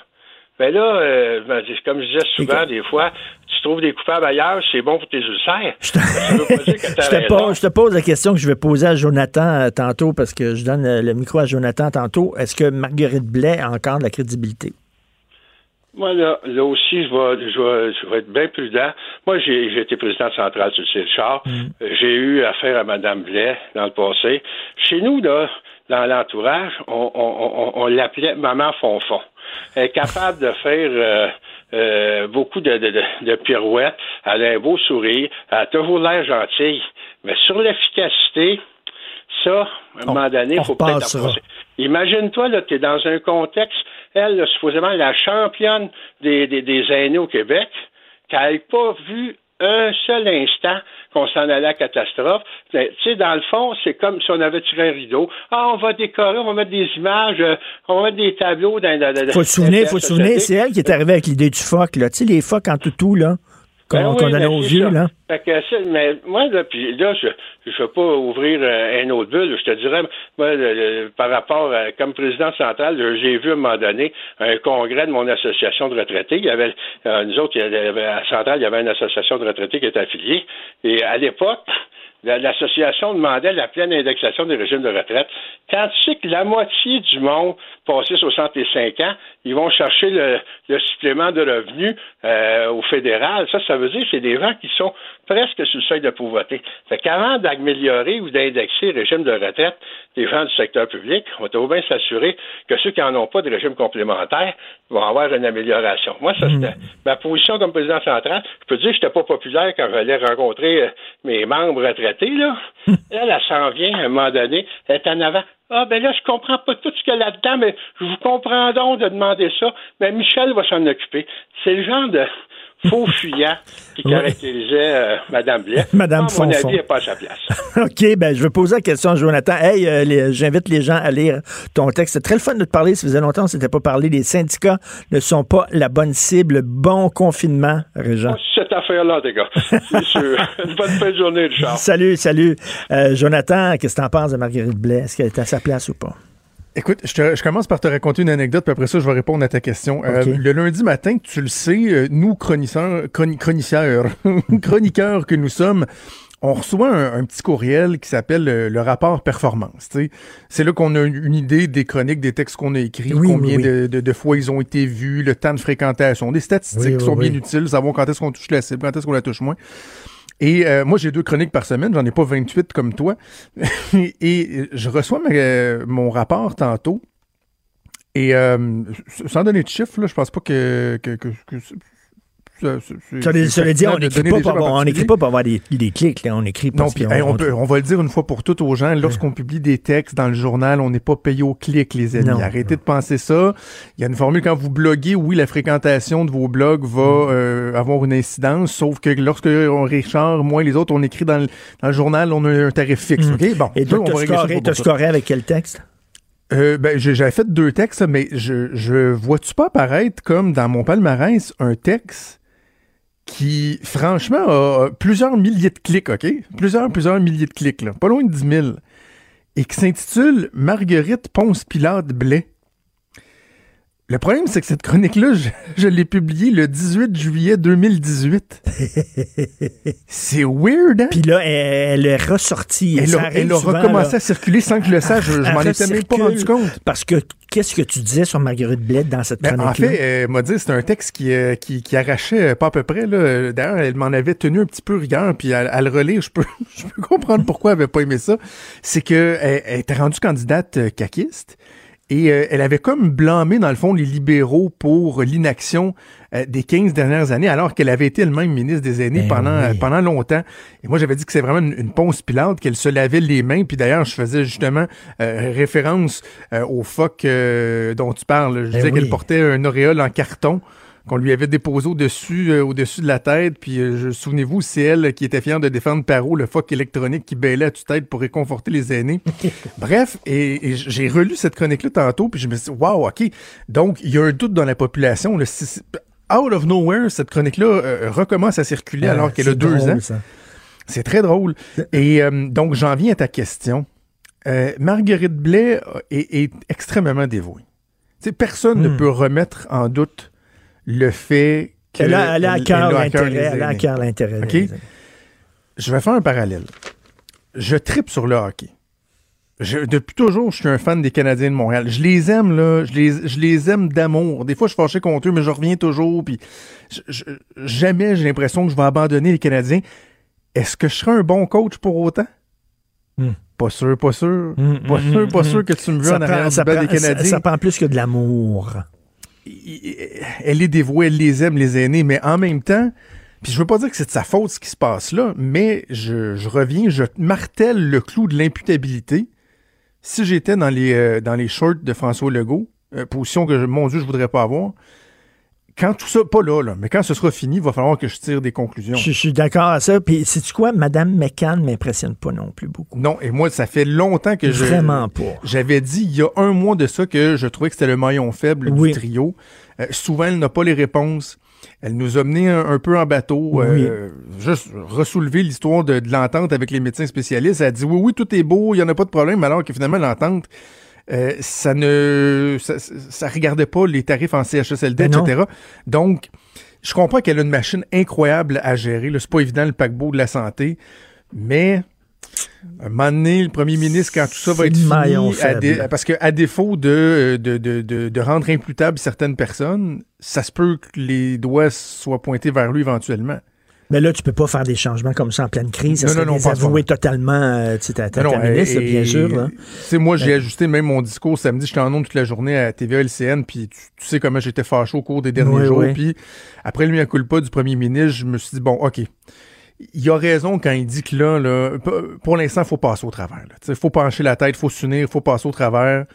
ben là, euh, ben, comme je disais souvent, des fois, tu trouves des coupables ailleurs, c'est bon pour tes ulcères. Je te, pose, je te pose la question que je vais poser à Jonathan euh, tantôt parce que je donne euh, le micro à Jonathan tantôt. Est-ce que Marguerite Blais a encore de la crédibilité? Moi, là, là aussi, je vais, je, vais, je vais être bien prudent. Moi, j'ai été président central sur le Richard. Euh, J'ai eu affaire à Mme Blais dans le passé. Chez nous, là, dans l'entourage, on, on, on, on l'appelait Maman Fonfon. Est capable de faire euh, euh, beaucoup de, de, de, de pirouettes. Elle a un beau sourire. Elle a toujours l'air gentille. Mais sur l'efficacité, ça, à un moment donné, il faut peut-être. Imagine-toi, là, tu es dans un contexte, elle, là, supposément la championne des, des, des aînés au Québec, qu'elle n'ait pas vu un seul instant qu'on s'en allait à la catastrophe. Mais, Tu sais, dans le fond, c'est comme si on avait tiré un rideau. Ah, on va décorer, on va mettre des images, euh, on va mettre des tableaux dans... dans, dans Faut se souvenir, faut se souvenir, c'est elle qui est arrivée avec l'idée du phoque, là. Tu sais, les phoques en toutou, là, qu'on Ben oui, qu'on donnait ben aux vieux, ça. là. Fait que c'est- mais moi, là, puis là, je ne veux pas ouvrir euh, un autre bulle. Je te dirais, moi, le- le- par rapport, à- comme président central, euh, j'ai vu à un moment donné un congrès de mon association de retraités. Il y avait, euh, nous autres, il y avait, à Central, il y avait une association de retraités qui était affiliée. Et à l'époque, la- l'association demandait la pleine indexation des régimes de retraite. Quand tu sais que la moitié du monde, passé 65 ans, ils vont chercher le, le supplément de revenus euh, au fédéral, ça, ça veut dire que c'est des gens qui sont presque sur le seuil de pauvreté. Fait qu'avant d'améliorer ou d'indexer le régime de retraite des gens du secteur public, on doit bien s'assurer que ceux qui n'en ont pas de régime complémentaire vont avoir une amélioration. Moi, ça, c'était ma position comme président central. Je peux dire que je n'étais pas populaire quand j'allais rencontrer euh, mes membres retraités, là. Elle, elle s'en vient à un moment donné, elle est en avant. Ah, ben là, je comprends pas tout ce qu'il y a là-dedans, mais je vous comprends donc de demander ça. Mais Michel va s'en occuper. C'est le genre de faux fuyant qui caractérisait euh, Mme Blais. Madame À mon avis, elle n'est pas à sa place. OK, ben je vais poser la question à Jonathan. Hey, euh, j'invite les gens à lire ton texte. C'est très le fun de te parler. Ça faisait longtemps qu'on ne s'était pas parlé. Les syndicats ne sont pas la bonne cible. Bon confinement, Régent. Cette affaire-là, les gars. C'est sûr. Une bonne fin de journée, Richard. Salut, salut. Euh, Jonathan, qu'est-ce que t'en penses de Marguerite Blais? Est-ce qu'elle est à sa place ou pas? Écoute, je, te- je commence par te raconter une anecdote, puis après ça, je vais répondre à ta question. Euh, le lundi matin, tu le sais, euh, nous, chroniqueurs, chroni- chroniqueurs, chroniqueurs que nous sommes, on reçoit un, un petit courriel qui s'appelle euh, le rapport performance. C'est là qu'on a une idée des chroniques, des textes qu'on a écrits, Oui, combien oui. De, de- de fois ils ont été vus, le temps de fréquentation, des statistiques Oui, qui sont bien utiles, savoir quand est-ce qu'on touche la cible, quand est-ce qu'on la touche moins. Et euh, moi, j'ai deux chroniques par semaine, j'en ai pas 28 comme toi. Et je reçois euh, mon rapport tantôt. Et euh, sans donner de chiffres, là, je pense pas que. que, que, que ça veut dire, on n'écrit pas, pas pour avoir des, des clics. Là. On écrit Non, puis qu'on- hey, on, peut, on va le dire une fois pour toutes aux gens, lorsqu'on publie des textes dans le journal, on n'est pas payé au clic, les amis. Non, Arrêtez de penser ça. Il y a une formule quand vous bloguez, oui, la fréquentation de vos blogs va Mm. euh, avoir une incidence, sauf que lorsque on Richard, moi et les autres, on écrit dans le, dans le journal, on a un tarif fixe. Mm. Bon, Et régler ça scoré, avec quel texte? Euh, ben, j'avais fait deux textes, mais je, je vois-tu pas apparaître comme dans mon palmarès un texte qui, franchement, a plusieurs milliers de clics, OK? Plusieurs, plusieurs milliers de clics, là. Pas loin de 10 000. Et qui s'intitule Marguerite Ponce-Pilate Blais. Le problème, c'est que cette chronique-là, je, je l'ai publiée le 18 juillet 2018. c'est weird, hein? Puis là, elle, elle est ressortie. Elle a, arrive elle a souvent, recommencé là. à circuler sans que je le sache. Je, m'en étais même pas rendu compte. Parce que qu'est-ce que tu disais sur Marguerite Blais dans cette Ben, chronique-là? en fait, elle m'a dit c'est un texte qui, euh, qui, qui arrachait euh, pas à peu près. D'ailleurs, elle m'en avait tenu un petit peu rigueur, puis à, à le relire, je peux, je peux comprendre pourquoi elle avait pas aimé ça. C'est que elle, elle était rendue candidate euh, caquiste. Et euh, elle avait comme blâmé, dans le fond, les libéraux pour l'inaction euh, des 15 dernières années, alors qu'elle avait été elle-même ministre des Aînés Ben pendant, oui. euh, pendant longtemps. Et moi, j'avais dit que c'est vraiment une, une ponce pilate, qu'elle se lavait les mains. Puis d'ailleurs, je faisais justement euh, référence au phoque dont tu parles. Je Ben disais oui. qu'elle portait un auréole en carton qu'on lui avait déposé au-dessus euh, au-dessus de la tête. Puis, euh, je- souvenez-vous, c'est elle qui était fière de défendre Perrault, le phoque électronique qui bêlait à toute-tête pour réconforter les aînés. Bref, et, et j'ai relu cette chronique-là tantôt, puis je me suis dit, wow, OK. Donc, il y a un doute dans la population. là. Si- si- out of nowhere, cette chronique-là euh, recommence à circuler Ah, alors qu'elle a deux drôle, ans. C'est très drôle. Et donc, j'en viens à ta question. Marguerite Blais est, est extrêmement dévouée. Personne ne Hmm. peut remettre en doute le fait qu'elle Elle a, elle a à cœur l'intérêt. Je vais faire un parallèle. Je tripe sur le hockey. Je- depuis toujours, je suis un fan des Canadiens de Montréal. Je les aime, là. Je les, je les aime d'amour. Des fois, je suis fâché contre eux, mais je reviens toujours. Puis je- je- jamais j'ai l'impression que je vais abandonner les Canadiens. Est-ce que je serai un bon coach pour autant? Hmm. Pas sûr, pas sûr. Hmm, pas hmm, sûr, hmm, pas sûr que tu me veux Ça en prend- arrière du ça banc prend- des ça- Canadiens. Ça prend plus que de l'amour. Elle est dévouée, elle les aime, les aînés, mais en même temps, puis je veux pas dire que c'est de sa faute ce qui se passe là, mais je, reviens, je martèle le clou de l'imputabilité. Si j'étais dans les, euh, dans les shorts de François Legault, euh, position que, mon Dieu, je voudrais pas avoir, quand tout ça, pas là, là, mais quand ce sera fini, il va falloir que je tire des conclusions. Je, je suis d'accord à ça. Puis, sais-tu quoi? Madame McCann m'impressionne pas non plus beaucoup. Non, et moi, ça fait longtemps que je. Vraiment pas. J'avais dit il y a un mois de ça que je trouvais que c'était le maillon faible Oui. du trio. Euh, souvent, elle n'a pas les réponses. Elle nous a menés un, un peu en bateau. euh, juste ressoulever l'histoire de, de l'entente avec les médecins spécialistes. Elle a dit oui, oui, tout est beau, il n'y en a pas de problème, alors que finalement, l'entente. Euh, ça ne ça, ça regardait pas les tarifs en CHSLD, Ben non. etc. Donc, je comprends qu'elle a une machine incroyable à gérer. C'est pas évident le paquebot de la santé, mais à un moment donné, le premier ministre, quand tout ça va être fini, à dé- faible. parce qu'à défaut de, de, de, de, de rendre imputables certaines personnes, ça se peut que les doigts soient pointés vers lui éventuellement. Mais là, tu peux pas faire des changements comme ça en pleine crise. Ça Non, non, totalement euh, ta, ta, Non, ta non, ministre, et- bien sûr. sais, moi, j'ai ajusté même mon discours samedi. J'étais en ondes toute la journée à TVA LCN, puis tu, tu sais comment j'étais fâché au cours des derniers Oui, jours. oui. Puis après le culpa du premier ministre, je me suis dit, bon, OK. Il a raison quand il dit que là, là pour l'instant, il faut passer au travers. Il faut pencher la tête, il faut s'unir, il faut passer au travers.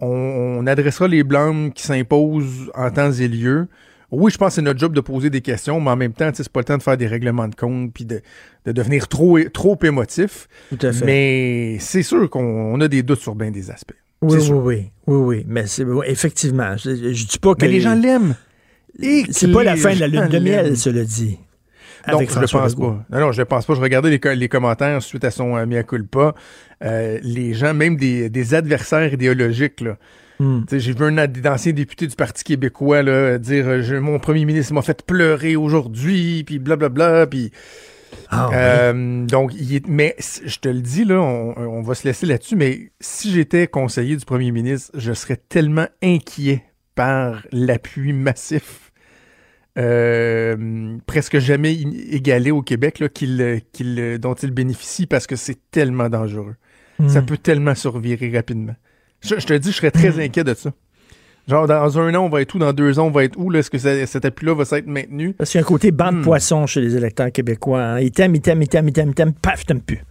On, on adressera les blâmes qui s'imposent en temps et lieu. Oui, je pense que c'est notre job de poser des questions, mais en même temps, c'est pas le temps de faire des règlements de compte puis de, de devenir trop, trop émotif. Tout à fait. Mais c'est sûr qu'on on a des doutes sur bien des aspects. Oui, oui, oui, oui, oui. Mais c'est effectivement. Je, je dis pas que Mais les gens l'aiment. Et C'est pas la fin de la lune de miel, cela dit. Avec je le François pense Legault. pas. Non, non, je le pense pas. Je regardais les commentaires suite à son euh, mea culpa. Euh, les gens, même des, des adversaires idéologiques, là. Hmm. J'ai vu un ancien député du Parti québécois là, dire euh, je- mon premier ministre m'a fait pleurer aujourd'hui, puis blablabla, puis Ah, euh, donc il est, mais je te le dis là, on, on va se laisser là-dessus, mais si j'étais conseiller du premier ministre, je serais tellement inquiet par l'appui massif euh, presque jamais égalé au Québec là, qu'il, qu'il, dont il bénéficie parce que c'est tellement dangereux. Hmm. Ça peut tellement survirer rapidement. Je, je te dis, je serais très inquiet de ça. Genre, dans un an, on va être où? Dans deux ans, on va être où? Est-ce que ça- cet appui-là va s'être maintenu? Parce qu'il y a un côté bande Hmm. poisson chez les électeurs québécois. hein. Ils t'aiment, ils t'aiment, ils t'aiment, ils t'aiment, ils t'aiment, paf, ils t'aiment plus.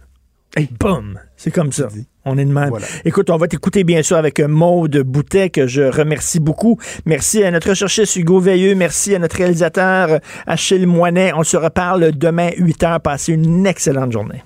Hey, boum! C'est comme ça. On est de même. Voilà. Écoute, on va t'écouter bien sûr avec Maude Boutet, que je remercie beaucoup. Merci à notre recherchiste Hugo Veilleux. Merci à notre réalisateur Achille Moinet. On se reparle demain 8 h. Passez une excellente journée.